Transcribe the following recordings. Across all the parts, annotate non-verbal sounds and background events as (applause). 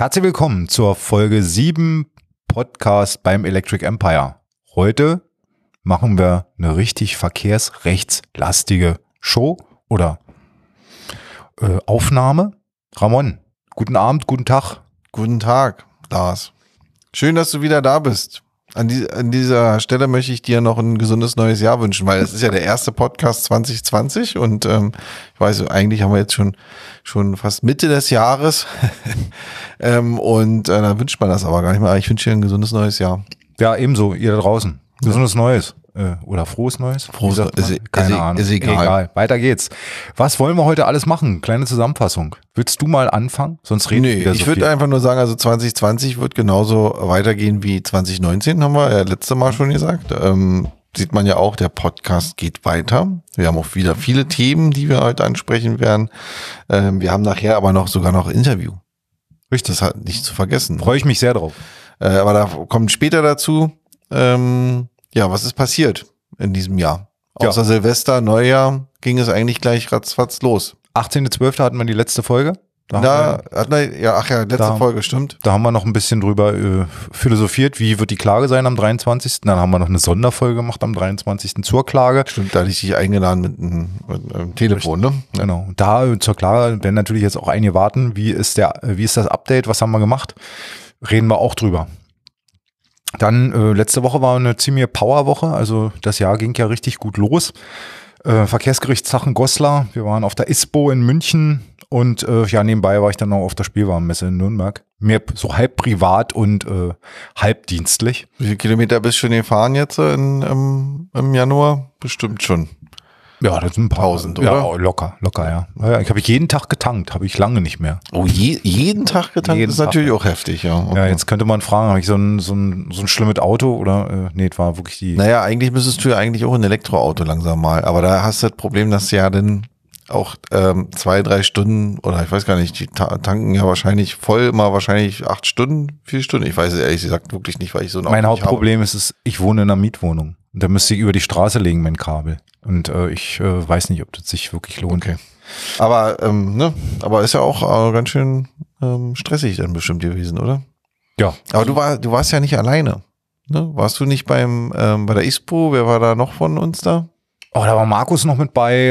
Herzlich willkommen zur Folge 7 Podcast beim Electric Empire. Heute machen wir eine richtig verkehrsrechtslastige Show oder äh, Aufnahme. Ramon, guten Abend, guten Tag. Guten Tag, Lars. Schön, dass du wieder da bist. An, die, an dieser Stelle möchte ich dir noch ein gesundes neues Jahr wünschen, weil es ist ja der erste Podcast 2020 und ähm, ich weiß, eigentlich haben wir jetzt schon, schon fast Mitte des Jahres (laughs) ähm, und äh, da wünscht man das aber gar nicht mehr. Ich wünsche dir ein gesundes neues Jahr. Ja, ebenso, ihr da draußen. Gesundes Neues. Äh, oder frohes Neues? Frohes ist- ist- Keine ist- Ahnung. ist egal. Weiter geht's. Was wollen wir heute alles machen? Kleine Zusammenfassung. Willst du mal anfangen? Sonst reden wir Nee, ich so würde viel. einfach nur sagen, also 2020 wird genauso weitergehen wie 2019, haben wir ja letzte Mal schon gesagt. Ähm, sieht man ja auch, der Podcast geht weiter. Wir haben auch wieder viele Themen, die wir heute ansprechen werden. Ähm, wir haben nachher aber noch sogar noch Interview. Richtig. Das hat nicht zu vergessen. Freue ich mich sehr drauf. Äh, aber da kommt später dazu. Ähm, ja, was ist passiert in diesem Jahr? Ja. Außer Silvester, Neujahr ging es eigentlich gleich ratzfatz los. 18.12. hatten wir die letzte Folge. Da, Da, wir, hat man, ja, ach ja, letzte Da- Folge, stimmt. da haben wir noch ein bisschen drüber äh, philosophiert, wie wird die Klage sein am 23. Dann haben wir noch eine Sonderfolge gemacht am 23. zur Klage. Stimmt, da hatte ich dich eingeladen mit einem, mit einem Telefon, ne? Genau. Da äh, zur Klage werden natürlich jetzt auch einige warten. Wie ist der, äh, wie ist das Update? Was haben wir gemacht? Reden wir auch drüber. Dann äh, letzte Woche war eine ziemliche Powerwoche. Also das Jahr ging ja richtig gut los. Äh, Verkehrsgerichtssachen Goslar. Wir waren auf der ISPO in München und äh, ja nebenbei war ich dann noch auf der Spielwarenmesse in Nürnberg. Mehr so halb privat und äh, halb dienstlich. Wie viele Kilometer bist du schon gefahren jetzt in, im, im Januar? Bestimmt schon. Ja, das sind ein paar Tausend, Ja, oder? locker, locker, ja. ja ich habe jeden Tag getankt, habe ich lange nicht mehr. Oh, je, jeden Tag getankt Jeden ist Tag, natürlich ja. auch heftig, ja. Okay. Ja, jetzt könnte man fragen, habe ich so ein, so ein, so ein schlimmes Auto oder äh, nee, es war wirklich die. Naja, eigentlich müsstest du ja eigentlich auch ein Elektroauto langsam mal. Aber da hast du das Problem, dass du ja dann auch ähm, zwei, drei Stunden oder ich weiß gar nicht, die ta tanken ja wahrscheinlich voll immer wahrscheinlich acht Stunden, vier Stunden. Ich weiß es ehrlich gesagt wirklich nicht, weil ich so ein mein Auto nicht Hauptproblem ist es, ich wohne in einer Mietwohnung. Und da müsste ich über die Straße legen, mein Kabel. Und äh, ich äh, weiß nicht, ob das sich wirklich lohnt. Okay. Aber ähm, ne, aber ist ja auch äh, ganz schön ähm, stressig dann bestimmt gewesen, oder? Ja. Aber du war, du warst ja nicht alleine. Ne? Warst du nicht beim ähm, bei der ISPO? Wer war da noch von uns da? Oh, da war Markus noch mit bei,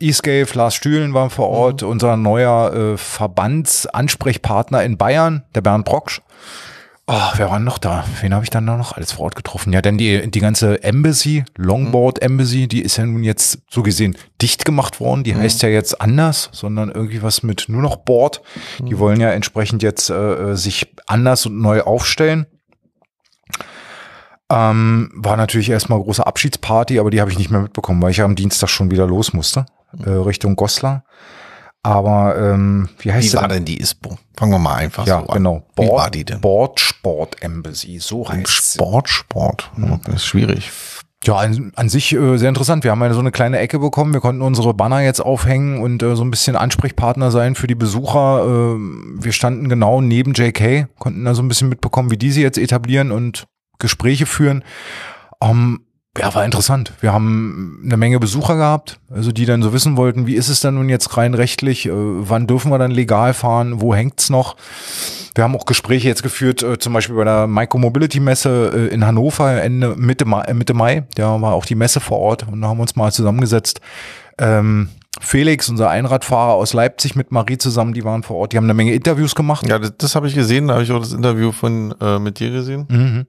äh, Escape, Lars Stühlen war vor Ort, unser neuer äh, Verbandsansprechpartner in Bayern, der Bernd Brocksch. Oh, wer war noch da? Wen habe ich dann da noch alles vor Ort getroffen? Ja, denn die, die ganze Embassy, Longboard Embassy, die ist ja nun jetzt so gesehen dicht gemacht worden. Die heißt ja jetzt anders, sondern irgendwie was mit nur noch Board. Die wollen ja entsprechend jetzt äh, äh, sich anders und neu aufstellen. Ähm, war natürlich erstmal große Abschiedsparty, aber die habe ich nicht mehr mitbekommen, weil ich ja am Dienstag schon wieder los musste, äh, Richtung Goslar. Aber ähm, wie heißt Wie war denn? die ISPO? Fangen wir mal einfach Ja, so an. genau. Wie war die denn? Board Sport Embassy, so heißt sie. Sport, Sport. Das ist schwierig. Ja, an, an sich äh, sehr interessant. Wir haben ja so eine kleine Ecke bekommen. Wir konnten unsere Banner jetzt aufhängen und äh, so ein bisschen Ansprechpartner sein für die Besucher. Äh, wir standen genau neben JK, konnten da so ein bisschen mitbekommen, wie die sie jetzt etablieren und Gespräche führen. Ähm, ja, war interessant. Wir haben eine Menge Besucher gehabt, also die dann so wissen wollten, wie ist es dann nun jetzt rein rechtlich, äh, wann dürfen wir dann legal fahren, wo hängt's noch. Wir haben auch Gespräche jetzt geführt, äh, zum Beispiel bei der Micromobility Messe äh, in Hannover Ende Mitte Mai, Mitte Mai. Da war auch die Messe vor Ort und da haben wir uns mal zusammengesetzt. Ähm, Felix, unser Einradfahrer aus Leipzig mit Marie zusammen, die waren vor Ort. Die haben eine Menge Interviews gemacht. Ja, das, das habe ich gesehen. Da habe ich auch das Interview von äh, mit dir gesehen. Mhm.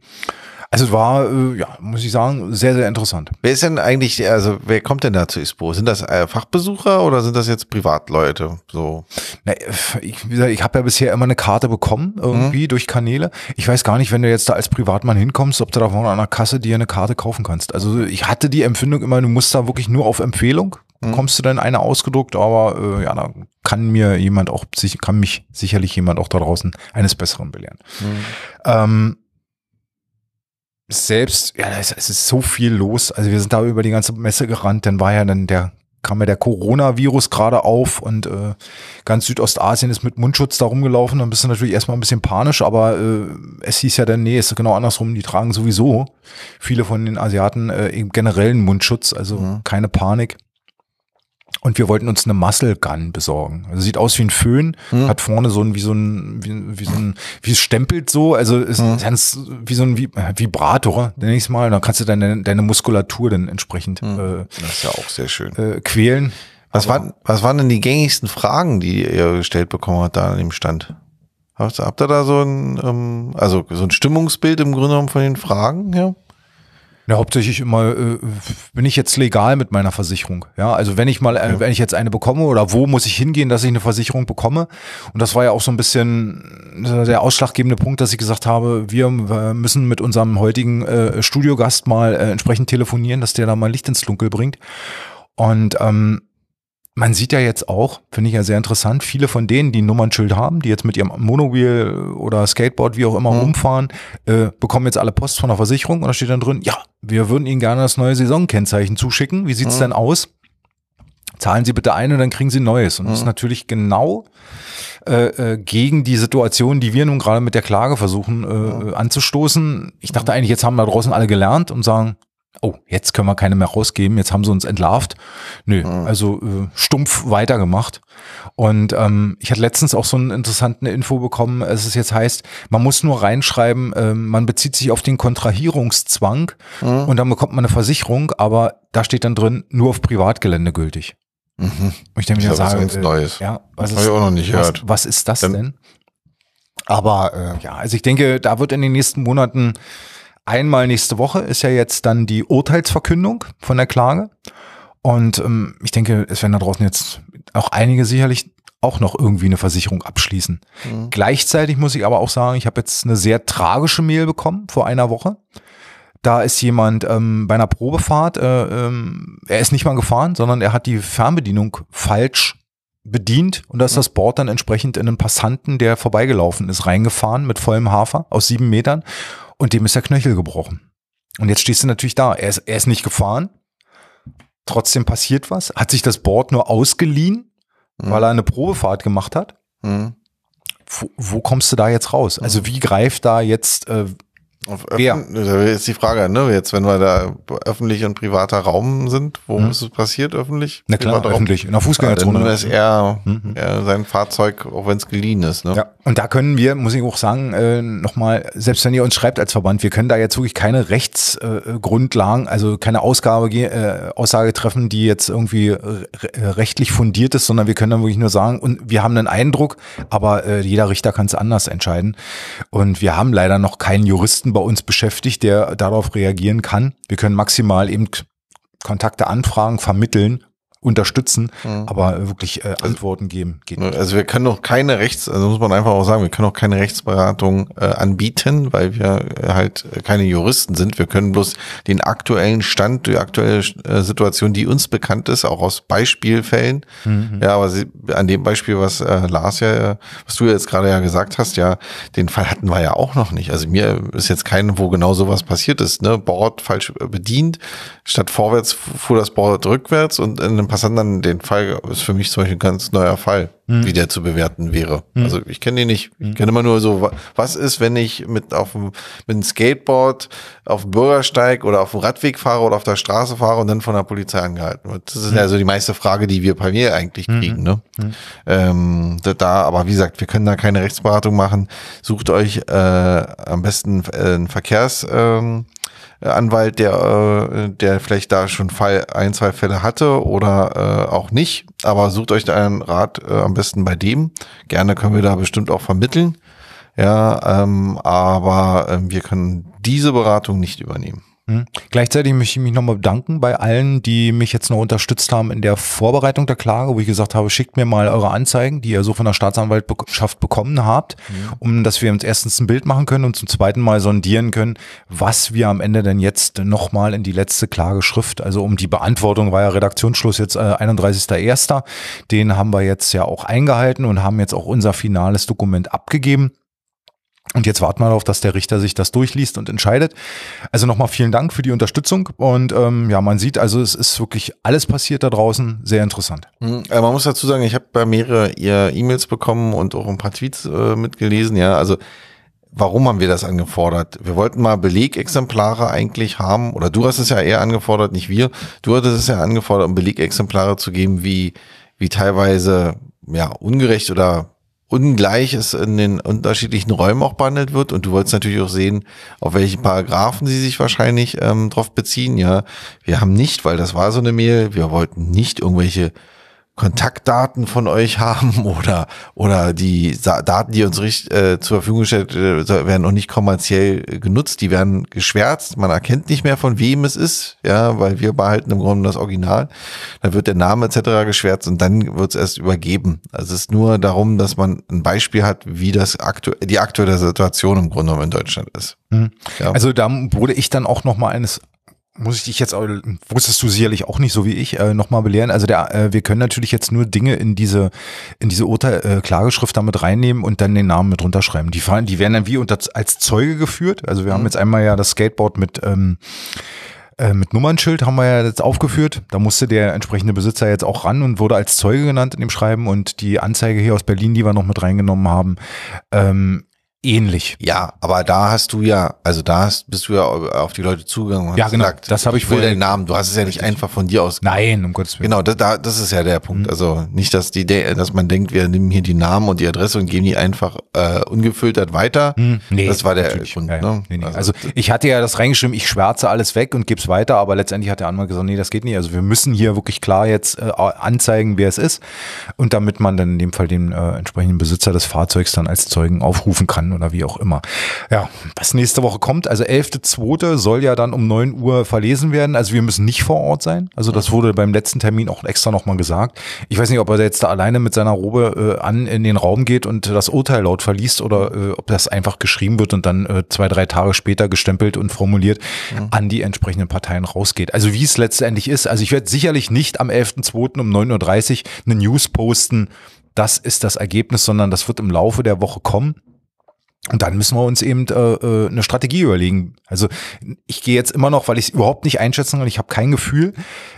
Also es war, äh, ja, muss ich sagen, sehr, sehr interessant. Wer ist denn eigentlich, also wer kommt denn da zu ISPO? Sind das äh, Fachbesucher oder sind das jetzt Privatleute? So. Na, ich, wie gesagt, ich habe ja bisher immer eine Karte bekommen, irgendwie durch Kanäle. Ich weiß gar nicht, wenn du jetzt da als Privatmann hinkommst, ob du da vorne an der Kasse dir eine Karte kaufen kannst. Also ich hatte die Empfindung immer, du musst da wirklich nur auf Empfehlung, bekommst du dann eine ausgedruckt, aber äh, ja, da kann mir jemand auch, sich- kann mich sicherlich jemand auch da draußen eines Besseren belehren. Ähm, selbst, ja, es, es ist so viel los. Also wir sind da über die ganze Messe gerannt, dann war ja dann der, kam ja der Coronavirus gerade auf und äh, ganz Südostasien ist mit Mundschutz da rumgelaufen. Dann bist du natürlich erstmal ein bisschen panisch, aber äh, es hieß ja dann, nee, es ist genau andersrum, die tragen sowieso viele von den Asiaten äh, generellen Mundschutz, also keine Panik. Und wir wollten uns eine Muscle Gun besorgen. Also sieht aus wie ein Föhn, Hm. hat vorne so ein, wie so ein, wie, wie so ein, wie es stempelt so, also ist Hm. ganz wie so ein äh, Vibrator, nenn ich's mal. Und dann kannst du deine, deine Muskulatur dann entsprechend Das ist ja auch sehr schön. äh, äh, quälen. Was, waren, was waren denn die gängigsten Fragen, die ihr gestellt bekommen habt da an dem Stand? Habt, habt ihr da so ein, ähm, also so ein Stimmungsbild im Grunde genommen von den Fragen her? Ja, hauptsächlich immer, äh, bin ich jetzt legal mit meiner Versicherung? Ja, also wenn ich mal, äh, wenn ich jetzt eine bekomme oder wo muss ich hingehen, dass ich eine Versicherung bekomme? Und das war ja auch so ein bisschen äh, der ausschlaggebende Punkt, dass ich gesagt habe, wir äh, müssen mit unserem heutigen äh, Studiogast mal äh, entsprechend telefonieren, dass der da mal Licht ins Dunkel bringt. Und ähm, man sieht ja jetzt auch, finde ich ja sehr interessant, viele von denen, die ein Nummernschild haben, die jetzt mit ihrem Monowheel oder Skateboard, wie auch immer, Mhm. rumfahren, äh, bekommen jetzt alle Post von der Versicherung und da steht dann drin, ja, wir würden Ihnen gerne das neue Saisonkennzeichen zuschicken. Wie sieht's Mhm. denn aus? Zahlen Sie bitte ein und dann kriegen Sie neues. Und das ist Mhm. natürlich genau äh, äh, gegen die Situation, die wir nun gerade mit der Klage versuchen äh, anzustoßen. Ich dachte eigentlich, jetzt haben da draußen alle gelernt und sagen, oh, jetzt können wir keine mehr rausgeben, jetzt haben sie uns entlarvt. Nö, also äh, stumpf weitergemacht. Und ähm, ich hatte letztens auch so einen interessanten Info bekommen, es ist jetzt heißt, man muss nur reinschreiben, ähm, man bezieht sich auf den Kontrahierungszwang und dann bekommt man eine Versicherung, aber da steht dann drin, nur auf Privatgelände gültig. Mhm. Und ich denke mir, ist sage, ganz äh, Neues. Ja, was Hab ich auch noch nicht was, gehört. Was ist das Dann- denn? Aber äh, ja, also ich denke, da wird in den nächsten Monaten einmal nächste Woche ist ja jetzt dann die Urteilsverkündung von der Klage. Und ähm, ich denke, es werden da draußen jetzt auch einige sicherlich auch noch irgendwie eine Versicherung abschließen. Mhm. Gleichzeitig muss ich aber auch sagen, ich habe jetzt eine sehr tragische Mail bekommen vor einer Woche. Da ist jemand ähm, bei einer Probefahrt, äh, ähm, er ist nicht mal gefahren, sondern er hat die Fernbedienung falsch bedient und da ist das Board dann entsprechend in einen Passanten, der vorbeigelaufen ist, reingefahren mit vollem Hafer aus sieben Metern und dem ist der Knöchel gebrochen. Und jetzt stehst du natürlich da. Er ist, er ist nicht gefahren, trotzdem passiert was, hat sich das Board nur ausgeliehen, weil er eine Probefahrt gemacht hat. Mhm. Wo, wo kommst du da jetzt raus? Also wie greift da jetzt äh, Auf öffn- Da ist die Frage, ne? Jetzt, wenn wir da öffentlich und privater Raum sind, wo ist es passiert öffentlich? Hm. Na klar, Privater Raum? öffentlich, in der Ja, Fußgängerzone. dann ist er, Mhm. er sein Fahrzeug, auch wenn es geliehen ist, ne? Ja, und da können wir, muss ich auch sagen, äh, nochmal, selbst wenn ihr uns schreibt als Verband, wir können da jetzt wirklich keine Rechtsgrundlagen, äh, also keine Ausgabe, äh, Aussage treffen, die jetzt irgendwie re- rechtlich fundiert ist, sondern wir können dann wirklich nur sagen, und wir haben einen Eindruck, aber äh, jeder Richter kann es anders entscheiden. Und wir haben leider noch keinen Juristen bei uns beschäftigt, der darauf reagieren kann. Wir können maximal eben Kontakte anfragen, vermitteln, unterstützen, aber wirklich äh, Antworten geben geht nicht. Also wir können noch keine Rechts, also muss man einfach auch sagen, wir können auch keine Rechtsberatung äh, anbieten, weil wir äh, halt keine Juristen sind. Wir können bloß den aktuellen Stand, die aktuelle äh, Situation, die uns bekannt ist, auch aus Beispielfällen. Ja, aber sie, an dem Beispiel, was äh, Lars ja, was du jetzt gerade ja gesagt hast, ja, den Fall hatten wir ja auch noch nicht. Also mir ist jetzt kein, wo genau sowas passiert ist. Ne, Board falsch äh, bedient, statt vorwärts fuhr das Board rückwärts und in einem Passanten dann den Fall ist für mich zum Beispiel ein ganz neuer Fall, wie der zu bewerten wäre. Also ich kenne den nicht. Ich kenne immer nur so, wa- was ist, wenn ich mit auf dem, mit einem Skateboard auf dem Bürgersteig oder auf dem Radweg fahre oder auf der Straße fahre und dann von der Polizei angehalten wird. Das ist ja so die meiste Frage, die wir bei mir eigentlich kriegen. Ne? Ähm, da, da, aber wie gesagt, wir können da keine Rechtsberatung machen. Sucht euch äh, am besten äh, einen Verkehrs ähm, Anwalt, der, äh, der vielleicht da schon Fall, ein, zwei Fälle hatte oder äh, auch nicht. Aber sucht euch da einen Rat äh, am besten bei dem. Gerne können wir da bestimmt auch vermitteln. Ja, ähm, aber ähm, wir können diese Beratung nicht übernehmen. Mhm. Gleichzeitig möchte ich mich nochmal bedanken bei allen, die mich jetzt noch unterstützt haben in der Vorbereitung der Klage, wo ich gesagt habe, schickt mir mal eure Anzeigen, die ihr so von der Staatsanwaltschaft bekommen habt, um dass wir uns erstens ein Bild machen können und zum zweiten Mal sondieren können, was wir am Ende denn jetzt nochmal in die letzte Klageschrift, also um die Beantwortung war ja Redaktionsschluss jetzt äh, 31.01., den haben wir jetzt ja auch eingehalten und haben jetzt auch unser finales Dokument abgegeben. Und jetzt warten wir darauf, dass der Richter sich das durchliest und entscheidet. Also nochmal vielen Dank für die Unterstützung. Und ähm, ja, man sieht also, es ist wirklich alles passiert da draußen. Sehr interessant. Hm, äh, man muss dazu sagen, ich habe bei mehrere E-Mails bekommen und auch ein paar Tweets äh, mitgelesen. Ja, also warum haben wir das angefordert? Wir wollten mal Belegexemplare eigentlich haben, oder du hast es ja eher angefordert, nicht wir. Du hattest es ja angefordert, um Belegexemplare zu geben, wie, wie teilweise, ja, ungerecht oder ungleich es in den unterschiedlichen Räumen auch behandelt wird. Und du wolltest natürlich auch sehen, auf welche Paragraphen sie sich wahrscheinlich ähm, drauf beziehen. Ja, wir haben nicht, weil das war so eine Mail, wir wollten nicht irgendwelche Kontaktdaten von euch haben (laughs) oder oder die Daten, die uns richt, äh, zur Verfügung gestellt äh, werden noch nicht kommerziell genutzt, die werden geschwärzt, man erkennt nicht mehr von wem es ist, ja, weil wir behalten im Grunde das Original. Dann wird der Name etc. geschwärzt und dann wird es erst übergeben. Also es ist nur darum, dass man ein Beispiel hat, wie das aktu die aktuelle Situation im Grunde genommen in Deutschland ist. Mhm. Ja. Also da wurde ich dann auch noch mal eines muss ich dich jetzt, wusstest du sicherlich auch nicht so wie ich, äh, nochmal belehren. Also der, äh, wir können natürlich jetzt nur Dinge in diese, in diese Urteil, äh, Klageschrift damit reinnehmen und dann den Namen mit runterschreiben. Die fahren, die werden dann wie unter, als Zeuge geführt. Also wir mhm. haben jetzt einmal ja das Skateboard mit, ähm, äh, mit Nummernschild haben wir ja jetzt aufgeführt. Da musste der entsprechende Besitzer jetzt auch ran und wurde als Zeuge genannt in dem Schreiben und die Anzeige hier aus Berlin, die wir noch mit reingenommen haben, ähm, ähnlich. Ja, aber da hast du ja, also da hast, bist du ja auf die Leute zugegangen und ja, genau, gesagt, das habe ich, ich will den Namen. Du hast es ja nicht einfach von dir aus. Nein, um Gottes Willen. Genau, das, da, das ist ja der Punkt. Mhm. Also nicht, dass die, dass man denkt, wir nehmen hier die Namen und die Adresse und geben die einfach äh, ungefiltert weiter. Mhm. Nee, das war der Grund. Ja. Ne? Nee, nee. Also, also, ich hatte ja das reingeschrieben, ich schwärze alles weg und gebe es weiter, aber letztendlich hat der Anwalt gesagt, nee, das geht nicht. Also wir müssen hier wirklich klar jetzt äh, anzeigen, wer es ist und damit man dann in dem Fall den äh, entsprechenden Besitzer des Fahrzeugs dann als Zeugen aufrufen kann oder wie auch immer. Ja, was nächste Woche kommt, also 11.2. soll ja dann um 9 Uhr verlesen werden. Also wir müssen nicht vor Ort sein. Also das wurde beim letzten Termin auch extra nochmal gesagt. Ich weiß nicht, ob er jetzt da alleine mit seiner Robe äh, an in den Raum geht und das Urteil laut verliest oder äh, ob das einfach geschrieben wird und dann äh, zwei, drei Tage später gestempelt und formuliert mhm. an die entsprechenden Parteien rausgeht. Also wie es letztendlich ist. Also ich werde sicherlich nicht am 11.2. um 9.30 Uhr eine News posten, das ist das Ergebnis, sondern das wird im Laufe der Woche kommen. Und dann müssen wir uns eben äh, äh, eine Strategie überlegen. Also ich gehe jetzt immer noch, weil ich es überhaupt nicht einschätzen kann, ich habe kein Gefühl.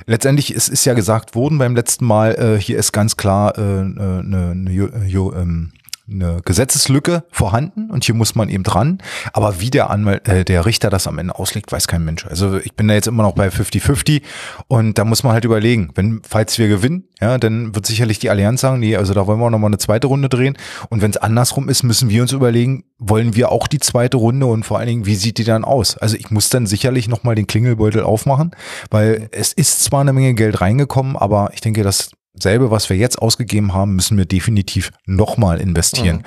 Letztendlich es ist ja gesagt worden beim letzten Mal, äh, hier ist ganz klar äh, eine, eine, eine, ähm, eine Gesetzeslücke vorhanden und hier muss man eben dran. Aber wie der Anwalt, äh, der Richter das am Ende auslegt, weiß kein Mensch. Also ich bin da jetzt immer noch bei 50-50 und da muss man halt überlegen, wenn, falls wir gewinnen, ja, dann wird sicherlich die Allianz sagen, nee, also da wollen wir nochmal eine zweite Runde drehen. Und wenn es andersrum ist, müssen wir uns überlegen, wollen wir auch die zweite Runde und vor allen Dingen, wie sieht die dann aus? Also ich muss dann sicherlich nochmal den Klingelbeutel aufmachen, weil es ist zwar eine Menge Geld reingekommen, aber ich denke, das selbe, was wir jetzt ausgegeben haben, müssen wir definitiv nochmal investieren. Mhm.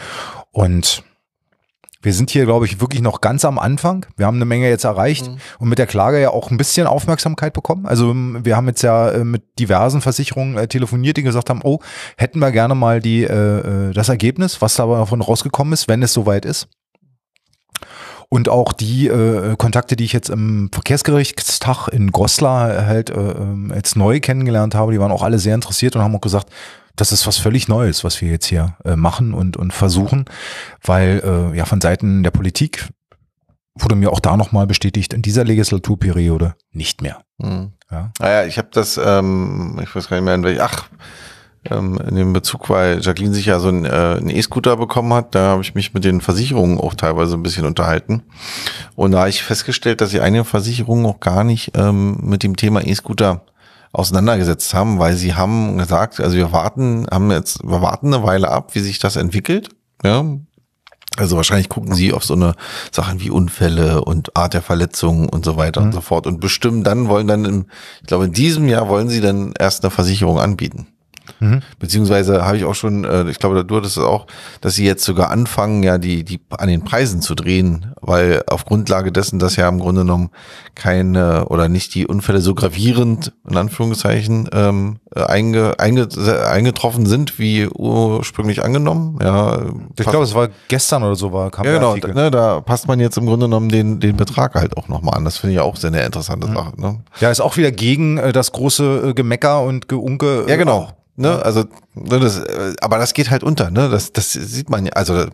Und wir sind hier, glaube ich, wirklich noch ganz am Anfang. Wir haben eine Menge jetzt erreicht mhm. und mit der Klage ja auch ein bisschen Aufmerksamkeit bekommen. Also wir haben jetzt ja äh, mit diversen Versicherungen äh, telefoniert, die gesagt haben, oh, hätten wir gerne mal die, äh, das Ergebnis, was da davon rausgekommen ist, wenn es soweit ist. Und auch die äh, Kontakte, die ich jetzt im Verkehrsgerichtstag in Goslar halt äh, ähm, jetzt neu kennengelernt habe, die waren auch alle sehr interessiert und haben auch gesagt, das ist was völlig Neues, was wir jetzt hier äh, machen und, und versuchen, weil äh, ja von Seiten der Politik wurde mir auch da nochmal bestätigt, in dieser Legislaturperiode nicht mehr. Mhm. Ja. Naja, ah ich habe das, ähm, ich weiß gar nicht mehr in welch, ach, ähm, in dem Bezug, weil Jacqueline sich ja so einen äh, E-Scooter bekommen hat, da habe ich mich mit den Versicherungen auch teilweise ein bisschen unterhalten. Und da habe ich festgestellt, dass sie einige Versicherungen auch gar nicht ähm, mit dem Thema E-Scooter auseinandergesetzt haben, weil sie haben gesagt, also wir warten, haben jetzt, wir warten eine Weile ab, wie sich das entwickelt. Ja, also wahrscheinlich gucken sie auf so eine Sachen wie Unfälle und Art der Verletzungen und so weiter mhm. und so fort und bestimmen dann, wollen dann im, ich glaube in diesem Jahr wollen sie dann erst eine Versicherung anbieten. Mhm. Beziehungsweise habe ich auch schon, äh, ich glaube, du hattest es auch, dass sie jetzt sogar anfangen, ja, die, die an den Preisen zu drehen, weil auf Grundlage dessen, dass ja im Grunde genommen keine oder nicht die Unfälle so gravierend, in Anführungszeichen, ähm, einge, einge, eingetroffen sind, wie ursprünglich angenommen. Ja, ich glaube, es war gestern oder so war kam Ja, genau, ne, da passt man jetzt im Grunde genommen den, den Betrag halt auch nochmal an. Das finde ich auch sehr eine interessante mhm. Sache. Ne? Ja, ist auch wieder gegen äh, das große äh, Gemecker und Geunke. Äh, ja, genau. Ne? Also, ne, das, äh, aber das geht halt unter, ne? Das, das sieht man ja, also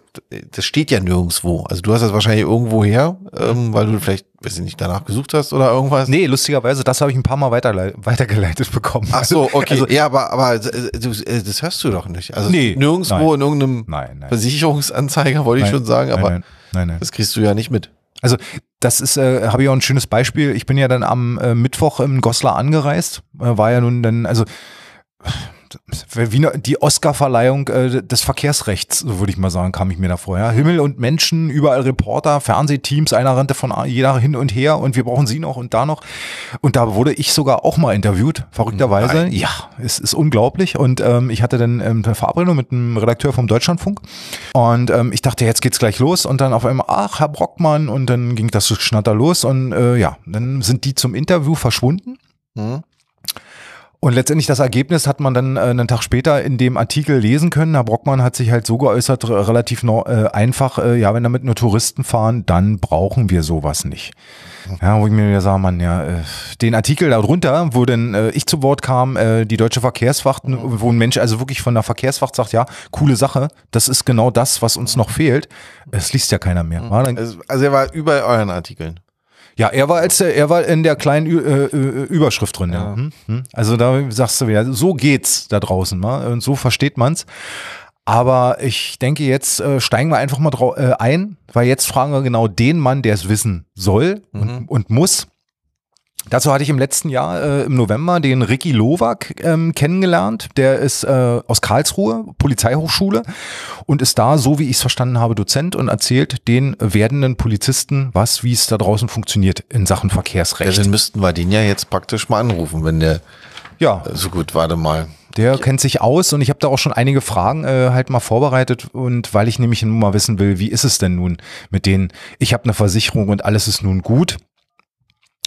das steht ja nirgendwo. Also du hast das wahrscheinlich irgendwo her, ähm, weil du vielleicht, weiß ich nicht, danach gesucht hast oder irgendwas. Nee, lustigerweise, das habe ich ein paar Mal weiterle weitergeleitet (laughs) bekommen. Ach so, okay. Also, ja, aber, aber äh, du, äh, das hörst du doch nicht. Also Nee, nirgendwo nein. in irgendeinem nein, nein. Versicherungsanzeiger, wollte ich schon sagen, aber nein, nein, nein. das kriegst du ja nicht mit. Also das ist, äh, habe ich auch ein schönes Beispiel. Ich bin ja dann am äh, Mittwoch im Goslar angereist, äh, war ja nun dann, also wie die Oscar-Verleihung äh, des Verkehrsrechts, so würde ich mal sagen, kam ich mir da vor. Ja. Himmel und Menschen, überall Reporter, Fernsehteams, einer rannte von jeder hin und her und wir brauchen sie noch und da noch. Und da wurde ich sogar auch mal interviewt, verrückterweise. Nein. Ja, es ist unglaublich. Und ähm, ich hatte dann ähm, eine Verabredung mit einem Redakteur vom Deutschlandfunk. Und ähm, ich dachte, jetzt geht's gleich los. Und dann auf einmal, ach, Herr Brockmann. Und dann ging das so schnatter los. Und äh, ja, dann sind die zum Interview verschwunden. Hm? Und letztendlich das Ergebnis hat man dann äh, einen Tag später in dem Artikel lesen können. Herr Brockmann hat sich halt so geäußert, relativ no, äh, einfach, äh, ja, wenn damit nur Touristen fahren, dann brauchen wir sowas nicht. Ja, wo ich mir wieder sage, man, ja, äh, den Artikel darunter, wo dann äh, ich zu Wort kam, äh, die deutsche Verkehrswacht, wo ein Mensch also wirklich von der Verkehrswacht sagt, ja, coole Sache, das ist genau das, was uns noch fehlt. Es liest ja keiner mehr. Ja, dann, Also, also er war über euren Artikeln. Ja, er war als er war in der kleinen Ü äh, äh, Überschrift drin. Ja. Hm, hm. Also da sagst du wieder, so geht's da draußen, mal und so versteht man's. Aber ich denke, jetzt äh, steigen wir einfach mal äh, ein, weil jetzt fragen wir genau den Mann, der es wissen soll und, und muss. Dazu hatte ich im letzten Jahr äh, im November den Ricky Lowak ähm, kennengelernt. Der ist äh, aus Karlsruhe, Polizeihochschule und ist da, so wie ich es verstanden habe, Dozent und erzählt den werdenden Polizisten, was, wie es da draußen funktioniert in Sachen Ja, Verkehrsrecht. dann müssten wir den ja jetzt praktisch mal anrufen, wenn der Ja, so gut, warte mal. der kennt sich aus und ich habe da auch schon einige Fragen äh, halt mal vorbereitet und weil ich nämlich nun mal wissen will, wie ist es denn nun mit denen, ich habe eine Versicherung und alles ist nun gut,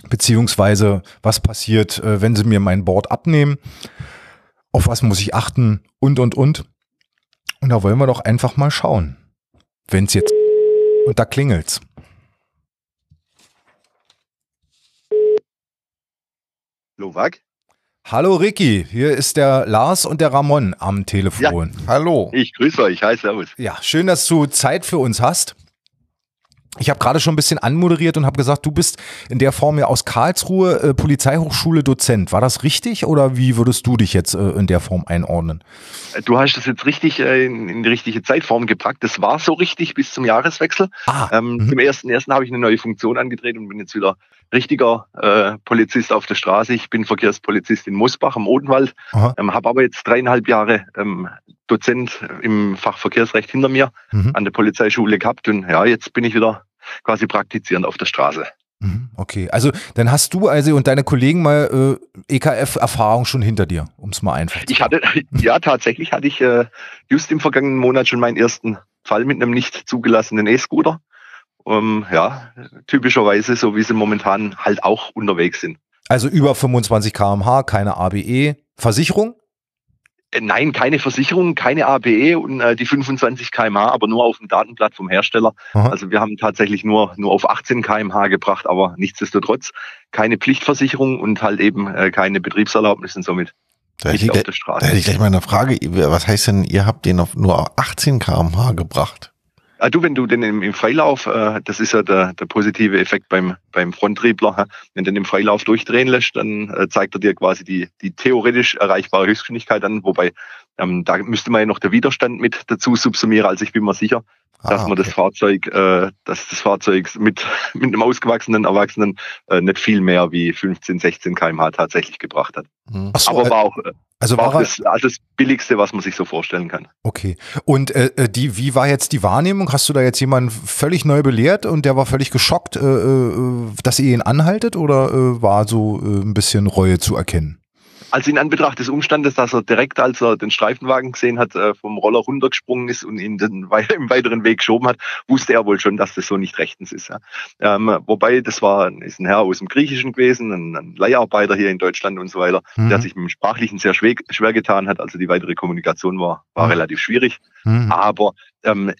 beziehungsweise was passiert, äh, wenn sie mir mein Board abnehmen, auf was muss ich achten und und und. Und da wollen wir doch einfach mal schauen, wenn es jetzt (laughs) und da klingelt's. Novak? Hallo Ricky, hier ist der Lars und der Ramon am Telefon. Hallo. Ich grüße euch. Hi, servus. Ja, schön, dass du Zeit für uns hast. Ich habe gerade schon ein bisschen anmoderiert und habe gesagt, du bist in der Form ja aus Karlsruhe äh, Polizeihochschule Dozent. War das richtig oder wie würdest du dich jetzt äh, in der Form einordnen? Du hast das jetzt richtig äh, in, in die richtige Zeitform gepackt. Das war so richtig bis zum Jahreswechsel. Ah, Ähm, mhm. Zum ersten ersten habe ich eine neue Funktion angetreten und bin jetzt wieder richtiger äh, Polizist auf der Straße. Ich bin Verkehrspolizist in Mosbach am Odenwald, ähm, habe aber jetzt dreieinhalb Jahre ähm, Dozent im Fach Verkehrsrecht hinter mir mhm, an der Polizeischule gehabt und ja, jetzt bin ich wieder quasi praktizierend auf der Straße. mhm, okay. Also dann hast du also und deine Kollegen mal äh, EKF-Erfahrung schon hinter dir, um es mal einfach zu Ich hatte, (laughs) ja, tatsächlich hatte ich äh, just im vergangenen Monat schon meinen ersten Fall mit einem nicht zugelassenen E-Scooter. Ähm, ja, typischerweise, so wie sie momentan halt auch unterwegs sind. Also über 25 km/h, keine ABE. Versicherung? Äh, nein, keine Versicherung, keine ABE und äh, die 25 kmh, aber nur auf dem Datenblatt vom Hersteller. Aha. Also wir haben tatsächlich nur, nur auf 18 kmh gebracht, aber nichtsdestotrotz keine Pflichtversicherung und halt eben äh, keine Betriebserlaubnis und somit Da hätte, nicht ich, auf gleich- der da Straße. hätte ich gleich mal eine Frage. Was heißt denn, ihr habt den auf nur auf 18 km/h gebracht? Ah, du, wenn du den im, im Freilauf, äh, das ist ja der, der positive Effekt beim, beim Fronttriebler, hä? wenn du den im Freilauf durchdrehen lässt, dann äh, zeigt er dir quasi die, die theoretisch erreichbare Höchstgeschwindigkeit an, wobei ähm, da müsste man ja noch der Widerstand mit dazu subsumieren. Also ich bin mir sicher, dass Ah, man das Fahrzeug, äh, dass das Fahrzeug mit, (laughs) mit einem ausgewachsenen Erwachsenen äh, nicht viel mehr wie 15, 16 kmh tatsächlich gebracht hat. Hm. Ach so, Aber äh, war auch, äh, also war war das, also das Billigste, was man sich so vorstellen kann. Okay. Und äh, äh, die, wie war jetzt die Wahrnehmung? Hast du da jetzt jemanden völlig neu belehrt und der war völlig geschockt, äh, äh, dass ihr ihn anhaltet oder äh, war so äh, ein bisschen Reue zu erkennen? Also in Anbetracht des Umstandes, dass er direkt, als er den Streifenwagen gesehen hat, äh, vom Roller runtergesprungen ist und ihn den, (laughs) im weiteren Weg geschoben hat, wusste er wohl schon, dass das so nicht rechtens ist. Ja. Ähm, wobei, das war ist ein Herr aus dem Griechischen gewesen, ein, ein Leiharbeiter hier in Deutschland und so weiter, Mhm. der sich mit dem Sprachlichen sehr schwer, schwer getan hat. Also die weitere Kommunikation war, war Mhm. relativ schwierig. Mhm. Aber ähm,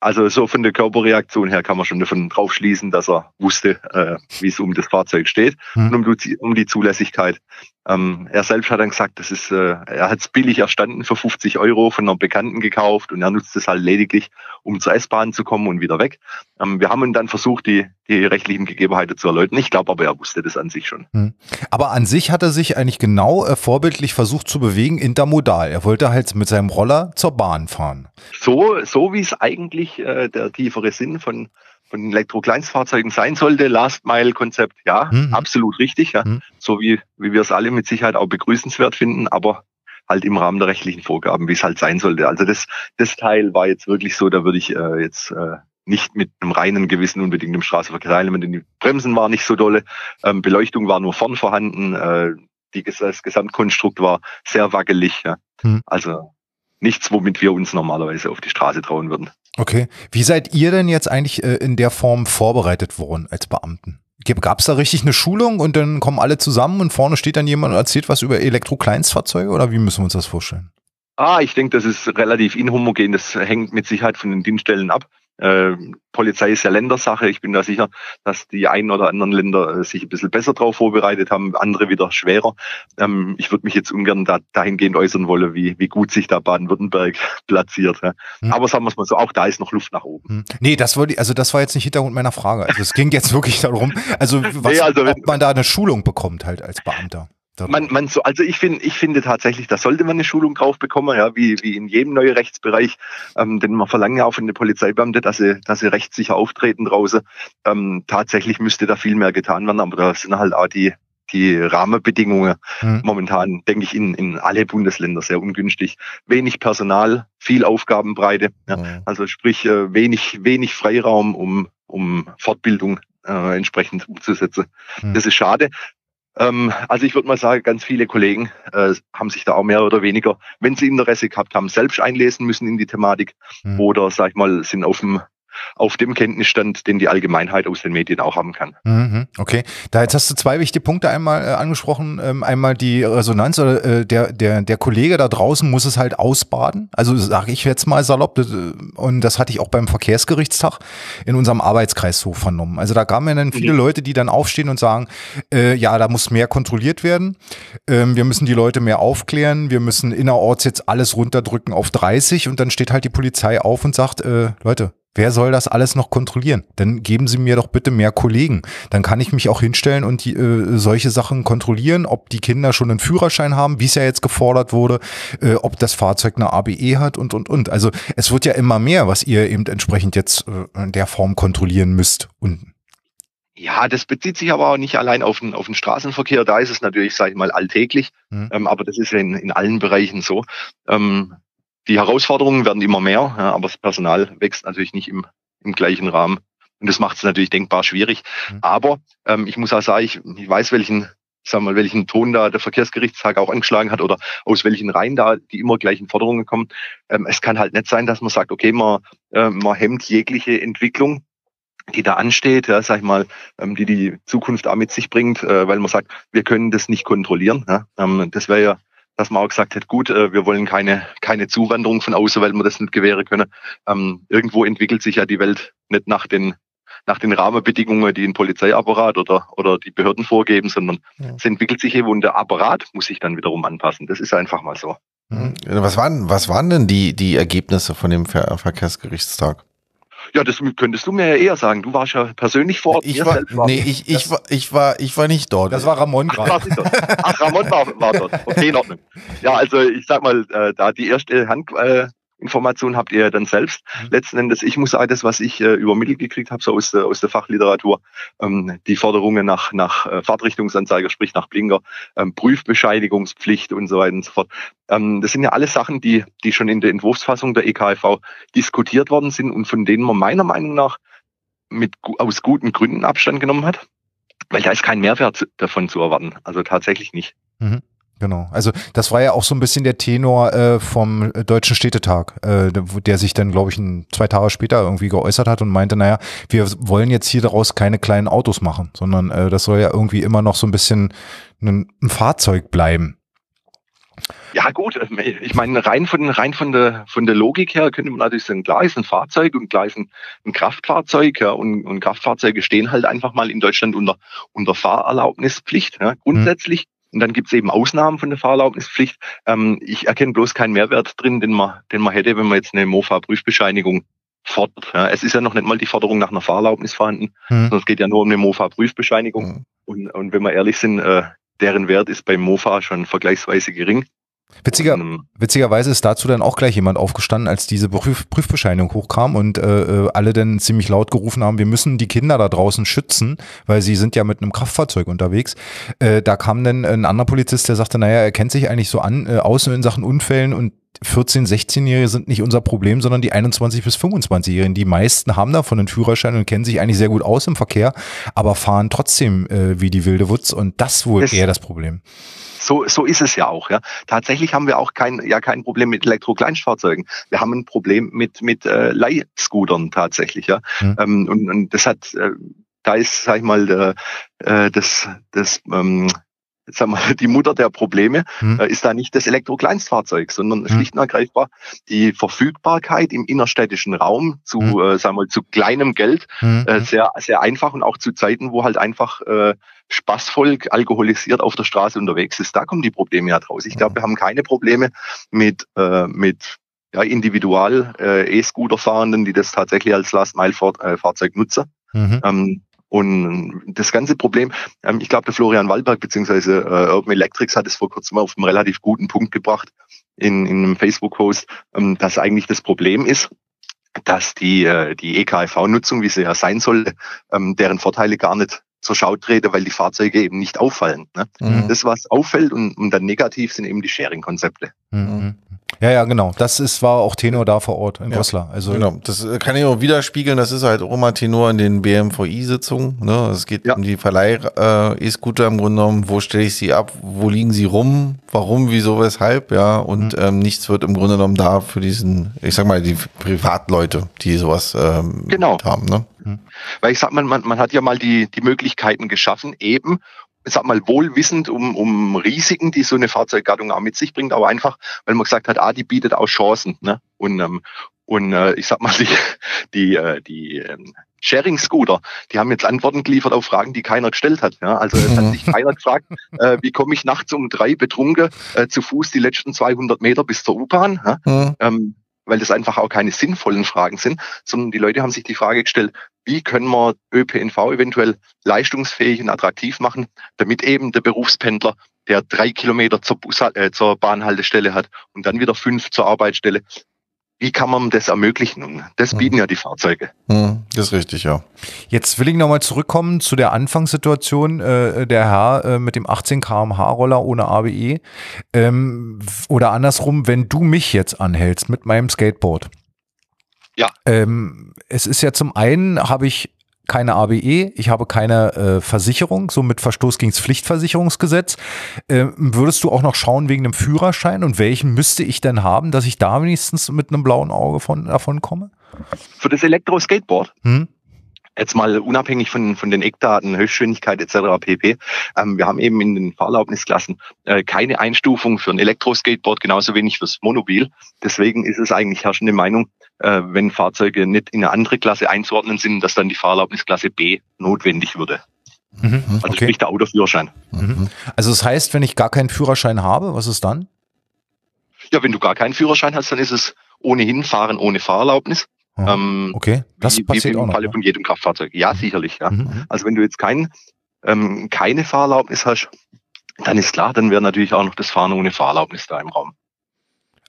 also so von der Körperreaktion her kann man schon davon drauf schließen, dass er wusste, äh, wie es um das Fahrzeug steht mhm. und um die, um die Zulässigkeit. Ähm, er selbst hat dann gesagt, das ist, äh, er hat es billig erstanden für 50 Euro von einer Bekannten gekauft und er nutzt es halt lediglich, um zur S-Bahn zu kommen und wieder weg. Ähm, wir haben ihn dann versucht, die, die rechtlichen Gegebenheiten zu erläutern. Ich glaube aber, er wusste das an sich schon. Mhm. Aber an sich hat er sich eigentlich genau äh, vorbildlich versucht zu bewegen, intermodal. Er wollte halt mit seinem Roller zur Bahn fahren. So, so wie es eigentlich äh, der tiefere Sinn von von Elektrokleinstfahrzeugen sein sollte, Last-Mile-Konzept, ja, mhm. absolut richtig, ja. Mhm. So wie, wie wir es alle mit Sicherheit auch begrüßenswert finden, aber halt im Rahmen der rechtlichen Vorgaben, wie es halt sein sollte. Also das, das Teil war jetzt wirklich so, da würde ich äh, jetzt äh, nicht mit einem reinen Gewissen unbedingt im Straßenverkehr teilnehmen, denn die Bremsen waren nicht so dolle, ähm, Beleuchtung war nur vorn vorhanden, äh, die, das Gesamtkonstrukt war sehr wackelig. Ja. Mhm. Also nichts, womit wir uns normalerweise auf die Straße trauen würden. Okay. Wie seid ihr denn jetzt eigentlich äh, in der Form vorbereitet worden als Beamten? Gab es da richtig eine Schulung und dann kommen alle zusammen und vorne steht dann jemand und erzählt was über Elektrokleinstfahrzeuge oder wie müssen wir uns das vorstellen? Ah, ich denke, das ist relativ inhomogen. Das hängt mit Sicherheit von den Dienststellen ab. Äh, Polizei ist ja Ländersache. Ich bin da sicher, dass die einen oder anderen Länder äh, sich ein bisschen besser darauf vorbereitet haben, andere wieder schwerer. Ähm, ich würde mich jetzt ungern da, dahingehend äußern wollen, wie, wie gut sich da Baden-Württemberg (laughs) platziert. Ja. Hm. Aber sagen wir es mal so, auch da ist noch Luft nach oben. Hm. Nee, das wollte also das war jetzt nicht Hintergrund meiner Frage. Also es ging jetzt (laughs) wirklich darum, also, was, nee, also ob man da eine Schulung bekommt halt als Beamter. Man, man so, also ich finde, ich finde tatsächlich, da sollte man eine Schulung drauf bekommen, ja, wie, wie in jedem neuen Rechtsbereich, ähm, denn man verlangt ja auch von den Polizeibeamten, dass sie, dass sie rechtssicher auftreten draußen. Ähm, tatsächlich müsste da viel mehr getan werden, aber da sind halt auch die, die Rahmenbedingungen mhm. momentan, denke ich, in, in alle Bundesländer sehr ungünstig. Wenig Personal, viel Aufgabenbreite, ja, mhm. also sprich äh, wenig, wenig Freiraum, um, um Fortbildung äh, entsprechend umzusetzen. Mhm. Das ist schade. Ähm, also ich würde mal sagen, ganz viele Kollegen äh, haben sich da auch mehr oder weniger, wenn sie Interesse gehabt haben, selbst einlesen müssen in die Thematik mhm. oder, sag ich mal, sind auf dem auf dem Kenntnisstand, den die Allgemeinheit aus den Medien auch haben kann. Mhm, okay, da jetzt hast du zwei wichtige Punkte einmal äh, angesprochen. Ähm, einmal die Resonanz oder äh, der, der, der Kollege da draußen muss es halt ausbaden. Also sage ich jetzt mal salopp, das, äh, und das hatte ich auch beim Verkehrsgerichtstag in unserem Arbeitskreis so vernommen. Also da kamen dann viele mhm. Leute, die dann aufstehen und sagen, äh, ja, da muss mehr kontrolliert werden. Ähm, wir müssen die Leute mehr aufklären. Wir müssen innerorts jetzt alles runterdrücken auf 30 und dann steht halt die Polizei auf und sagt, äh, Leute, Wer soll das alles noch kontrollieren? Dann geben Sie mir doch bitte mehr Kollegen. Dann kann ich mich auch hinstellen und die, äh, solche Sachen kontrollieren, ob die Kinder schon einen Führerschein haben, wie es ja jetzt gefordert wurde, äh, ob das Fahrzeug eine ABE hat und, und, und. Also es wird ja immer mehr, was ihr eben entsprechend jetzt äh, in der Form kontrollieren müsst. Und ja, das bezieht sich aber auch nicht allein auf den, auf den Straßenverkehr. Da ist es natürlich, sage ich mal, alltäglich. Mhm. Ähm, aber das ist in, in allen Bereichen so. Ähm, die Herausforderungen werden immer mehr, ja, aber das Personal wächst natürlich nicht im, im gleichen Rahmen. Und das macht es natürlich denkbar schwierig. Mhm. Aber ähm, ich muss auch sagen, ich, ich weiß, welchen, sag mal, welchen Ton da der Verkehrsgerichtstag auch angeschlagen hat oder aus welchen Reihen da die immer gleichen Forderungen kommen. Ähm, es kann halt nicht sein, dass man sagt, okay, man, äh, man hemmt jegliche Entwicklung die da ansteht, ja, sag ich mal, ähm, die die Zukunft auch mit sich bringt, äh, weil man sagt, wir können das nicht kontrollieren. Ja. Ähm, das wäre ja dass man auch gesagt hat, gut, äh, wir wollen keine, keine Zuwanderung von außen, weil wir das nicht gewähren können. Ähm, irgendwo entwickelt sich ja die Welt nicht nach den, nach den Rahmenbedingungen, die ein Polizeiapparat oder, oder die Behörden vorgeben, sondern ja. es entwickelt sich eben und der Apparat muss sich dann wiederum anpassen. Das ist einfach mal so. Mhm. Was waren, was waren denn die, die Ergebnisse von dem Ver Verkehrsgerichtstag? Ja, das könntest du mir ja eher sagen. Du warst ja persönlich vor Ort. Ich war, nee, ich, ich, war, ich, war, ich war nicht dort. Das war Ramon gerade. Ach, Ach, Ramon war, war dort. Okay, in Ordnung. Ja, also ich sag mal, äh, da die erste Hand, äh, Information habt ihr dann selbst. Mhm. Letzten Endes, ich muss sagen, das, was ich äh, übermittelt gekriegt habe, so aus der, aus der Fachliteratur, ähm, die Forderungen nach, nach äh, Fahrtrichtungsanzeiger, sprich nach Blinker, ähm, Prüfbescheinigungspflicht und so weiter und so fort. Ähm, das sind ja alles Sachen, die, die schon in der Entwurfsfassung der EKFV diskutiert worden sind und von denen man meiner Meinung nach mit, aus guten Gründen Abstand genommen hat. Weil da ist kein Mehrwert davon zu erwarten. Also tatsächlich nicht. Mhm. Genau. Also das war ja auch so ein bisschen der Tenor äh, vom Deutschen Städtetag, äh, der sich dann, glaube ich, ein, zwei Tage später irgendwie geäußert hat und meinte, naja, wir wollen jetzt hier daraus keine kleinen Autos machen, sondern äh, das soll ja irgendwie immer noch so ein bisschen ein, ein Fahrzeug bleiben. Ja gut, äh, ich meine rein von rein von der von der Logik her könnte man natürlich sagen, klar ist ein Fahrzeug und klar ist ein, ein Kraftfahrzeug ja, und, und Kraftfahrzeuge stehen halt einfach mal in Deutschland unter unter Fahrerlaubnispflicht ja, grundsätzlich. Mhm. Und dann gibt es eben Ausnahmen von der Fahrerlaubnispflicht. Ähm, ich erkenne bloß keinen Mehrwert drin, den man den man hätte, wenn man jetzt eine Mofa-Prüfbescheinigung fordert. Ja, es ist ja noch nicht mal die Forderung nach einer Fahrerlaubnis vorhanden, mhm. sondern es geht ja nur um eine Mofa-Prüfbescheinigung. Mhm. Und, und wenn wir ehrlich sind, äh, deren Wert ist beim Mofa schon vergleichsweise gering. Witziger, und, witzigerweise ist dazu dann auch gleich jemand aufgestanden, als diese Prüf Prüfbescheinigung hochkam und äh, äh, alle dann ziemlich laut gerufen haben, wir müssen die Kinder da draußen schützen, weil sie sind ja mit einem Kraftfahrzeug unterwegs. Äh, da kam dann ein anderer Polizist, der sagte, naja, er kennt sich eigentlich so an, äh, aus in Sachen Unfällen und 14-, 16-Jährige sind nicht unser Problem, sondern die 21- bis 25-Jährigen. Die meisten haben davon einen Führerschein und kennen sich eigentlich sehr gut aus im Verkehr, aber fahren trotzdem äh, wie die wilde Wutz und das wohl das, eher das Problem. So, so ist es ja auch. Ja. Tatsächlich haben wir auch kein, ja, kein Problem mit Elektrokleinstfahrzeugen. Wir haben ein Problem mit, mit äh, Leihscootern tatsächlich. Ja. Hm. Ähm, und, und das hat äh, da ist, sag ich mal, äh, das, das ähm, sag (laughs) mal, die Mutter der Probleme hm. äh, ist da nicht das Elektrokleinstfahrzeug, sondern hm. schlicht und ergreifbar die Verfügbarkeit im innerstädtischen Raum zu, hm. äh, sagen wir mal, zu kleinem Geld, hm. äh, sehr, sehr einfach und auch zu Zeiten, wo halt einfach äh, Spaßvolk alkoholisiert auf der Straße unterwegs ist. Da kommen die Probleme ja draus. Ich glaube, wir haben keine Probleme mit, äh, mit ja, individual äh, E-Scooter-Fahrenden, die das tatsächlich als Last-Mile-Fahrzeug äh, nutzen. Mhm. Ähm, und das ganze Problem, ähm, ich glaube, der Florian Waldberg beziehungsweise äh, Urban Electrics hat es vor kurzem auf einen relativ guten Punkt gebracht in, in einem Facebook-Post, ähm, dass eigentlich das Problem ist, dass die, äh, die EKFV-Nutzung, wie sie ja sein sollte, ähm, deren Vorteile gar nicht zur Schau trete, weil die Fahrzeuge eben nicht auffallen. Ne? Mhm. Das, was auffällt und, und dann negativ, sind eben die Sharing-Konzepte. Mhm. Ja, ja, genau. Das ist, war auch Tenor da vor Ort in ja, Goslar. Also genau, das äh, kann ich auch widerspiegeln. Das ist halt auch immer Tenor in den BMVI-Sitzungen. Ne? Es geht ja. um die Verleih-E-Scooter im Grunde genommen. Wo stelle ich sie ab? Wo liegen sie rum? Warum? Wieso? Weshalb? Ja, und mhm. ähm, nichts wird im Grunde genommen da für diesen, ich sag mal, die Privatleute, die sowas ähm, genau. haben. Ne? Mhm. Weil ich sag mal, man, man hat ja mal die, die Möglichkeiten geschaffen, eben ich sag mal, wohlwissend um, um Risiken, die so eine Fahrzeuggattung auch mit sich bringt, aber einfach, weil man gesagt hat, ah, die bietet auch Chancen. Ne? Und, ähm, und äh, ich sag mal, (laughs) die, die, äh, die ähm, Sharing-Scooter, die haben jetzt Antworten geliefert auf Fragen, die keiner gestellt hat. Ja? Also es hat sich keiner gefragt, äh, wie komme ich nachts um drei betrunken äh, zu Fuß die letzten 200 Meter bis zur U-Bahn. Ja? Mhm. Ähm, weil das einfach auch keine sinnvollen Fragen sind, sondern die Leute haben sich die Frage gestellt, wie können wir ÖPNV eventuell leistungsfähig und attraktiv machen, damit eben der Berufspendler, der drei Kilometer zur, Bus, äh, zur Bahnhaltestelle hat und dann wieder fünf zur Arbeitsstelle, wie kann man das ermöglichen? Das bieten hm. ja die Fahrzeuge. Hm, das ist richtig, ja. Jetzt will ich nochmal zurückkommen zu der Anfangssituation. Äh, der Herr äh, mit dem 18 km/h Roller ohne ABE. Ähm, oder andersrum, wenn du mich jetzt anhältst mit meinem Skateboard. Ja. Ähm, es ist ja zum einen, habe ich keine ABE, ich habe keine äh, Versicherung, so mit Verstoß gegen das Pflichtversicherungsgesetz. Äh, würdest du auch noch schauen wegen dem Führerschein und welchen müsste ich denn haben, dass ich da wenigstens mit einem blauen Auge von, davon komme? Für das Elektro-Skateboard? Hm? Jetzt mal unabhängig von, von den Eckdaten, Höchstgeschwindigkeit etc. pp. Ähm, wir haben eben in den Fahrerlaubnisklassen äh, keine Einstufung für ein Elektroskateboard, genauso wenig fürs Monobil. Deswegen ist es eigentlich herrschende Meinung, äh, wenn Fahrzeuge nicht in eine andere Klasse einzuordnen sind, dass dann die Fahrerlaubnisklasse B notwendig würde. Mhm, also okay. sprich der Autoführerschein. Mhm. Also das heißt, wenn ich gar keinen Führerschein habe, was ist dann? Ja, wenn du gar keinen Führerschein hast, dann ist es ohnehin Fahren ohne Fahrerlaubnis. Ähm, okay, das wie, passiert wie im auch Falle noch, von jedem Kraftfahrzeug. Ja, mhm. sicherlich. Ja. Mhm. Also wenn du jetzt kein, ähm, keine Fahrerlaubnis hast, dann ist klar, dann wäre natürlich auch noch das Fahren ohne Fahrerlaubnis da im Raum.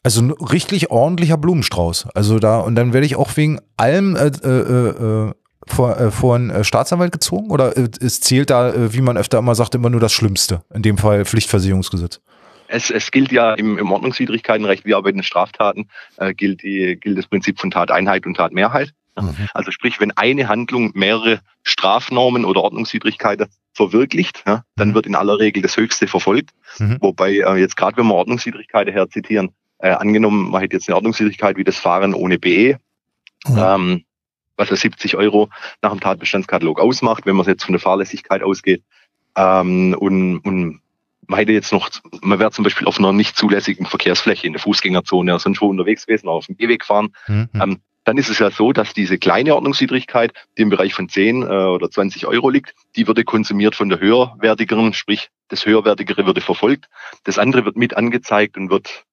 Also ein richtig ordentlicher Blumenstrauß. Also da, und dann werde ich auch wegen allem äh, äh, äh, vor, äh, vor einen äh, Staatsanwalt gezogen? Oder äh, es zählt da, äh, wie man öfter immer sagt, immer nur das Schlimmste? In dem Fall Pflichtversicherungsgesetz. Es, es gilt ja im, im Ordnungswidrigkeitenrecht wie auch bei den Straftaten, äh, gilt, die, gilt das Prinzip von Tateinheit und Tatmehrheit. Mhm. Also sprich, wenn eine Handlung mehrere Strafnormen oder Ordnungswidrigkeiten verwirklicht, ja, dann mhm. wird in aller Regel das Höchste verfolgt. Mhm. Wobei äh, jetzt gerade, wenn wir Ordnungswidrigkeiten herzitieren, äh, angenommen, man hätte jetzt eine Ordnungswidrigkeit wie das Fahren ohne BE, mhm. ähm, was ja 70 Euro nach dem Tatbestandskatalog ausmacht, wenn man jetzt von der Fahrlässigkeit ausgeht. Ähm, und, und man hätte jetzt noch, man wäre zum Beispiel auf einer nicht zulässigen Verkehrsfläche in der Fußgängerzone oder sonst wo unterwegs gewesen, auf dem Gehweg fahren. Mhm. Ähm, dann ist es ja so, dass diese kleine Ordnungswidrigkeit, die im Bereich von 10 äh, oder 20 Euro liegt, die würde konsumiert von der höherwertigeren, sprich das höherwertigere würde verfolgt. Das andere wird mit angezeigt und wird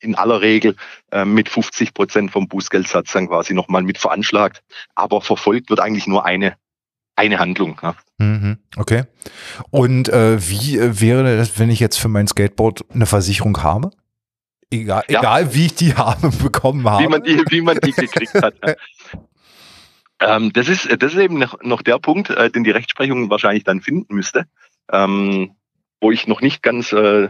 in aller Regel äh, mit 50 Prozent vom Bußgeldsatz dann quasi nochmal mit veranschlagt. Aber verfolgt wird eigentlich nur eine, eine Handlung. Ja. Mhm, okay. Und äh, wie äh, wäre das, wenn ich jetzt für mein Skateboard eine Versicherung habe? Egal, ja. egal wie ich die (laughs) habe bekommen habe. Wie man die, wie man die gekriegt hat. (laughs) ähm, das, ist, das ist eben noch, noch der Punkt, äh, den die Rechtsprechung wahrscheinlich dann finden müsste, ähm, wo ich noch nicht ganz äh,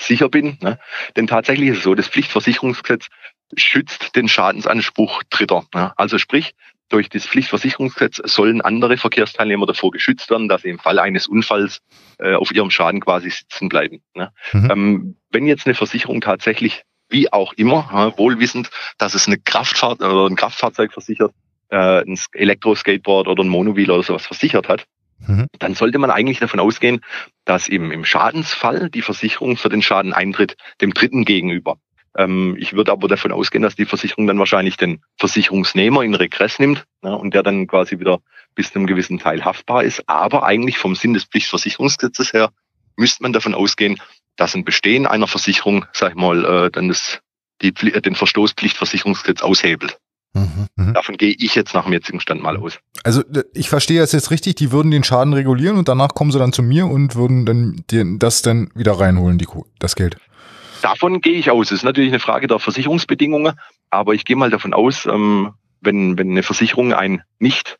sicher bin. Ne? Denn tatsächlich ist es so, das Pflichtversicherungsgesetz schützt den Schadensanspruch Dritter. Ne? Also sprich, durch das Pflichtversicherungsgesetz sollen andere Verkehrsteilnehmer davor geschützt werden, dass sie im Fall eines Unfalls äh, auf ihrem Schaden quasi sitzen bleiben. Ne? Mhm. Ähm, wenn jetzt eine Versicherung tatsächlich, wie auch immer, wohlwissend, dass es eine Kraftfahrt oder ein Kraftfahrzeug versichert, äh, ein Elektroskateboard oder ein Monowheel oder sowas versichert hat, mhm. dann sollte man eigentlich davon ausgehen, dass im, im Schadensfall die Versicherung für den Schaden eintritt, dem Dritten gegenüber. Ähm, ich würde aber davon ausgehen, dass die Versicherung dann wahrscheinlich den Versicherungsnehmer in Regress nimmt ja, und der dann quasi wieder bis zu einem gewissen Teil haftbar ist. Aber eigentlich vom Sinn des Pflichtversicherungsgesetzes her müsste man davon ausgehen, dass ein Bestehen einer Versicherung, sag ich mal, äh, dann das, die, den Verstoß Pflichtversicherungsgesetz aushebelt. Mhm, mh. Davon gehe ich jetzt nach dem jetzigen Stand mal aus. Also ich verstehe das jetzt richtig, die würden den Schaden regulieren und danach kommen sie dann zu mir und würden dann den, das dann wieder reinholen, die, das Geld. Davon gehe ich aus. Es ist natürlich eine Frage der Versicherungsbedingungen, aber ich gehe mal davon aus, ähm, wenn, wenn eine Versicherung ein nicht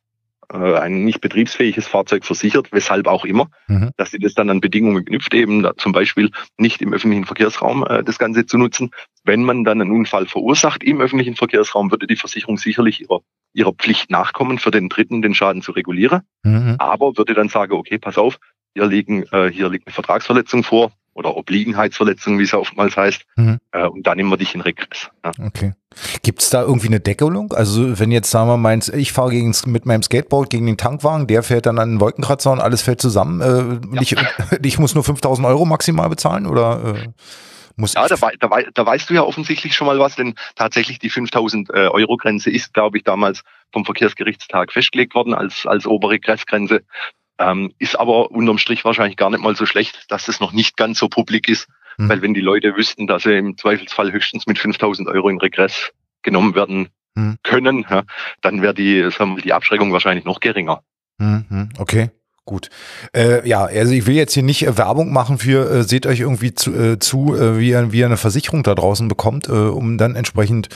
äh, ein nicht betriebsfähiges Fahrzeug versichert, weshalb auch immer, mhm. dass sie das dann an Bedingungen knüpft, eben da, zum Beispiel nicht im öffentlichen Verkehrsraum äh, das Ganze zu nutzen. Wenn man dann einen Unfall verursacht im öffentlichen Verkehrsraum, würde die Versicherung sicherlich ihrer, ihrer Pflicht nachkommen, für den Dritten den Schaden zu regulieren, mhm. aber würde dann sagen, okay, pass auf, hier liegen, äh, hier liegt eine Vertragsverletzung vor, oder Obliegenheitsverletzung, wie es oftmals heißt. Mhm. Äh, und dann nehmen wir dich in Regress. Ja. Okay. Gibt es da irgendwie eine Deckelung? Also wenn jetzt, sagen wir mal, ich fahre gegen, mit meinem Skateboard gegen den Tankwagen, der fährt dann an den Wolkenkratzer und alles fällt zusammen. Äh, ja. ich, (laughs) ich, muss nur 5000 Euro maximal bezahlen oder äh, muss Ja, da, da, da weißt du ja offensichtlich schon mal was, denn tatsächlich die 5000 äh, Euro Grenze ist, glaube ich, damals vom Verkehrsgerichtstag festgelegt worden als, als obere Grenzgrenze. Ähm, ist aber unterm Strich wahrscheinlich gar nicht mal so schlecht, dass das noch nicht ganz so publik ist. Mhm. Weil wenn die Leute wüssten, dass sie im Zweifelsfall höchstens mit 5000 Euro in Regress genommen werden mhm. können, ja, dann wäre die, sagen wir, die Abschreckung wahrscheinlich noch geringer. Mhm. Okay. Gut. Äh, ja, also ich will jetzt hier nicht äh, Werbung machen für, äh, seht euch irgendwie zu, äh, zu äh, wie, ihr, wie ihr eine Versicherung da draußen bekommt, äh, um dann entsprechend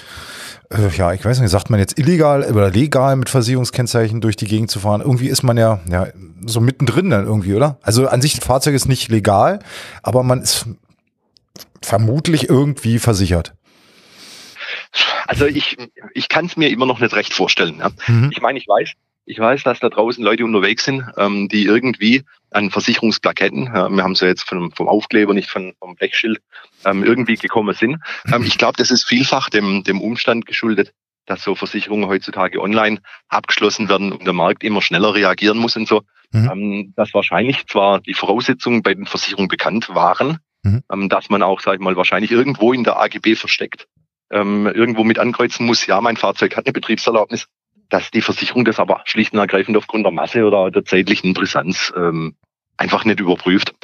ja, ich weiß nicht, sagt man jetzt illegal oder legal mit Versicherungskennzeichen durch die Gegend zu fahren? Irgendwie ist man ja, ja so mittendrin dann irgendwie, oder? Also an sich, das Fahrzeug ist nicht legal, aber man ist vermutlich irgendwie versichert. Also ich, ich kann es mir immer noch nicht recht vorstellen. Ja. Mhm. Ich meine, ich weiß, ich weiß, dass da draußen Leute unterwegs sind, ähm, die irgendwie an Versicherungsplaketten, äh, wir haben sie ja jetzt vom, vom Aufkleber, nicht von, vom Blechschild, ähm, irgendwie gekommen sind. Ähm, ich glaube, das ist vielfach dem, dem Umstand geschuldet, dass so Versicherungen heutzutage online abgeschlossen werden und der Markt immer schneller reagieren muss und so. Mhm. Ähm, dass wahrscheinlich zwar die Voraussetzungen bei den Versicherungen bekannt waren, mhm. ähm, dass man auch, sag ich mal, wahrscheinlich irgendwo in der AGB versteckt, ähm, irgendwo mit ankreuzen muss, ja, mein Fahrzeug hat eine Betriebserlaubnis, dass die Versicherung das aber schlicht und ergreifend aufgrund der Masse oder der zeitlichen Brisanz ähm, einfach nicht überprüft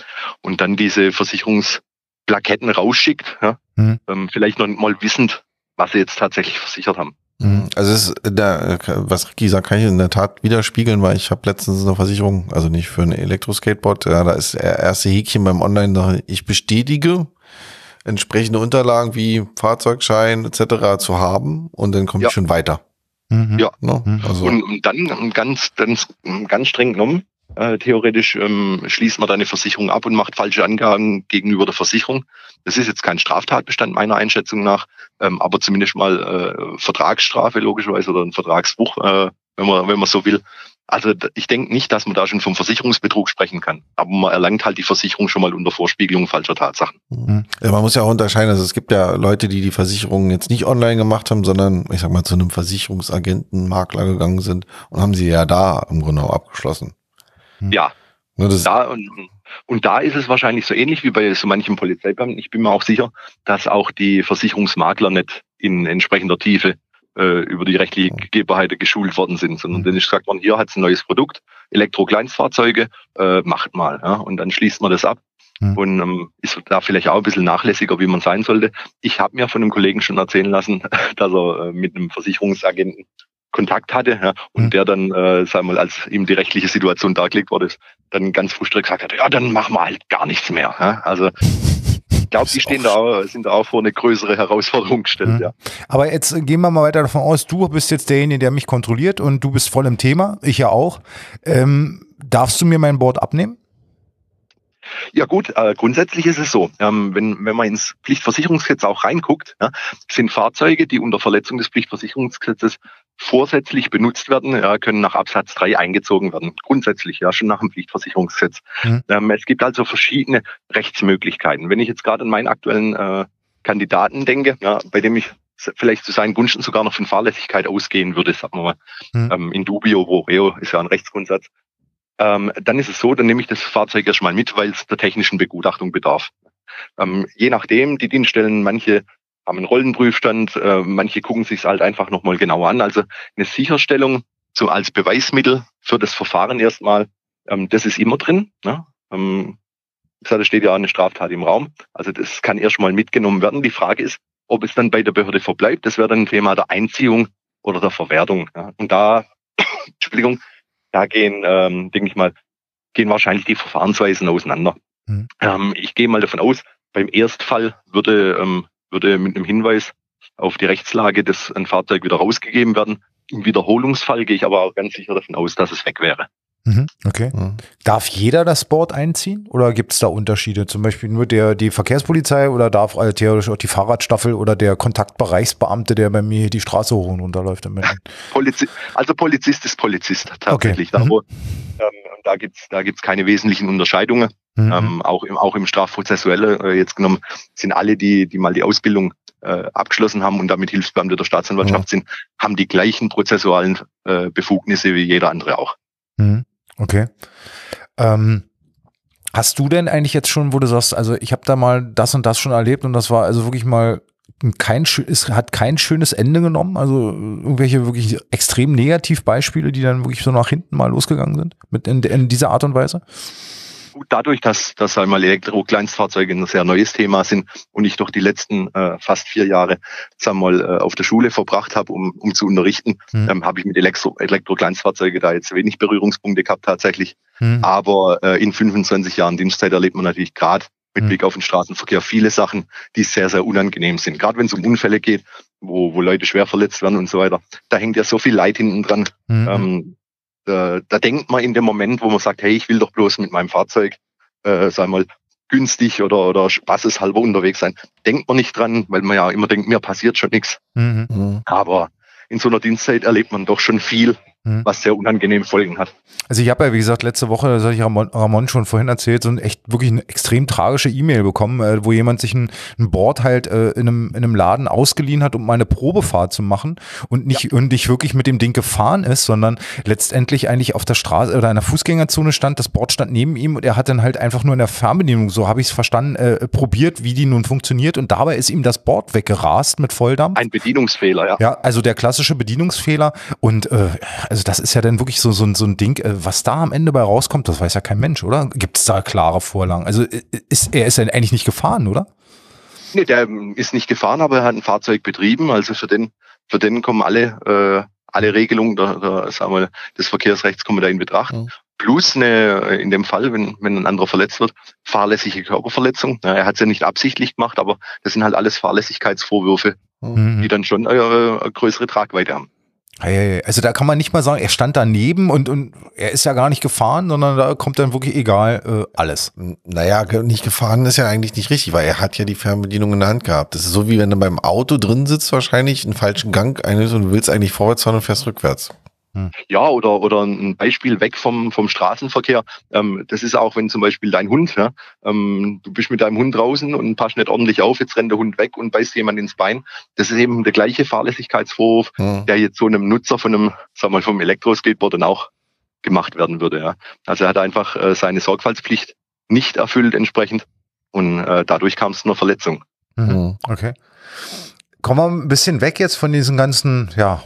und dann diese Versicherungsplaketten rausschickt, ja, mhm. ähm, vielleicht noch mal wissend, was sie jetzt tatsächlich versichert haben. Mhm. Also ist der, was Ricky sagt, kann ich in der Tat widerspiegeln, weil ich habe letztens eine Versicherung, also nicht für ein Elektroskateboard, ja, da ist der erste Häkchen beim Online, ich bestätige entsprechende Unterlagen wie Fahrzeugschein etc. zu haben und dann komme ja. ich schon weiter. Mhm. Ja. No? Ne? Mhm. Also. Und, und dann ganz, ganz, ganz streng genommen, äh, theoretisch ähm, schließt man deine Versicherung ab und macht falsche Angaben gegenüber der Versicherung. Das ist jetzt kein Straftatbestand meiner Einschätzung nach, ähm, aber zumindest mal äh, Vertragsstrafe logischerweise oder ein Vertragsbruch, äh, wenn man wenn man so will. Also ich denke nicht, dass man da schon vom Versicherungsbetrug sprechen kann. Aber man erlangt halt die Versicherung schon mal unter Vorspiegelung falscher Tatsachen. Mhm. Ja, man muss ja auch unterscheiden. Also es gibt ja Leute, die die Versicherungen jetzt nicht online gemacht haben, sondern ich sag mal zu einem Versicherungsagenten, Makler gegangen sind und haben sie ja da im Grunde auch abgeschlossen. Ja. Ne, da und Und da ist es wahrscheinlich so ähnlich wie bei so manchem Polizeibeamten. Ich bin mir auch sicher, dass auch die Versicherungsmakler nicht in entsprechender Tiefe äh, über die rechtliche Gegebenheiten geschult worden sind, sondern denen ist gesagt worden, hier hat es ein neues Produkt, Elektro-Kleinstfahrzeuge, äh, macht mal. Ja? Und dann schließt man das ab Mhm. Und ähm, ist da vielleicht auch ein bisschen nachlässiger, wie man sein sollte. Ich habe mir von einem Kollegen schon erzählen lassen, (laughs) dass er äh, mit einem Versicherungsagenten Kontakt hatte ja, und mhm. der dann, äh, sagen wir mal, als ihm die rechtliche Situation dargelegt wurde, dann ganz frustriert gesagt hat, ja, dann machen wir halt gar nichts mehr. Ja. Also ich glaube, die stehen da sind da auch vor eine größere Herausforderung gestellt. Mhm. Ja. Aber jetzt gehen wir mal weiter davon aus, du bist jetzt derjenige, der mich kontrolliert und du bist voll im Thema, ich ja auch. Ähm, darfst du mir mein Board abnehmen? Ja gut, äh, grundsätzlich ist es so, ähm, wenn, wenn man ins Pflichtversicherungsgesetz auch reinguckt, ja, sind Fahrzeuge, die unter Verletzung des Pflichtversicherungsgesetzes vorsätzlich benutzt werden, ja, können nach Absatz 3 eingezogen werden. Grundsätzlich, ja, schon nach dem Pflichtversicherungsgesetz. Mhm. Ähm, es gibt also verschiedene Rechtsmöglichkeiten. Wenn ich jetzt gerade an meinen aktuellen äh, Kandidaten denke, ja, bei dem ich vielleicht zu seinen Gunsten sogar noch von Fahrlässigkeit ausgehen würde, sagen wir mal. Mhm. Ähm, in dubio pro reo ist ja ein Rechtsgrundsatz ähm, dann ist es so, dann nehme ich das Fahrzeug erstmal mit, weil es der technischen Begutachtung bedarf. Ähm, je nachdem, die Dienststellen, manche haben einen Rollenprüfstand, äh, manche gucken sich halt einfach nochmal genauer an. Also eine Sicherstellung so als Beweismittel für das Verfahren erstmal, ähm, das ist immer drin. Ne? Ähm, da steht ja eine Straftat im Raum. Also das kann erstmal mitgenommen werden. Die Frage ist, ob es dann bei der Behörde verbleibt. Das wäre dann ein Thema der Einziehung oder der Verwertung. Ja? Und da, (coughs) Entschuldigung, da gehen, ähm, denke ich mal, gehen wahrscheinlich die Verfahrensweisen auseinander. Mhm. Ähm, ich gehe mal davon aus, beim Erstfall würde, ähm, würde mit einem Hinweis auf die Rechtslage des ein Fahrzeug wieder rausgegeben werden. Im Wiederholungsfall gehe ich aber auch ganz sicher davon aus, dass es weg wäre. Mhm, okay. Mhm. Darf jeder das Board einziehen oder gibt es da Unterschiede? Zum Beispiel nur der, die Verkehrspolizei oder darf also theoretisch auch die Fahrradstaffel oder der Kontaktbereichsbeamte, der bei mir die Straße hoch und runter läuft? (laughs) Polizi also Polizist ist Polizist tatsächlich. Okay. Mhm. Da, ähm, da gibt es da gibt's keine wesentlichen Unterscheidungen. Mhm. Ähm, auch, im, auch im Strafprozessuelle äh, jetzt genommen sind alle, die, die mal die Ausbildung äh, abgeschlossen haben und damit Hilfsbeamte der Staatsanwaltschaft mhm. sind, haben die gleichen prozessualen äh, Befugnisse wie jeder andere auch. Mhm. Okay. Ähm, hast du denn eigentlich jetzt schon, wo du sagst, also ich habe da mal das und das schon erlebt und das war also wirklich mal kein es hat kein schönes Ende genommen, also irgendwelche wirklich extrem Negativbeispiele, die dann wirklich so nach hinten mal losgegangen sind mit in, in dieser Art und Weise? Gut, dadurch, dass, dass einmal Elektro-Kleinstfahrzeuge ein sehr neues Thema sind und ich doch die letzten äh, fast vier Jahre sagen wir mal, äh, auf der Schule verbracht habe, um, um zu unterrichten, mhm. ähm, habe ich mit Elektro, Elektro-Kleinstfahrzeuge da jetzt wenig Berührungspunkte gehabt tatsächlich. Mhm. Aber äh, in 25 Jahren Dienstzeit erlebt man natürlich gerade mit hm. Blick auf den Straßenverkehr viele Sachen, die sehr, sehr unangenehm sind. Gerade wenn es um Unfälle geht, wo, wo Leute schwer verletzt werden und so weiter. Da hängt ja so viel Leid hinten dran. Mhm. Ähm, da, da denkt man in dem Moment, wo man sagt, hey, ich will doch bloß mit meinem Fahrzeug, äh, sag mal, günstig oder, oder spaßeshalber unterwegs sein, denkt man nicht dran, weil man ja immer denkt, mir passiert schon nichts. Mhm. mhm. Aber in so einer Dienstzeit erlebt man doch schon viel mhm. was sehr unangenehm Folgen hat. Also ich habe ja, wie gesagt, letzte Woche, das hatte ich Ramon, Ramon schon vorhin erzählt, so ein echt wirklich eine extrem tragische E-Mail bekommen, äh, wo jemand sich ein, ein Board halt äh, in, einem, in einem Laden ausgeliehen hat, um mal eine Probefahrt zu machen und nicht, ja. und nicht wirklich mit dem Ding gefahren ist, sondern letztendlich eigentlich auf der Straße oder in der Fußgängerzone stand, das Board stand neben ihm und er hat dann halt einfach nur in der Fernbedienung, so habe ich es verstanden, äh, probiert, wie die nun funktioniert und dabei ist ihm das Board weggerast mit Volldampf. Ein Bedienungsfehler, ja. Ja, also der klassische Bedienungsfehler und äh, also das ist ja dann wirklich so, so, so ein Ding, äh, was da am Ende bei rauskommt, das weiß ja kein Mensch, oder? Gibt es da klare Vorlagen? Also äh, ist, er ist ja eigentlich nicht gefahren, oder? Nee, der ähm, ist nicht gefahren, aber er hat ein Fahrzeug betrieben. Also für den, für den kommen alle, äh, alle Regelungen der, der, sagen wir, des Verkehrsrechts kommen da in Betracht. Mhm. Plus eine, äh, in dem Fall, wenn, wenn ein anderer verletzt wird, fahrlässige Körperverletzung. Ja, er hat es ja nicht absichtlich gemacht, aber das sind halt alles Fahrlässigkeitsvorwürfe, mhm. die dann schon äh, eine größere Tragweite haben. Also da kann man nicht mal sagen, er stand daneben und, und er ist ja gar nicht gefahren, sondern da kommt dann wirklich egal äh, alles. Naja, nicht gefahren ist ja eigentlich nicht richtig, weil er hat ja die Fernbedienung in der Hand gehabt. Das ist so wie wenn du beim Auto drin sitzt, wahrscheinlich einen falschen Gang einnimmst und du willst eigentlich vorwärts fahren und fährst rückwärts. Hm. Ja, oder, oder ein Beispiel weg vom, vom Straßenverkehr. Ähm, das ist auch, wenn zum Beispiel dein Hund, ja, ähm, du bist mit deinem Hund draußen und passt nicht ordentlich auf, jetzt rennt der Hund weg und beißt jemand ins Bein. Das ist eben der gleiche Fahrlässigkeitsvorwurf, hm. der jetzt so einem Nutzer von einem, sag mal, vom Elektroskateboard dann auch gemacht werden würde. Ja. Also er hat einfach äh, seine Sorgfaltspflicht nicht erfüllt entsprechend. Und äh, dadurch kam es zu einer Verletzung. Mhm. Okay. Kommen wir ein bisschen weg jetzt von diesen ganzen, ja,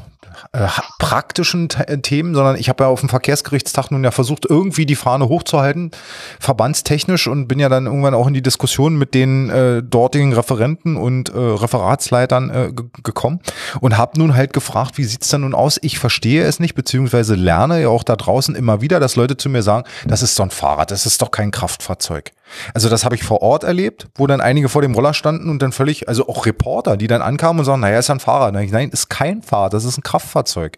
äh, praktischen äh, Themen, sondern ich habe ja auf dem Verkehrsgerichtstag nun ja versucht, irgendwie die Fahne hochzuhalten, verbandstechnisch und bin ja dann irgendwann auch in die Diskussion mit den äh, dortigen Referenten und äh, Referatsleitern äh, gekommen und habe nun halt gefragt, wie sieht's denn nun aus? Ich verstehe es nicht, beziehungsweise lerne ja auch da draußen immer wieder, dass Leute zu mir sagen, das ist so ein Fahrrad, das ist doch kein Kraftfahrzeug. Also das habe ich vor Ort erlebt, wo dann einige vor dem Roller standen und dann völlig, also auch Reporter, die dann ankamen und sagen, naja, ist ein Fahrrad. Nein, ist kein Fahrrad, das ist ein Kraftfahrzeug.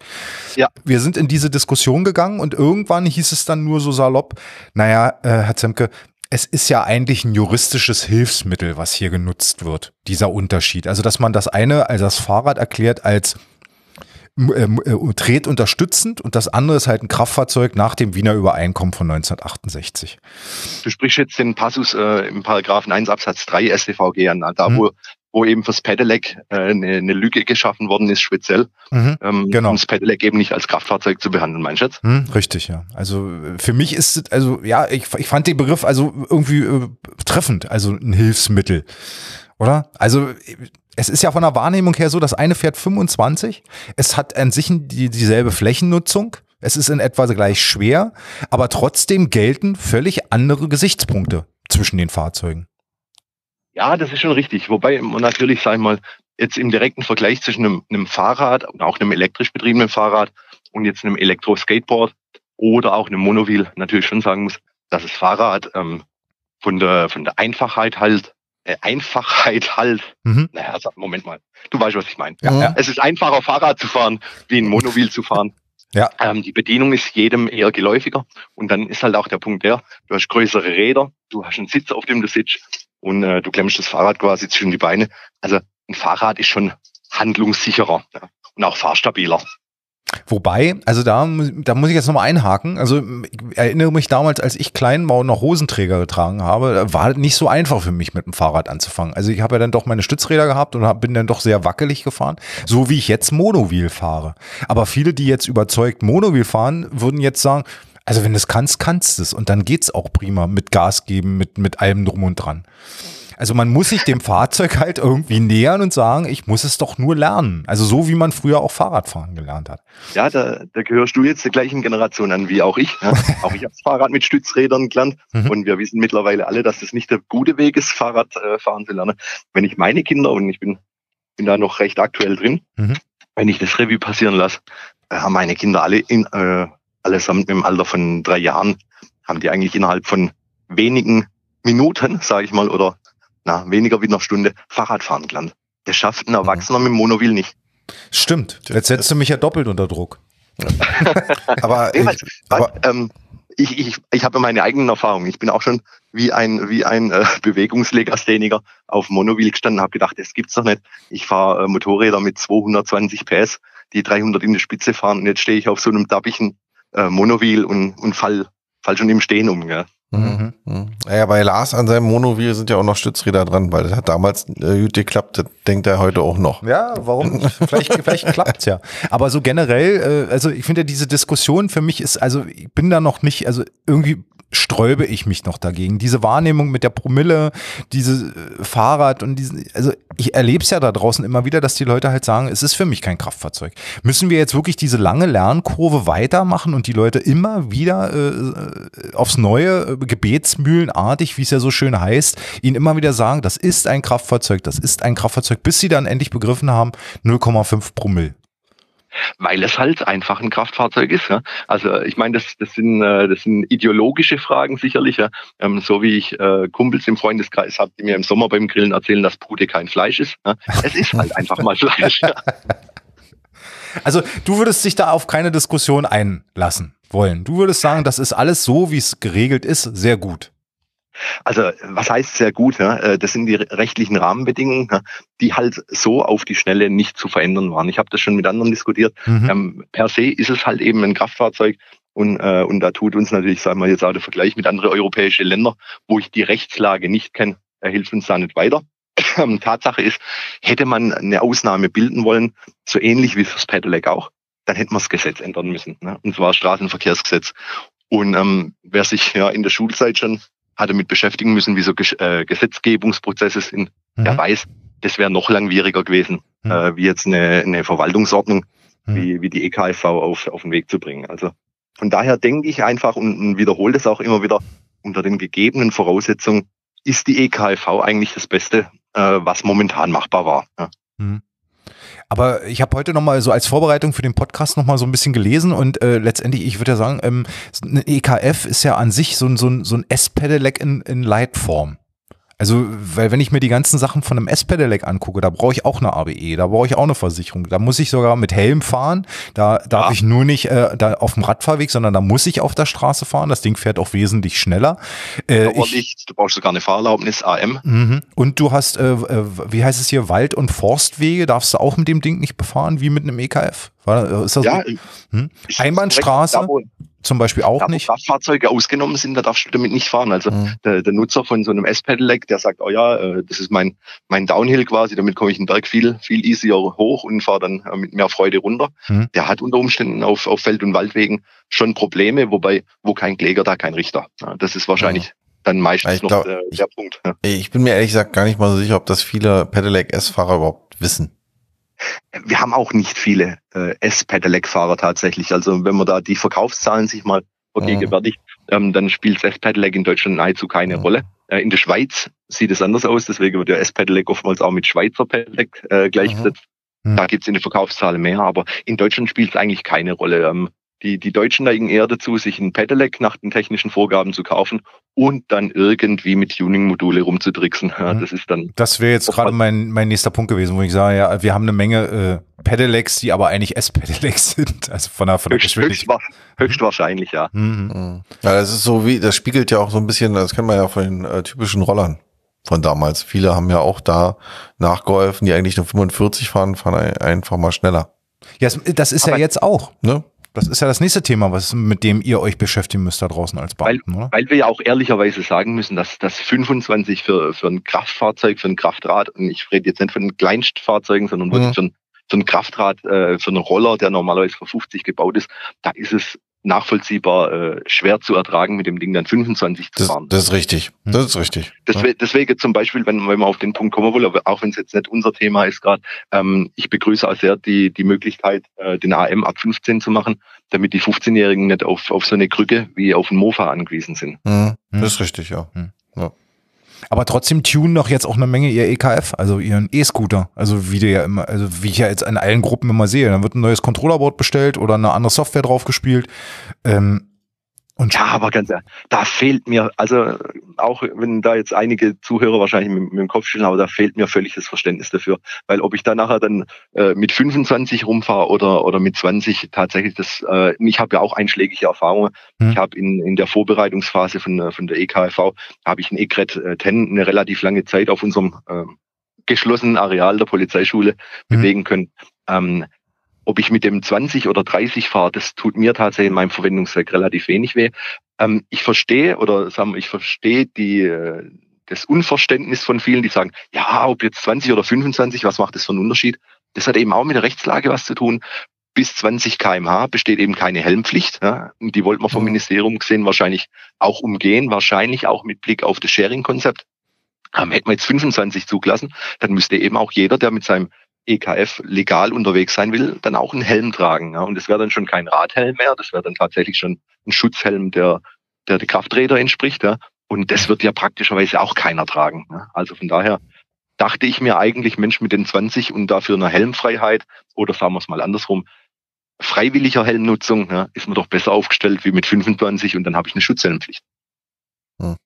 Ja. Wir sind in diese Diskussion gegangen und irgendwann hieß es dann nur so salopp, naja, äh, Herr Zemke, es ist ja eigentlich ein juristisches Hilfsmittel, was hier genutzt wird, dieser Unterschied. Also, dass man das eine, also das Fahrrad erklärt als äh, Tret unterstützend und das andere ist halt ein Kraftfahrzeug nach dem Wiener Übereinkommen von 1968. Du sprichst jetzt den Passus äh, im Paragraphen 1 Absatz 3 StVG an, da hm. wo wo eben fürs Pedelec äh, eine, eine Lücke geschaffen worden ist, speziell, mhm, ähm, genau. um das Pedelec eben nicht als Kraftfahrzeug zu behandeln, meinst du jetzt? Hm, richtig, ja. Also für mich ist also ja, ich, ich fand den Begriff also irgendwie äh, treffend, also ein Hilfsmittel, oder? Also es ist ja von der Wahrnehmung her so, das eine fährt 25, es hat an sich die, dieselbe Flächennutzung, es ist in etwa gleich schwer, aber trotzdem gelten völlig andere Gesichtspunkte zwischen den Fahrzeugen. Ja, das ist schon richtig. Wobei man natürlich, sag ich mal, jetzt im direkten Vergleich zwischen einem, einem Fahrrad und auch einem elektrisch betriebenen Fahrrad und jetzt einem Elektro-Skateboard oder auch einem Monowheel natürlich schon sagen muss, dass das Fahrrad ähm, von der von der Einfachheit halt Einfachheit halt. Mhm. Naja, also, Moment mal. Du weißt, was ich meine. Ja, ja. Es ist einfacher, Fahrrad zu fahren, wie ein Monowheel zu fahren. Ja. Ähm, die Bedienung ist jedem eher geläufiger. Und dann ist halt auch der Punkt der, du hast größere Räder, du hast einen Sitz, auf dem du sitzt und äh, du klemmst das Fahrrad quasi zwischen die Beine. Also ein Fahrrad ist schon handlungssicherer ja, und auch fahrstabiler. Wobei, also da, da muss ich jetzt nochmal einhaken. Also ich erinnere mich damals, als ich klein war und noch Hosenträger getragen habe, war nicht so einfach für mich mit dem Fahrrad anzufangen. Also ich habe ja dann doch meine Stützräder gehabt und bin dann doch sehr wackelig gefahren, so wie ich jetzt Monowheel fahre. Aber viele, die jetzt überzeugt Monowheel fahren, würden jetzt sagen, also wenn du es kannst, kannst du es und dann geht's auch prima mit Gas geben, mit, mit allem drum und dran. Also man muss sich dem Fahrzeug halt irgendwie nähern und sagen, ich muss es doch nur lernen. Also so wie man früher auch Fahrradfahren gelernt hat. Ja, da, da gehörst du jetzt der gleichen Generation an wie auch ich. Ja? (laughs) auch ich habe Fahrrad mit Stützrädern gelernt mhm. und wir wissen mittlerweile alle, dass das nicht der gute Weg ist, Fahrrad äh, fahren zu lernen. Wenn ich meine Kinder und ich bin, bin da noch recht aktuell drin, mhm. wenn ich das Revue passieren lasse, äh, haben meine Kinder alle in, äh, allesamt im Alter von drei Jahren, haben die eigentlich innerhalb von wenigen Minuten, sage ich mal, oder na, weniger wie eine Stunde Fahrradfahren gelernt. Das schafft ein Erwachsener mhm. mit dem Monowheel nicht. Stimmt. Jetzt setzt du mich ja doppelt unter Druck. (laughs) aber, ich, aber ähm, ich, ich, ich habe meine eigenen Erfahrungen. Ich bin auch schon wie ein, wie ein äh, (laughs) Bewegungslegastheniker auf Monowheel gestanden, habe gedacht, das gibt's doch nicht. Ich fahre äh, Motorräder mit 220 PS, die 300 in die Spitze fahren und jetzt stehe ich auf so einem dappigen äh, Monowheel und, und fall, fall schon im Stehen um. Ja. Mhm. Mhm. Ja, bei Lars an seinem Monowheel sind ja auch noch Stützräder dran, weil das hat damals äh, gut geklappt, das denkt er heute auch noch. Ja, warum? vielleicht (laughs) vielleicht klappt's ja. Aber so generell, äh, also ich finde ja diese Diskussion für mich ist, also ich bin da noch nicht, also irgendwie sträube ich mich noch dagegen. Diese Wahrnehmung mit der Promille, diese äh, Fahrrad und diesen, also ich erlebe es ja da draußen immer wieder, dass die Leute halt sagen, es ist für mich kein Kraftfahrzeug. Müssen wir jetzt wirklich diese lange Lernkurve weitermachen und die Leute immer wieder äh, äh aufs Neue, äh, gebetsmühlenartig, wie es ja so schön heißt, ihnen immer wieder sagen, das ist ein Kraftfahrzeug, das ist ein Kraftfahrzeug, bis sie dann endlich begriffen haben, 0,5 Promille weil es halt einfach ein Kraftfahrzeug ist. Ja? Also ich meine, das, das, sind, äh, das sind ideologische Fragen sicherlich. Ja? Ähm, so wie ich äh, Kumpels im Freundeskreis habe, die mir im Sommer beim Grillen erzählen, dass Pute kein Fleisch ist. Ja? Es ist halt einfach mal Fleisch. Ja? (laughs) Also du würdest dich da auf keine Diskussion einlassen wollen. Du würdest sagen, das ist alles so, wie es geregelt ist, sehr gut. Also was heißt sehr gut? Ja? Äh, das sind die rechtlichen Rahmenbedingungen, die halt so auf die Schnelle nicht zu verändern waren. Ich habe das schon mit anderen diskutiert. Mhm. Ähm, per se ist es halt eben ein Kraftfahrzeug. Und, äh, und da tut uns natürlich, sagen wir jetzt auch der Vergleich mit anderen europäischen Ländern, wo ich die Rechtslage nicht kenne, er hilft uns da nicht weiter. Tatsache ist, hätte man eine Ausnahme bilden wollen, so ähnlich wie fürs Pedelec auch, dann hätte man das Gesetz ändern müssen. Ne? Und zwar Straßenverkehrsgesetz. Und ähm, wer sich ja in der Schulzeit schon hat damit beschäftigen müssen, wie so Ges äh, Gesetzgebungsprozesse sind. Mhm. Der weiß, das wäre noch langwieriger gewesen, mhm. äh, wie jetzt eine, eine Verwaltungsordnung, mhm. wie, wie die EKFV auf, auf den Weg zu bringen. Also von daher denke ich einfach und, und wiederhole das auch immer wieder, unter den gegebenen Voraussetzungen ist die EKFV eigentlich das Beste, äh, was momentan machbar war. Ja. Mhm. Aber ich habe heute nochmal so als Vorbereitung für den Podcast nochmal so ein bisschen gelesen und äh, letztendlich, ich würde ja sagen, ähm, eine EKF ist ja an sich so, so, so ein S-Pedelec in, in Lightform. Also, weil wenn ich mir die ganzen Sachen von einem S-Pedelec angucke, da brauche ich auch eine ABE, da brauche ich auch eine Versicherung. Da muss ich sogar mit Helm fahren. Da darf ja. ich nur nicht äh, da auf dem Radfahrweg, sondern da muss ich auf der Straße fahren. Das Ding fährt auch wesentlich schneller. Äh, ich, du brauchst sogar eine Fahrerlaubnis AM. Mhm. Und du hast, äh, äh, wie heißt es hier, Wald- und Forstwege, darfst du auch mit dem Ding nicht befahren, wie mit einem EKF. War, ist das ja, hm? Einbahnstraße. Da, zum Beispiel auch da, nicht. Fahrzeuge ausgenommen sind, da darfst du damit nicht fahren. Also mhm. der, der, Nutzer von so einem S-Pedelec, der sagt, oh ja, äh, das ist mein, mein Downhill quasi, damit komme ich den Berg viel, viel easier hoch und fahre dann äh, mit mehr Freude runter. Mhm. Der hat unter Umständen auf, auf Feld- und Waldwegen schon Probleme, wobei, wo kein Kläger, da kein Richter. Das ist wahrscheinlich mhm. dann meistens ich noch glaub, der, der ich, Punkt. Ich bin mir ehrlich gesagt gar nicht mal so sicher, ob das viele Pedelec S-Fahrer überhaupt wissen. Wir haben auch nicht viele äh, S-Pedelec-Fahrer tatsächlich. Also wenn man da die Verkaufszahlen sich mal vergegenwärtigt, mhm. ähm, dann spielt S-Pedelec in Deutschland nahezu keine mhm. Rolle. Äh, in der Schweiz sieht es anders aus, deswegen wird der S-Pedelec oftmals auch mit Schweizer Pedelec äh, gleichgesetzt. Mhm. Da gibt es in den Verkaufszahlen mehr, aber in Deutschland spielt es eigentlich keine Rolle. Ähm, die, die Deutschen neigen eher dazu, sich ein Pedelec nach den technischen Vorgaben zu kaufen und dann irgendwie mit Tuning-Module rumzutricksen. Ja, mhm. das ist dann. Das wäre jetzt gerade mein, mein nächster Punkt gewesen, wo ich sage, ja, wir haben eine Menge äh, Pedelecs, die aber eigentlich S-Pedelecs (laughs) sind. Also von der, von der höchst, höchst, höchstwahrscheinlich, ja. Mhm. mhm. Ja, das ist so wie, das spiegelt ja auch so ein bisschen, das kennen wir ja von den äh, typischen Rollern von damals. Viele haben ja auch da nachgeholfen, die eigentlich nur 45 fahren, fahren einfach mal schneller. Ja, das ist aber ja jetzt auch. Ne? Das ist ja das nächste Thema, was mit dem ihr euch beschäftigen müsst da draußen als Beamten, weil, oder? Weil wir ja auch ehrlicherweise sagen müssen, dass das 25 für, für ein Kraftfahrzeug, für ein Kraftrad, und ich rede jetzt nicht von den Kleinstfahrzeugen, sondern wirklich mhm. für, ein, für ein Kraftrad, äh, für einen Roller, der normalerweise für 50 gebaut ist, da ist es nachvollziehbar äh, schwer zu ertragen, mit dem Ding dann 25 zu fahren. Das, das ist richtig. Hm. Das ist richtig. Deswegen, deswegen zum Beispiel, wenn, wenn wir auf den Punkt kommen wollen, auch wenn es jetzt nicht unser Thema ist gerade, ähm, ich begrüße auch sehr die, die Möglichkeit, äh, den AM ab 15 zu machen, damit die 15-Jährigen nicht auf, auf so eine Krücke wie auf einen Mofa angewiesen sind. Mhm. Das ist richtig, ja. Mhm. ja. Aber trotzdem tunen doch jetzt auch eine Menge ihr EKF, also ihren E-Scooter. Also wie der ja immer, also wie ich ja jetzt in allen Gruppen immer sehe. Dann wird ein neues Controllerboard bestellt oder eine andere Software draufgespielt. Ähm, ja, aber ganz ehrlich, da fehlt mir, also auch wenn da jetzt einige Zuhörer wahrscheinlich mit, mit dem Kopf schütteln, aber da fehlt mir völlig das Verständnis dafür. Weil ob ich da nachher dann äh, mit 25 rumfahre oder, oder mit 20, tatsächlich, das, äh, ich habe ja auch einschlägige Erfahrungen. Hm. Ich habe in, in der Vorbereitungsphase von, äh, von der EKFV, habe ich ein ECRET äh, 10 eine relativ lange Zeit auf unserem äh, geschlossenen Areal der Polizeischule hm. bewegen können. Ähm, ob ich mit dem 20 oder 30 fahre, das tut mir tatsächlich in meinem Verwendungszweck relativ wenig weh. Ähm, ich verstehe oder sagen wir, ich verstehe die, äh, das Unverständnis von vielen, die sagen, ja, ob jetzt 20 oder 25, was macht das für einen Unterschied? Das hat eben auch mit der Rechtslage was zu tun. Bis 20 kmh besteht eben keine Helmpflicht. Ja? Und die wollten wir vom mhm. Ministerium gesehen wahrscheinlich auch umgehen, wahrscheinlich auch mit Blick auf das Sharing-Konzept. Ähm, hätten wir jetzt 25 zugelassen, dann müsste eben auch jeder, der mit seinem EKF legal unterwegs sein will, dann auch einen Helm tragen. Ja. Und es wäre dann schon kein Radhelm mehr, das wäre dann tatsächlich schon ein Schutzhelm, der der, der Krafträder entspricht. Ja. Und das wird ja praktischerweise auch keiner tragen. Ja. Also von daher dachte ich mir eigentlich, Mensch mit den 20 und dafür eine Helmfreiheit oder sagen wir es mal andersrum, freiwilliger Helmnutzung ja, ist man doch besser aufgestellt wie mit 25 und dann habe ich eine Schutzhelmpflicht. Hm.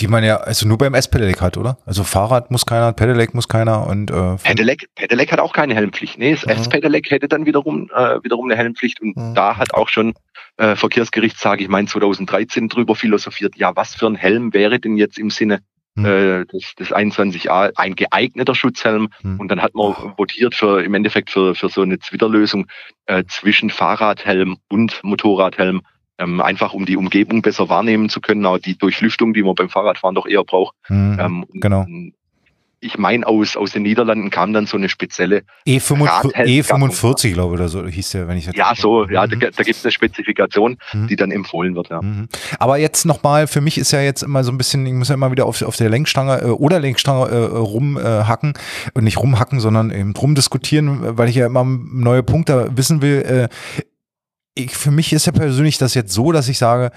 Die man ja also nur beim S-Pedelec hat, oder? Also Fahrrad muss keiner, Pedelec muss keiner und äh, Pedelec, Pedelec hat auch keine Helmpflicht. Nee, das mhm. S-Pedelec hätte dann wiederum äh, wiederum eine Helmpflicht und mhm. da hat auch schon äh, Verkehrsgericht, sage ich mein 2013 drüber philosophiert, ja, was für ein Helm wäre denn jetzt im Sinne mhm. äh, des, des 21a ein geeigneter Schutzhelm mhm. und dann hat man votiert für im Endeffekt für, für so eine Zwitterlösung äh, zwischen Fahrradhelm und Motorradhelm ähm, einfach um die Umgebung besser wahrnehmen zu können, auch die Durchlüftung, die man beim Fahrradfahren doch eher braucht. Mhm, ähm, genau. ich meine, aus, aus den Niederlanden kam dann so eine spezielle E45, E45 glaube ich, oder so hieß der, wenn ich jetzt. Ja, so, ja, mhm. da, da gibt es eine Spezifikation, mhm. die dann empfohlen wird, ja. Mhm. Aber jetzt nochmal, für mich ist ja jetzt immer so ein bisschen, ich muss ja immer wieder auf, auf der Lenkstange äh, oder Lenkstange äh, rumhacken äh, und nicht rumhacken, sondern eben rumdiskutieren, weil ich ja immer neue Punkte wissen will. Äh, ich, für mich ist ja persönlich das jetzt so, dass ich sage,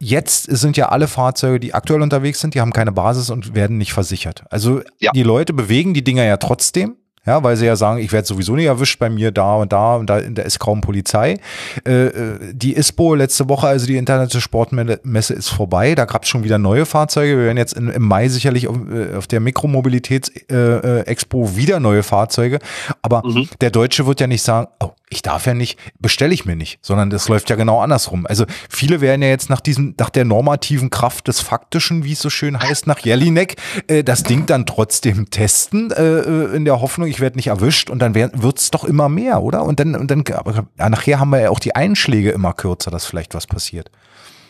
Jetzt sind ja alle Fahrzeuge, die aktuell unterwegs sind, die haben keine Basis und werden nicht versichert. Also ja. die Leute bewegen die Dinger ja trotzdem. Ja, weil sie ja sagen, ich werde sowieso nicht erwischt bei mir da und da und da, da ist kaum Polizei. Äh, äh die ISPO letzte Woche, also die Internet Sportmesse ist vorbei. Da gab es schon wieder neue Fahrzeuge. Wir werden jetzt in, im Mai sicherlich auf, äh, auf der Mikromobilitäts-Expo äh, wieder neue Fahrzeuge. Aber mhm. der Deutsche wird ja nicht sagen, oh, ich darf ja nicht, bestelle ich mir nicht, sondern das läuft ja genau andersrum. Also viele werden ja jetzt nach diesem, nach der normativen Kraft des Faktischen, wie es so schön heißt, nach Jelinek, äh, das Ding dann trotzdem testen, äh, in der Hoffnung, ich werde nicht erwischt und dann wird es doch immer mehr, oder? Und dann, und dann, aber ja, nachher haben wir ja auch die Einschläge immer kürzer, dass vielleicht was passiert.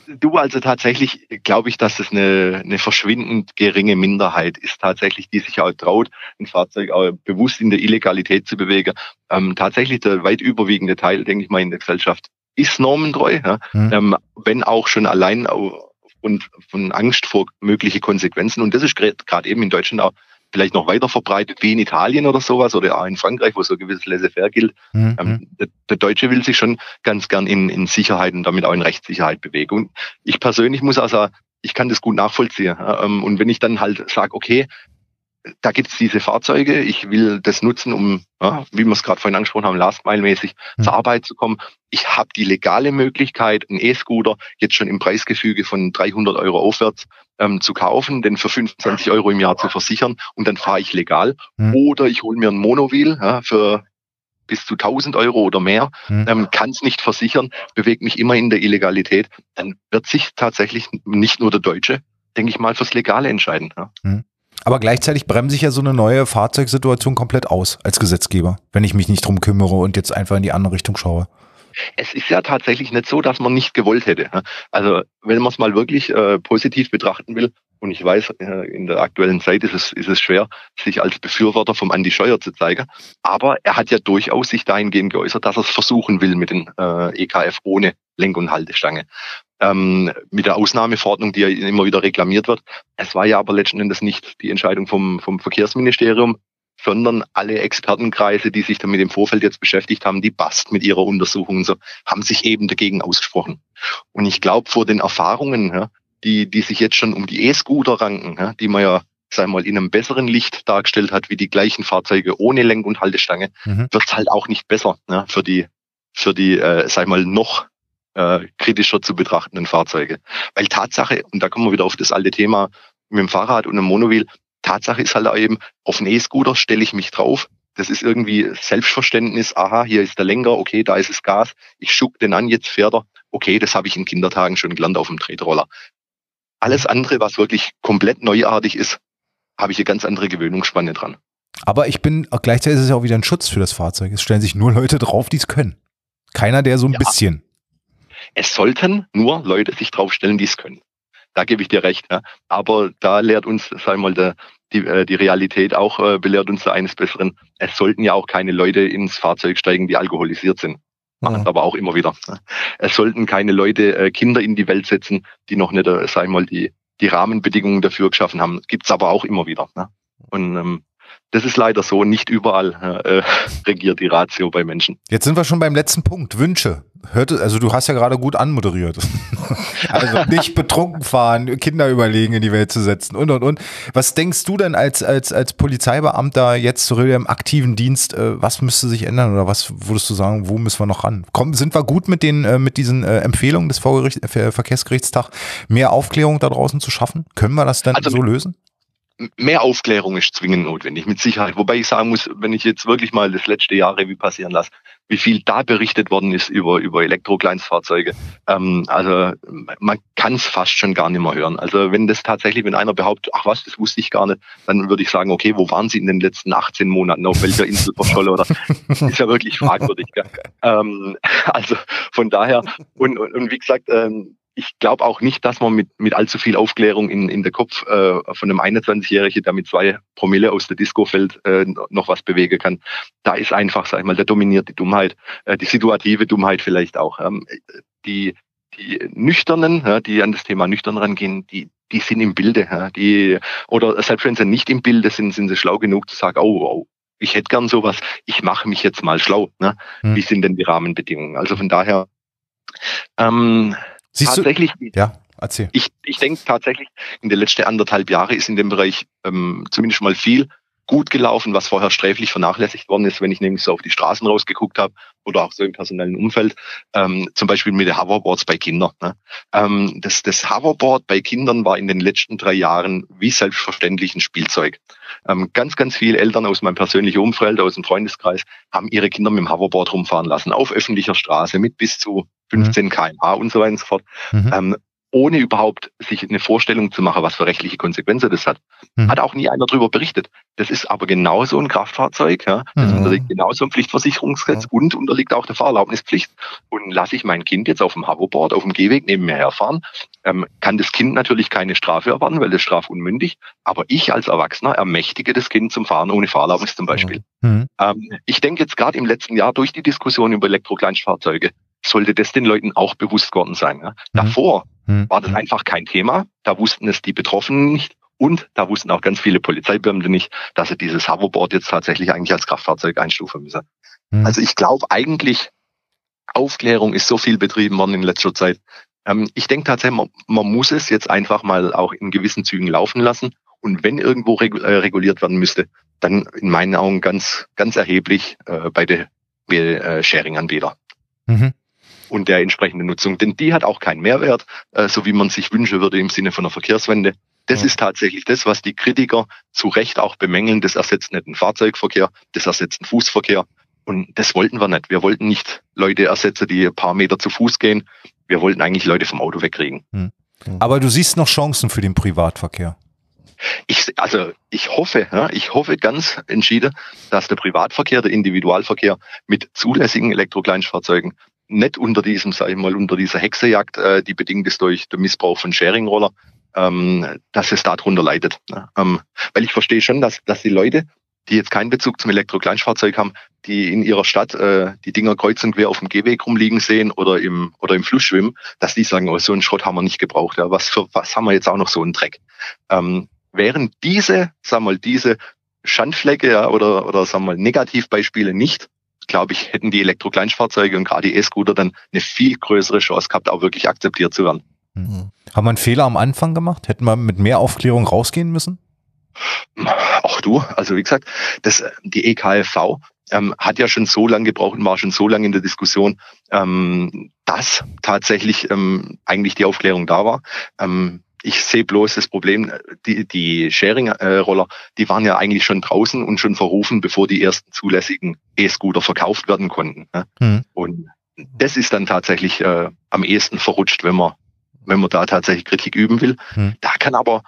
Du also tatsächlich, glaube ich, dass es eine, eine verschwindend geringe Minderheit ist tatsächlich, die sich auch traut, ein Fahrzeug auch bewusst in der Illegalität zu bewegen. Ähm, tatsächlich der weit überwiegende Teil, denke ich mal, in der Gesellschaft ist normentreu, ja? Mhm. Ähm, wenn auch schon allein aufgrund von Angst vor mögliche Konsequenzen. Und das ist gerade eben in Deutschland auch vielleicht noch weiter verbreitet wie in Italien oder sowas oder auch in Frankreich, wo so ein gewisses Laissez-faire gilt. Mhm. Ähm, der, der, Deutsche will sich schon ganz gern in, in Sicherheit und damit auch in Rechtssicherheit bewegen. Und ich persönlich muss also, ich kann das gut nachvollziehen. Ähm, und wenn ich dann halt sage, okay, da gibt es diese Fahrzeuge, ich will das nutzen, um, ja, wie wir es gerade vorhin angesprochen haben, Last-Mile-mäßig mhm. zur Arbeit zu kommen. Ich habe die legale Möglichkeit, einen E-Scooter jetzt schon im Preisgefüge von 300 Euro aufwärts ähm, zu kaufen, den für 25 Euro im Jahr zu versichern und dann fahre ich legal. Mhm. Oder ich hole mir ein Monowheel ja, für bis zu 1000 Euro oder mehr, mhm. ähm, kann es nicht versichern, bewegt mich immer in der Illegalität, dann wird sich tatsächlich nicht nur der Deutsche, denke ich mal, fürs Legale entscheiden. Ja. Mhm. Aber gleichzeitig bremse ich ja so eine neue Fahrzeugsituation komplett aus als Gesetzgeber, wenn ich mich nicht drum kümmere und jetzt einfach in die andere Richtung schaue. Es ist ja tatsächlich nicht so, dass man nicht gewollt hätte. Also wenn man es mal wirklich äh, positiv betrachten will, und ich weiß, äh, in der aktuellen Zeit ist es, ist es schwer, sich als Befürworter vom Andi Scheuer zu zeigen. Aber er hat ja durchaus sich dahingehend geäußert, dass er es versuchen will mit den äh, EKF ohne Lenk- und Haltestange ähm, mit der Ausnahmeverordnung, die ja immer wieder reklamiert wird. Es war ja aber letzten Endes nicht die Entscheidung vom, vom Verkehrsministerium, sondern alle Expertenkreise, die sich damit im Vorfeld jetzt beschäftigt haben, die passt mit ihrer Untersuchung so, haben sich eben dagegen ausgesprochen. Und ich glaube, vor den Erfahrungen, ja, die, die sich jetzt schon um die E-Scooter ranken, ja, die man ja sagen wir mal, in einem besseren Licht dargestellt hat, wie die gleichen Fahrzeuge ohne Lenk- und Haltestange, mhm. wird es halt auch nicht besser ja, für die, für die, äh, sag mal, noch äh, kritischer zu betrachtenden Fahrzeuge. Weil Tatsache, und da kommen wir wieder auf das alte Thema mit dem Fahrrad und dem Monowheel, Tatsache ist halt eben, auf einen E-Scooter stelle ich mich drauf. Das ist irgendwie Selbstverständnis. Aha, hier ist der Lenker, okay, da ist das Gas. Ich schuck den an, jetzt fährt er. Okay, das habe ich in Kindertagen schon gelernt auf dem Tretroller. Alles andere, was wirklich komplett neuartig ist, habe ich eine ganz andere Gewöhnungsspanne dran. Aber ich bin, gleichzeitig ist es ja auch wieder ein Schutz für das Fahrzeug. Es stellen sich nur Leute drauf, die es können. Keiner, der so ein ja. bisschen. Es sollten nur Leute sich draufstellen, die es können. Da gebe ich dir recht. Ja. Aber da lehrt uns, sag mal, der, die, äh, die Realität auch äh, belehrt uns eines Besseren. Es sollten ja auch keine Leute ins Fahrzeug steigen, die alkoholisiert sind. Machen es aber auch immer wieder. Es sollten keine Leute äh, Kinder in die Welt setzen, die noch nicht, äh, sag mal, die, die Rahmenbedingungen dafür geschaffen haben. Gibt's aber auch immer wieder. Ne? Und ähm, das ist leider so. Nicht überall äh, (laughs) regiert die Ratio bei Menschen. Jetzt sind wir schon beim letzten Punkt. Wünsche. Hörte, also du hast ja gerade gut anmoderiert. (laughs) also (laughs) nicht betrunken fahren, Kinder überlegen in die Welt zu setzen und und und. Was denkst du denn als, als, als Polizeibeamter jetzt zu im aktiven Dienst, äh, was müsste sich ändern oder was würdest du sagen, wo müssen wir noch ran? Komm, sind wir gut mit den, äh, mit diesen äh, Empfehlungen des Verkehrsgerichtstag, mehr Aufklärung da draußen zu schaffen? Können wir das dann also, so lösen? Mehr Aufklärung ist zwingend notwendig, mit Sicherheit. Wobei ich sagen muss, wenn ich jetzt wirklich mal das letzte Jahr Revue passieren lasse, wie viel da berichtet worden ist über, über Elektrokleinstfahrzeuge. Ähm, also man kann es fast schon gar nicht mehr hören. Also wenn das tatsächlich, wenn einer behauptet, ach was, das wusste ich gar nicht, dann würde ich sagen, okay, wo waren Sie in den letzten 18 Monaten, auf welcher Insel verschollen oder (laughs) ist ja wirklich fragwürdig. Ähm, (laughs) also von daher, und, und, und wie gesagt, ähm, ich glaube auch nicht, dass man mit, mit allzu viel Aufklärung in, in der Kopf äh, von einem 21-Jährigen, der mit zwei Promille aus der Disco fällt, äh, noch was bewegen kann. Da ist einfach, sag ich mal, da dominiert die Dummheit, äh, die situative Dummheit vielleicht auch. Ähm, die, die Nüchternen, ja, die an das Thema nüchtern rangehen, die, die sind im Bilde. Ja, die, oder selbst wenn sie nicht im Bilde sind, sind sie schlau genug zu sagen, oh, oh ich hätte gern sowas, ich mache mich jetzt mal schlau. Ne? Hm. Wie sind denn die Rahmenbedingungen? Also von daher ähm, Siehst tatsächlich, du? Ja, erzähl. Ich, ich denke tatsächlich, in den letzten anderthalb Jahren ist in dem Bereich ähm, zumindest mal viel gut gelaufen, was vorher sträflich vernachlässigt worden ist, wenn ich nämlich so auf die Straßen rausgeguckt habe oder auch so im personellen Umfeld, ähm, zum Beispiel mit den Hoverboards bei Kindern. Ne? Ähm, das, das Hoverboard bei Kindern war in den letzten drei Jahren wie selbstverständlich ein Spielzeug. Ähm, ganz, ganz viele Eltern aus meinem persönlichen Umfeld, aus dem Freundeskreis, haben ihre Kinder mit dem Hoverboard rumfahren lassen, auf öffentlicher Straße mit bis zu 15 mhm. kmh und so weiter und so fort. Mhm. Ähm, ohne überhaupt sich eine Vorstellung zu machen, was für rechtliche Konsequenzen das hat. Mhm. Hat auch nie einer darüber berichtet. Das ist aber genauso ein Kraftfahrzeug, ja. Das mhm. unterliegt genauso im Pflichtversicherungsgesetz mhm. und unterliegt auch der Fahrerlaubnispflicht. Und lasse ich mein Kind jetzt auf dem Hoverboard, auf dem Gehweg neben mir herfahren, ähm, kann das Kind natürlich keine Strafe erwarten, weil das strafunmündig. Aber ich als Erwachsener ermächtige das Kind zum Fahren ohne Fahrerlaubnis zum Beispiel. Mhm. Ähm, ich denke jetzt gerade im letzten Jahr durch die Diskussion über Elektrokleinstfahrzeuge sollte das den Leuten auch bewusst geworden sein. Ja. Mhm. Davor mhm. war das mhm. einfach kein Thema. Da wussten es die Betroffenen nicht. Und da wussten auch ganz viele Polizeibeamte nicht, dass sie dieses Hoverboard jetzt tatsächlich eigentlich als Kraftfahrzeug einstufen müssen. Mhm. Also ich glaube eigentlich, Aufklärung ist so viel betrieben worden in letzter Zeit. Ähm, ich denke tatsächlich, man, man, muss es jetzt einfach mal auch in gewissen Zügen laufen lassen. Und wenn irgendwo regu äh, reguliert werden müsste, dann in meinen Augen ganz, ganz erheblich äh, bei den äh, Sharing-Anbietern. Mhm und der entsprechenden Nutzung. Denn die hat auch keinen Mehrwert, äh, so wie man sich wünschen würde im Sinne von einer Verkehrswende. Das ja. ist tatsächlich das, was die Kritiker zu Recht auch bemängeln. Das ersetzt nicht den Fahrzeugverkehr, das ersetzt den Fußverkehr. Und das wollten wir nicht. Wir wollten nicht Leute ersetzen, die ein paar Meter zu Fuß gehen. Wir wollten eigentlich Leute vom Auto wegkriegen. Hm. Aber du siehst noch Chancen für den Privatverkehr. Ich, also ich hoffe, ja, ich hoffe ganz entschieden, dass der Privatverkehr, der Individualverkehr mit zulässigen Elektrokleinstfahrzeugen nicht unter diesem, sage ich mal, unter dieser Hexejagd, äh, die bedingt ist durch den Missbrauch von Sharing-Roller, ähm, dass es darunter leidet. Ne? Ähm, weil ich verstehe schon, dass, dass die Leute, die jetzt keinen Bezug zum Elektro-Kleinfahrzeug haben, die in ihrer Stadt äh, die Dinger kreuz und quer auf dem Gehweg rumliegen sehen oder im oder im Fluss schwimmen, dass die sagen, oh, so einen Schrott haben wir nicht gebraucht. Ja, was für was haben wir jetzt auch noch so einen Dreck? Ähm, während diese, sagen wir mal, diese Schandflecke ja, oder oder sagen wir mal Negativbeispiele nicht, glaube ich, hätten die Elektro-Kleinstfahrzeuge und gerade die E-Scooter dann eine viel größere Chance gehabt, auch wirklich akzeptiert zu werden. Mhm. Haben wir einen Fehler am Anfang gemacht? Hätten wir mit mehr Aufklärung rausgehen müssen? Auch du, also wie gesagt, das, die EKFV ähm, hat ja schon so lange gebraucht und war schon so lange in der Diskussion, ähm, dass tatsächlich ähm, eigentlich die Aufklärung da war. Ähm, ich sehe bloß das Problem, die, die Sharing-Roller, die waren ja eigentlich schon draußen und schon verrufen, bevor die ersten zulässigen E-Scooter verkauft werden konnten. Ne? Mhm. Und das ist dann tatsächlich äh, am ehesten verrutscht, wenn man, wenn man da tatsächlich Kritik üben will. Mhm. Da kann aber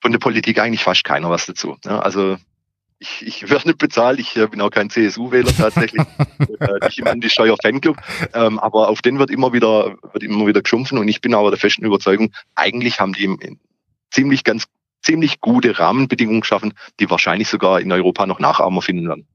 von der Politik eigentlich fast keiner was dazu. Ne? Also ich, ich werde nicht bezahlt, ich äh, bin auch kein CSU-Wähler tatsächlich, (laughs) äh, nicht im Anti-Steuer-Fanclub, ähm, aber auf den wird immer wieder, wird immer wieder geschumpfen und ich bin aber der festen Überzeugung, eigentlich haben die ziemlich ganz, ziemlich gute Rahmenbedingungen geschaffen, die wahrscheinlich sogar in Europa noch Nachahmer finden werden.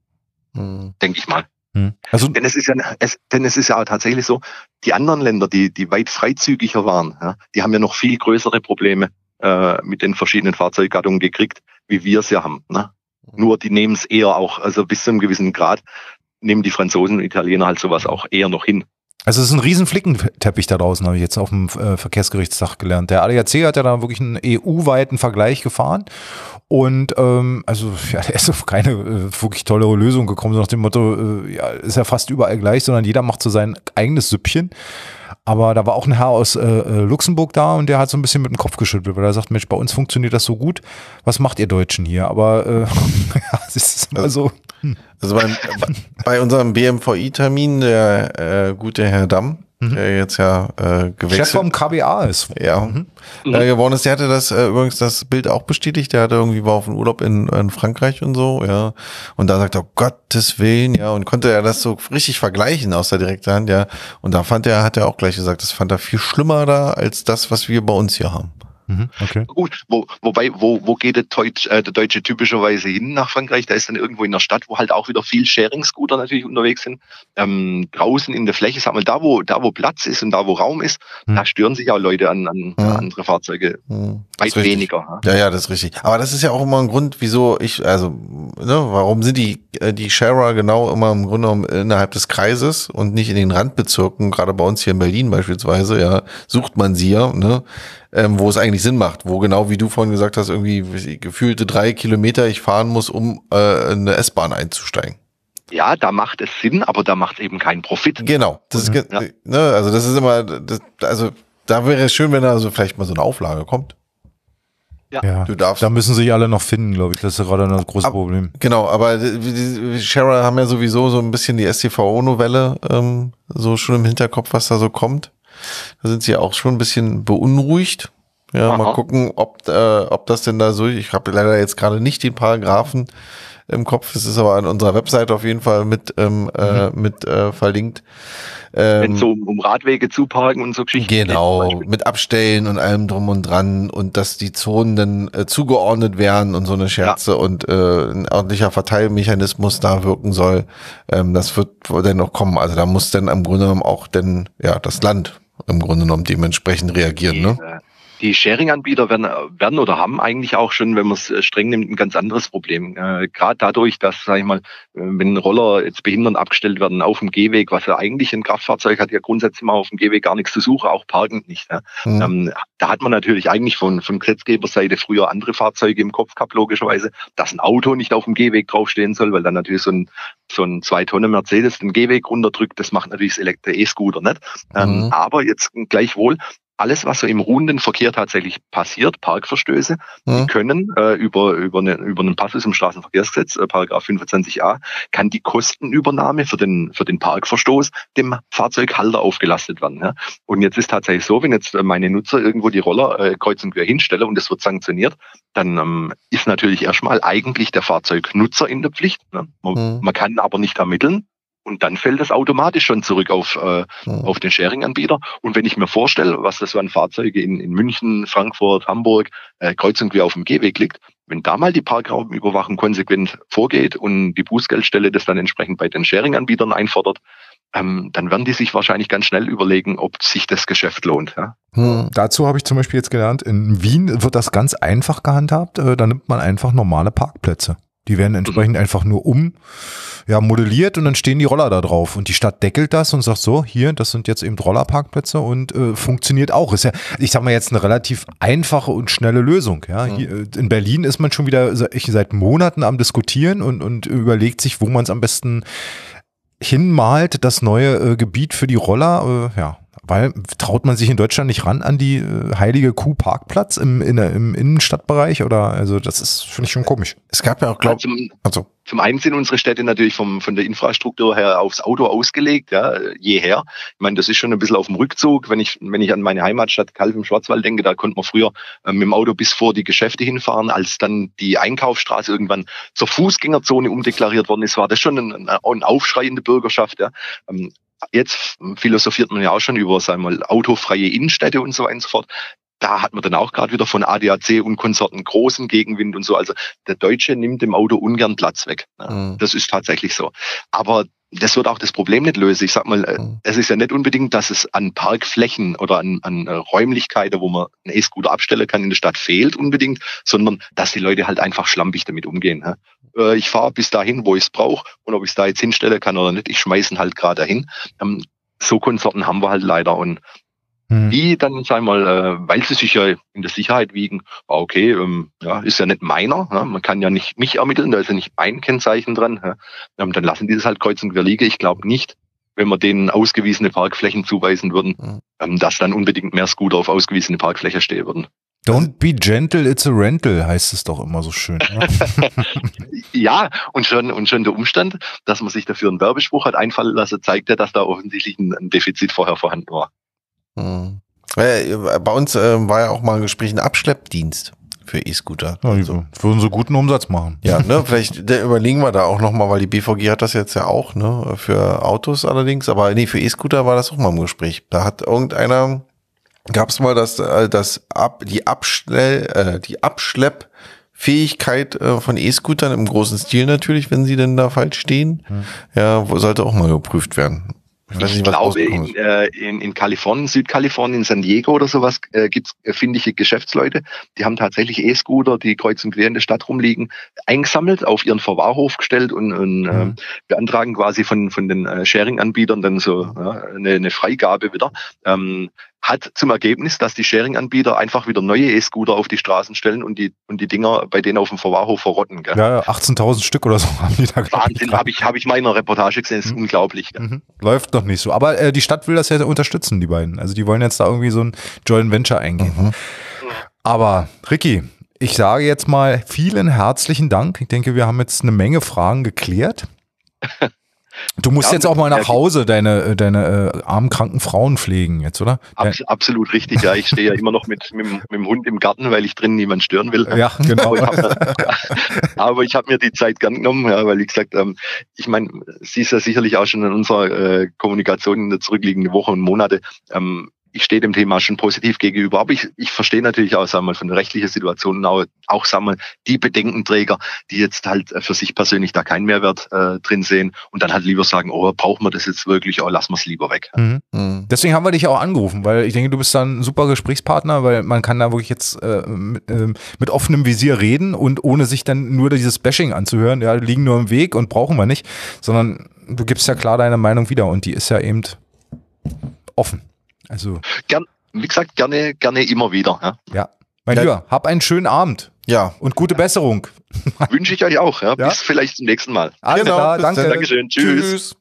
Mhm. Denke ich mal. Hm. Also, denn es ist ja, es, denn es ist ja tatsächlich so, die anderen Länder, die, die weit freizügiger waren, ja, die haben ja noch viel größere Probleme äh, mit den verschiedenen Fahrzeuggattungen gekriegt, wie wir es ja haben. Ne? Nur die nehmen es eher auch, also bis zu einem gewissen Grad nehmen die Franzosen und Italiener halt sowas auch eher noch hin. Also es ist ein riesen Flickenteppich da draußen, habe ich jetzt auf dem äh, Verkehrsgerichtstag gelernt. Der ADAC hat ja da wirklich einen EU-weiten Vergleich gefahren und ähm, also (laughs) ja, der ist auf keine äh, wirklich tolle Lösung gekommen, so nach dem Motto, äh, ja, ist ja fast überall gleich, sondern jeder macht so sein eigenes Süppchen. Aber da war auch ein Herr aus äh, äh, Luxemburg da und der hat so ein bisschen mit dem Kopf geschüttelt, weil er sagt, Mensch, bei uns funktioniert das so gut. Was macht ihr Deutschen hier? Aber äh, (laughs) ja, es ist immer also, so. Hm. Also beim, (laughs) bei unserem BMVI-Termin, der äh, gute Herr Damm, mhm. der jetzt ja äh, gewechselt. Chef vom KBA ist. Ja, mhm. äh, geworden ist. Der hatte das äh, übrigens das Bild auch bestätigt. Der hatte irgendwie war auf dem Urlaub in, in Frankreich und so, ja. Und da sagt er, oh Gottes Willen, ja, und konnte er das so richtig vergleichen aus der direkten Hand, ja. Und da fand er, hat er auch gleich gesagt, das fand er viel schlimmer da als das, was wir bei uns hier haben. Mhm, okay. Gut, wo, wobei, wo, wo geht der Deutsch, äh, der Deutsche typischerweise hin nach Frankreich? Da ist dann irgendwo in der Stadt, wo halt auch wieder viel Sharing-Scooter natürlich unterwegs sind. Ähm, draußen in der Fläche, sag mal, da wo, da wo Platz ist und da wo Raum ist, mhm. da stören sich auch Leute an, an mhm. andere Fahrzeuge mhm. weit weniger. Ja, ja, das ist richtig. Aber das ist ja auch immer ein Grund, wieso ich, also, ne, warum sind die, äh, die Sharer genau immer im Grunde genommen innerhalb des Kreises und nicht in den Randbezirken, gerade bei uns hier in Berlin beispielsweise, ja, sucht man sie ja, ne? Ähm, wo es eigentlich Sinn macht, wo genau wie du vorhin gesagt hast, irgendwie gefühlte drei Kilometer ich fahren muss, um äh, eine S-Bahn einzusteigen. Ja, da macht es Sinn, aber da macht es eben keinen Profit. Genau, das mhm. ist, ja. ne, also das ist immer, das, also da wäre es schön, wenn da so vielleicht mal so eine Auflage kommt. Ja. ja. Du darfst. Da müssen sich alle noch finden, glaube ich. Das ist gerade das große Problem. Genau, aber die, die Sharer haben ja sowieso so ein bisschen die STVO-Novelle ähm, so schon im Hinterkopf, was da so kommt. Da sind sie auch schon ein bisschen beunruhigt. Ja, Aha. mal gucken, ob, äh, ob das denn da so, ich habe leider jetzt gerade nicht den Paragraphen im Kopf, es ist aber an unserer Website auf jeden Fall mit, ähm, äh, mhm. äh, mit äh, verlinkt. Ähm, Wenn so um, Radwege zu parken und so Geschichten. Genau, mit Abstellen und allem drum und dran und dass die Zonen dann äh, zugeordnet werden und so eine Scherze ja. und äh, ein ordentlicher Verteilmechanismus da wirken soll. Ähm, das wird dann noch kommen. Also da muss dann im Grunde genommen auch denn ja das Land im Grunde genommen dementsprechend reagieren. Ne? Die Sharing-Anbieter werden, werden oder haben eigentlich auch schon, wenn man es äh, streng nimmt, ein ganz anderes Problem. Äh, Gerade dadurch, dass, sag ich mal, äh, wenn Roller jetzt behindern abgestellt werden auf dem Gehweg, was ja eigentlich ein Kraftfahrzeug hat, ja grundsätzlich mal auf dem Gehweg gar nichts zu suchen, auch parkend nicht. Ja. Mhm. Ähm, da hat man natürlich eigentlich von, von Gesetzgeberseite früher andere Fahrzeuge im Kopf gehabt, logischerweise, dass ein Auto nicht auf dem Gehweg draufstehen soll, weil dann natürlich so ein, so ein zwei Tonnen Mercedes den Gehweg runterdrückt. Das macht natürlich das Elektro-E-Scooter nicht. Ähm, mhm. aber jetzt gleichwohl alles, was so im ruhenden Verkehr tatsächlich passiert, Parkverstöße, mhm. die können äh, über, über, eine, über einen Passus im Straßenverkehrsgesetz, äh, Paragraph 25a, kann die Kostenübernahme für den, für den Parkverstoß dem Fahrzeughalter aufgelastet werden. Ja. Und jetzt ist tatsächlich so, wenn jetzt meine Nutzer irgendwo die Roller äh, kreuz und quer hinstellen und es wird sanktioniert, dann ähm, ist natürlich erstmal eigentlich der Fahrzeugnutzer in der Pflicht. Ne. Man, mhm. man kann aber nicht ermitteln, und dann fällt es automatisch schon zurück auf, äh, mhm. auf den Sharing-Anbieter. Und wenn ich mir vorstelle, was das so an Fahrzeuge in, in München, Frankfurt, Hamburg, äh, kreuz und quer auf dem Gehweg liegt, wenn da mal die Parkraumüberwachung konsequent vorgeht und die Bußgeldstelle das dann entsprechend bei den Sharing-Anbietern einfordert, ähm, dann werden die sich wahrscheinlich ganz schnell überlegen, ob sich das Geschäft lohnt. Ja? Hm. Dazu habe ich zum Beispiel jetzt gelernt, in Wien wird das ganz einfach gehandhabt. Äh, da nimmt man einfach normale Parkplätze. Die werden entsprechend mhm. einfach nur um ja, modelliert und dann stehen die Roller da drauf. Und die Stadt deckelt das und sagt so, hier, das sind jetzt eben Rollerparkplätze und äh, funktioniert auch. Ist ja, ich sag mal jetzt eine relativ einfache und schnelle Lösung. Ja, mhm. hier, äh, in Berlin ist man schon wieder seit Monaten am diskutieren und, und überlegt sich, wo man es am besten hinmalt, das neue äh, Gebiet für die Roller. Äh, ja, weil traut man sich in Deutschland nicht ran an die äh, heilige Kuh Parkplatz im, in, im Innenstadtbereich oder also das ist finde ich schon komisch. Es gab ja auch glaube also, also. Zum einen sind unsere Städte natürlich vom, von der Infrastruktur her aufs Auto ausgelegt, ja, jeher. Ich meine, das ist schon ein bisschen auf dem Rückzug. Wenn ich, wenn ich an meine Heimatstadt Kalf im Schwarzwald denke, da konnte man früher äh, mit dem Auto bis vor die Geschäfte hinfahren. Als dann die Einkaufsstraße irgendwann zur Fußgängerzone umdeklariert worden ist, war das schon ein, ein Aufschrei in der Bürgerschaft. Ja. Ähm, Jetzt philosophiert man ja auch schon über, sagen wir mal, autofreie Innenstädte und so weiter und so fort. Da hat man dann auch gerade wieder von ADAC und Konsorten großen Gegenwind und so. Also der Deutsche nimmt dem Auto ungern Platz weg. Mhm. Das ist tatsächlich so. Aber das wird auch das Problem nicht lösen. Ich sag mal, äh, mhm. es ist ja nicht unbedingt, dass es an Parkflächen oder an, an äh, Räumlichkeiten, wo man einen E-Scooter abstellen kann in der Stadt fehlt unbedingt, sondern dass die Leute halt einfach schlampig damit umgehen. Äh, ich fahre bis dahin, wo ich es brauche und ob ich es da jetzt hinstellen kann oder nicht, ich schmeiße ihn halt gerade dahin. Ähm, so Konsorten haben wir halt leider und hm. Die dann, sagen wir mal, äh, weil sie sich ja in der Sicherheit wiegen, okay, ähm, ja, ist ja nicht meiner, ja, man kann ja nicht mich ermitteln, da ist ja nicht mein Kennzeichen dran, ja, ähm, dann lassen die das halt kreuz und quer liegen. Ich glaube nicht, wenn wir denen ausgewiesene Parkflächen zuweisen würden, hm. ähm, dass dann unbedingt mehr Scooter auf ausgewiesene Parkfläche stehen würden. Don't be gentle, it's a rental, heißt es doch immer so schön. Ne? (laughs) ja, und schon, und schon der Umstand, dass man sich dafür einen Werbespruch hat einfallen lassen, zeigt ja, dass da offensichtlich ein Defizit vorher vorhanden war. Hm. Bei uns äh, war ja auch mal ein Gespräch ein Abschleppdienst für E-Scooter. Ja, also. Würden so guten Umsatz machen. Ja, ne, vielleicht überlegen wir da auch nochmal, weil die BVG hat das jetzt ja auch, ne, für Autos allerdings, aber nee, für E-Scooter war das auch mal im Gespräch. Da hat irgendeiner, gab es mal das, äh, das ab, die Abschnell, äh, die Abschleppfähigkeit äh, von E-Scootern im großen Stil natürlich, wenn sie denn da falsch stehen. Hm. Ja, sollte auch mal geprüft werden. Ich, ich nicht, glaube, in, äh, in, in Kalifornien, Südkalifornien, San Diego oder sowas äh, gibt es findige Geschäftsleute, die haben tatsächlich E-Scooter, die kreuz und quer in der Stadt rumliegen, eingesammelt, auf ihren Verwahrhof gestellt und, und mhm. äh, beantragen quasi von, von den äh, Sharing-Anbietern dann so ja, eine, eine Freigabe wieder. Ähm, hat zum Ergebnis, dass die Sharing-Anbieter einfach wieder neue E-Scooter auf die Straßen stellen und die, und die Dinger bei denen auf dem Verwahrhof verrotten. Gell? Ja, 18.000 Stück oder so (laughs) haben die da Wahnsinn, habe ich, hab ich mal in einer Reportage gesehen, ist mhm. unglaublich. Mhm. Läuft noch nicht so. Aber äh, die Stadt will das ja unterstützen, die beiden. Also die wollen jetzt da irgendwie so ein Joint Venture eingehen. Mhm. Aber Ricky, ich sage jetzt mal vielen herzlichen Dank. Ich denke, wir haben jetzt eine Menge Fragen geklärt. (laughs) Du musst ja, jetzt auch mal nach Hause deine, äh, deine äh, armen, kranken Frauen pflegen jetzt, oder? Abs absolut richtig, ja. Ich stehe ja immer noch mit, mit, mit, dem Hund im Garten, weil ich drinnen niemand stören will. Ja, genau. (laughs) Aber ich habe mir, hab mir, die Zeit gern genommen, ja, weil ich gesagt, ähm, ich meine, sie ist ja sicherlich auch schon in unserer äh, Kommunikation in der zurückliegenden Woche und Monate. Ähm, ich stehe dem Thema schon positiv gegenüber. Aber ich, ich verstehe natürlich auch, sagen wir, von der rechtlichen Situation auch, auch sagen wir, die Bedenkenträger, die jetzt halt für sich persönlich da keinen Mehrwert äh, drin sehen und dann halt lieber sagen, oh, brauchen wir das jetzt wirklich, oh, lassen wir es lieber weg. Mhm. Mhm. Deswegen haben wir dich auch angerufen, weil ich denke, du bist dann ein super Gesprächspartner, weil man kann da wirklich jetzt äh, mit, äh, mit offenem Visier reden und ohne sich dann nur dieses Bashing anzuhören, ja, liegen nur im Weg und brauchen wir nicht, sondern du gibst ja klar deine Meinung wieder und die ist ja eben offen. Also. Gern, wie gesagt, gerne, gerne immer wieder. Ja, ja. mein ja. Lieber, hab einen schönen Abend. Ja. Und gute Besserung. (laughs) Wünsche ich euch auch. Ja. ja. Bis vielleicht zum nächsten Mal. Alles genau, klar, danke. Dankeschön. Tschüss. Tschüss.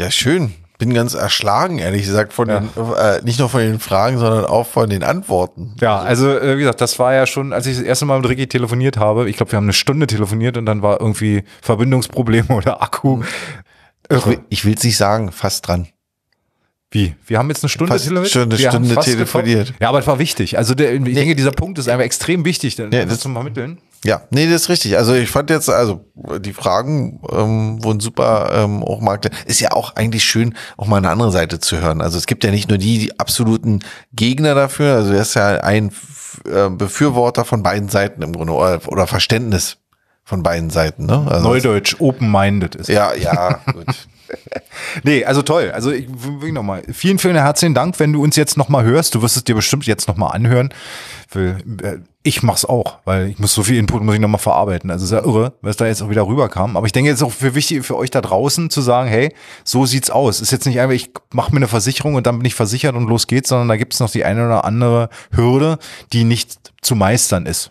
Ja, schön. Bin ganz erschlagen, ehrlich gesagt, von ja. den, äh, nicht nur von den Fragen, sondern auch von den Antworten. Ja, also äh, wie gesagt, das war ja schon, als ich das erste Mal mit Ricky telefoniert habe, ich glaube, wir haben eine Stunde telefoniert und dann war irgendwie Verbindungsprobleme (laughs) oder Akku. Mhm. Ich will es nicht sagen, fast dran. Wie? Wir haben jetzt eine Stunde fast telefoniert? Eine Stunde telefoniert. Ja, aber es war wichtig. Also der, ich nee. denke, dieser Punkt ist einfach extrem wichtig, ja, das, das zu vermitteln. Ja, nee, das ist richtig. Also ich fand jetzt, also die Fragen ähm, wurden super ähm, auch mal. Ist ja auch eigentlich schön, auch mal eine andere Seite zu hören. Also es gibt ja nicht nur die, die absoluten Gegner dafür. Also er ist ja ein äh, Befürworter von beiden Seiten im Grunde oder, oder Verständnis von beiden Seiten. Ne? Also Neudeutsch, open-minded ist. Ja, ja, (laughs) gut. nee, also toll. Also ich will nochmal. Vielen, vielen herzlichen Dank, wenn du uns jetzt nochmal hörst. Du wirst es dir bestimmt jetzt nochmal anhören. Äh, ich mach's auch, weil ich muss so viel Input muss ich nochmal verarbeiten. Also ist ja irre, was da jetzt auch wieder rüberkam. Aber ich denke jetzt auch für wichtig für euch da draußen zu sagen, hey, so sieht's aus. Ist jetzt nicht einfach, ich mache mir eine Versicherung und dann bin ich versichert und los geht's, sondern da gibt's noch die eine oder andere Hürde, die nicht zu meistern ist.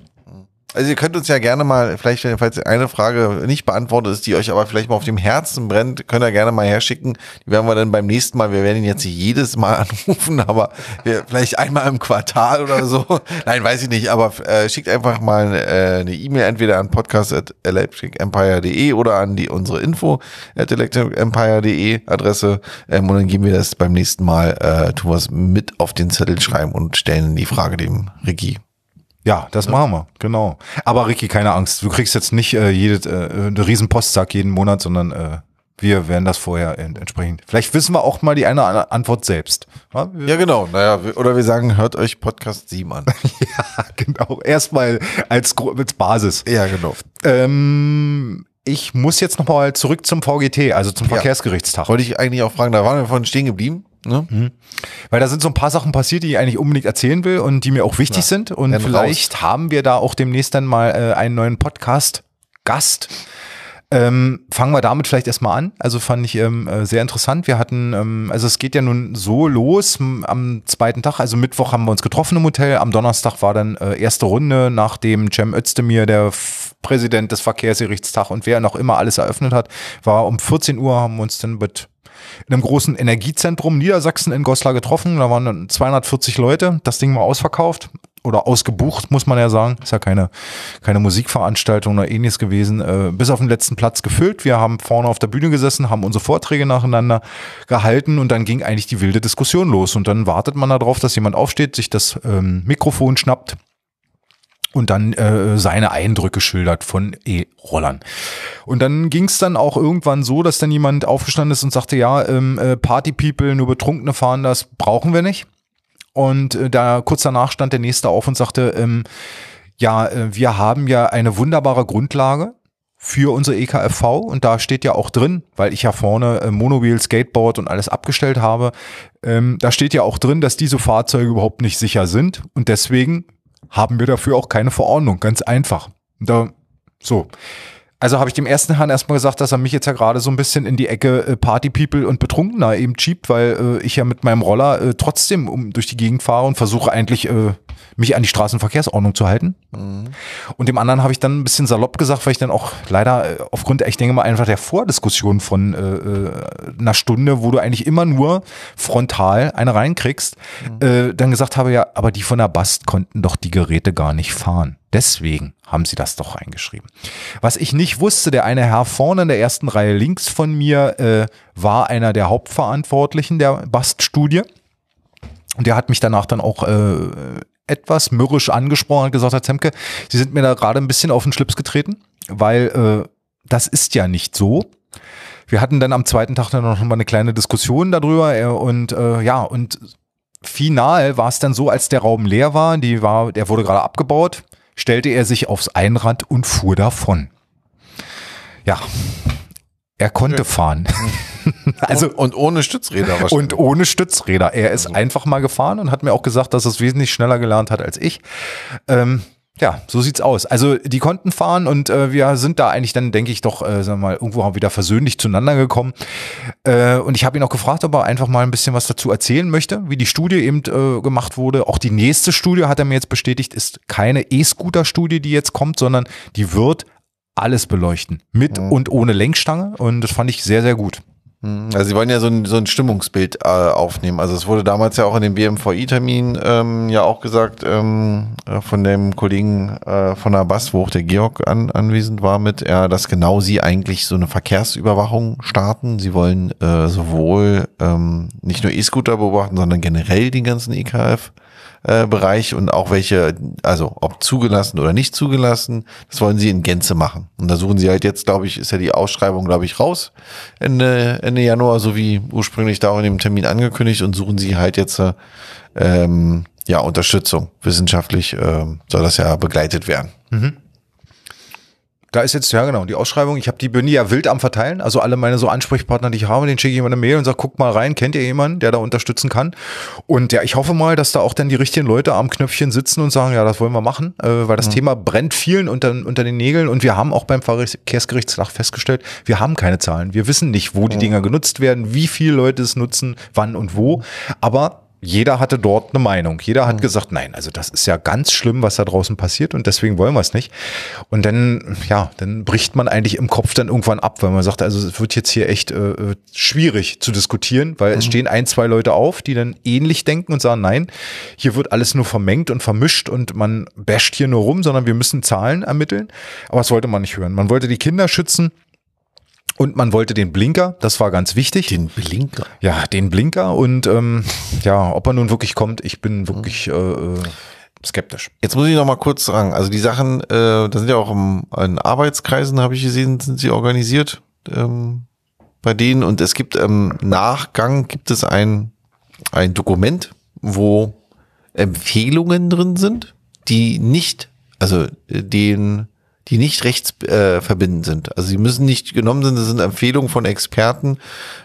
Also ihr könnt uns ja gerne mal, vielleicht, falls eine Frage nicht beantwortet ist, die euch aber vielleicht mal auf dem Herzen brennt, könnt ihr gerne mal herschicken. Die werden wir dann beim nächsten Mal, wir werden ihn jetzt nicht jedes Mal (laughs) anrufen, aber wir, vielleicht einmal im Quartal oder so. (laughs) Nein, weiß ich nicht, aber äh, schickt einfach mal äh, eine E-Mail entweder an podcast.electricempire.de oder an die unsere info at Adresse ähm, und dann geben wir das beim nächsten Mal, äh, tun wir es mit auf den Zettel schreiben und stellen die Frage dem Regie. Ja, das ja. machen wir, genau. Aber Ricky, keine Angst, du kriegst jetzt nicht äh, jede, äh, einen riesen Postsack jeden Monat, sondern äh, wir werden das vorher entsprechend. Vielleicht wissen wir auch mal die eine Antwort selbst. Ja, ja genau. Naja, oder wir sagen, hört euch Podcast 7 an. (laughs) ja, genau. Erstmal als, als Basis. Ja, genau. Ähm, ich muss jetzt nochmal zurück zum VGT, also zum Verkehrsgerichtstag. Wollte ich eigentlich auch fragen, da waren wir vorhin stehen geblieben. Ne? Mhm. Weil da sind so ein paar Sachen passiert, die ich eigentlich unbedingt erzählen will und die mir auch wichtig ja. sind. Und vielleicht raus. haben wir da auch demnächst dann mal äh, einen neuen Podcast-Gast. Ähm, fangen wir damit vielleicht erstmal an. Also fand ich ähm, äh, sehr interessant. Wir hatten, ähm, also es geht ja nun so los am zweiten Tag. Also Mittwoch haben wir uns getroffen im Hotel. Am Donnerstag war dann äh, erste Runde, nachdem Cem Özdemir, der F Präsident des Verkehrsgerichtstags und wer noch immer alles eröffnet hat, war um 14 Uhr, haben wir uns dann mit in einem großen Energiezentrum Niedersachsen in Goslar getroffen. Da waren dann 240 Leute, das Ding war ausverkauft oder ausgebucht, muss man ja sagen. Ist ja keine, keine Musikveranstaltung oder ähnliches gewesen. Äh, bis auf den letzten Platz gefüllt. Wir haben vorne auf der Bühne gesessen, haben unsere Vorträge nacheinander gehalten und dann ging eigentlich die wilde Diskussion los. Und dann wartet man darauf, dass jemand aufsteht, sich das ähm, Mikrofon schnappt und dann äh, seine Eindrücke schildert von E-Rollern. Und dann ging es dann auch irgendwann so, dass dann jemand aufgestanden ist und sagte, ja, ähm, äh, Party People, nur Betrunkene fahren, das brauchen wir nicht. Und äh, da kurz danach stand der nächste auf und sagte, ähm, ja, äh, wir haben ja eine wunderbare Grundlage für unsere EKFV und da steht ja auch drin, weil ich ja vorne äh, Monowheel, Skateboard und alles abgestellt habe, ähm, da steht ja auch drin, dass diese Fahrzeuge überhaupt nicht sicher sind und deswegen haben wir dafür auch keine Verordnung. Ganz einfach. Da, so. Also habe ich dem ersten Herrn erstmal gesagt, dass er mich jetzt ja gerade so ein bisschen in die Ecke äh, Party People und Betrunkener eben schiebt, weil äh, ich ja mit meinem Roller äh, trotzdem um, durch die Gegend fahre und versuche eigentlich äh, mich an die Straßenverkehrsordnung zu halten. Mhm. Und dem anderen habe ich dann ein bisschen salopp gesagt, weil ich dann auch leider äh, aufgrund, ich denke mal, einfach der Vordiskussion von äh, äh, einer Stunde, wo du eigentlich immer nur frontal eine reinkriegst, mhm. äh, dann gesagt habe, ja, aber die von der Bast konnten doch die Geräte gar nicht fahren. Deswegen haben sie das doch reingeschrieben. Was ich nicht wusste, der eine Herr vorne in der ersten Reihe links von mir äh, war einer der Hauptverantwortlichen der Bast-Studie. Und der hat mich danach dann auch äh, etwas mürrisch angesprochen und gesagt, Herr Zemke, Sie sind mir da gerade ein bisschen auf den Schlips getreten, weil äh, das ist ja nicht so. Wir hatten dann am zweiten Tag dann noch mal eine kleine Diskussion darüber äh, und äh, ja, und final war es dann so, als der Raum leer war, die war, der wurde gerade abgebaut stellte er sich aufs Einrad und fuhr davon. Ja, er konnte ja. fahren. (laughs) also und, und, ohne Stützräder wahrscheinlich. Und ohne Stützräder. Er ist also. einfach mal gefahren und hat mir auch gesagt, dass er es wesentlich schneller gelernt hat als ich. Ähm, ja, so sieht's aus. Also die konnten fahren und äh, wir sind da eigentlich dann, denke ich, doch, äh, sagen wir mal, irgendwo wieder versöhnlich zueinander gekommen. Äh, und ich habe ihn auch gefragt, ob er einfach mal ein bisschen was dazu erzählen möchte, wie die Studie eben äh, gemacht wurde. Auch die nächste Studie hat er mir jetzt bestätigt, ist keine E-Scooter-Studie, die jetzt kommt, sondern die wird alles beleuchten, mit mhm. und ohne Lenkstange. Und das fand ich sehr, sehr gut. Mhm. Also sie wollen ja so ein, so ein Stimmungsbild äh, aufnehmen. Also es wurde damals ja auch in dem BMVI-Termin ähm, ja auch gesagt ähm, äh, von dem Kollegen äh, von der BAS, wo auch der Georg an, anwesend war mit, ja, dass genau sie eigentlich so eine Verkehrsüberwachung starten. Sie wollen äh, sowohl ähm, nicht nur E-Scooter beobachten, sondern generell den ganzen EKF äh, Bereich und auch welche, also ob zugelassen oder nicht zugelassen, das wollen sie in Gänze machen. Und da suchen sie halt jetzt, glaube ich, ist ja die Ausschreibung, glaube ich, raus Ende, Ende Januar, so wie ursprünglich da auch in dem Termin angekündigt und suchen sie halt jetzt ähm, ja Unterstützung. Wissenschaftlich ähm, soll das ja begleitet werden. Mhm. Da ist jetzt, ja genau, die Ausschreibung. Ich habe die bin ja wild am Verteilen. Also alle meine so Ansprechpartner, die ich habe, den schicke ich immer eine Mail und sage, guck mal rein, kennt ihr jemanden, der da unterstützen kann? Und ja, ich hoffe mal, dass da auch dann die richtigen Leute am Knöpfchen sitzen und sagen, ja, das wollen wir machen, äh, weil das mhm. Thema brennt vielen unter, unter den Nägeln und wir haben auch beim Verkehrsgerichtstag festgestellt, wir haben keine Zahlen. Wir wissen nicht, wo die mhm. Dinger genutzt werden, wie viele Leute es nutzen, wann und wo. Aber jeder hatte dort eine Meinung. Jeder hat mhm. gesagt, nein, also das ist ja ganz schlimm, was da draußen passiert und deswegen wollen wir es nicht. Und dann, ja, dann bricht man eigentlich im Kopf dann irgendwann ab, weil man sagt, also es wird jetzt hier echt äh, äh schwierig zu diskutieren, weil mhm. es stehen ein, zwei Leute auf, die dann ähnlich denken und sagen, nein, hier wird alles nur vermengt und vermischt und man basht hier nur rum, sondern wir müssen Zahlen ermitteln. Aber das wollte man nicht hören. Man wollte die Kinder schützen und man wollte den Blinker, das war ganz wichtig. Den Blinker? Ja, den Blinker. Und ähm, ja, ob er nun wirklich kommt, ich bin wirklich äh, äh, skeptisch. Jetzt muss ich noch mal kurz sagen, also die Sachen, äh, da sind ja auch im, in Arbeitskreisen, habe ich gesehen, sind sie organisiert ähm, bei denen. Und es gibt im ähm, Nachgang, gibt es ein, ein Dokument, wo Empfehlungen drin sind, die nicht, also äh, den die nicht rechtsverbindend äh, sind. Also sie müssen nicht genommen sind, das sind Empfehlungen von Experten,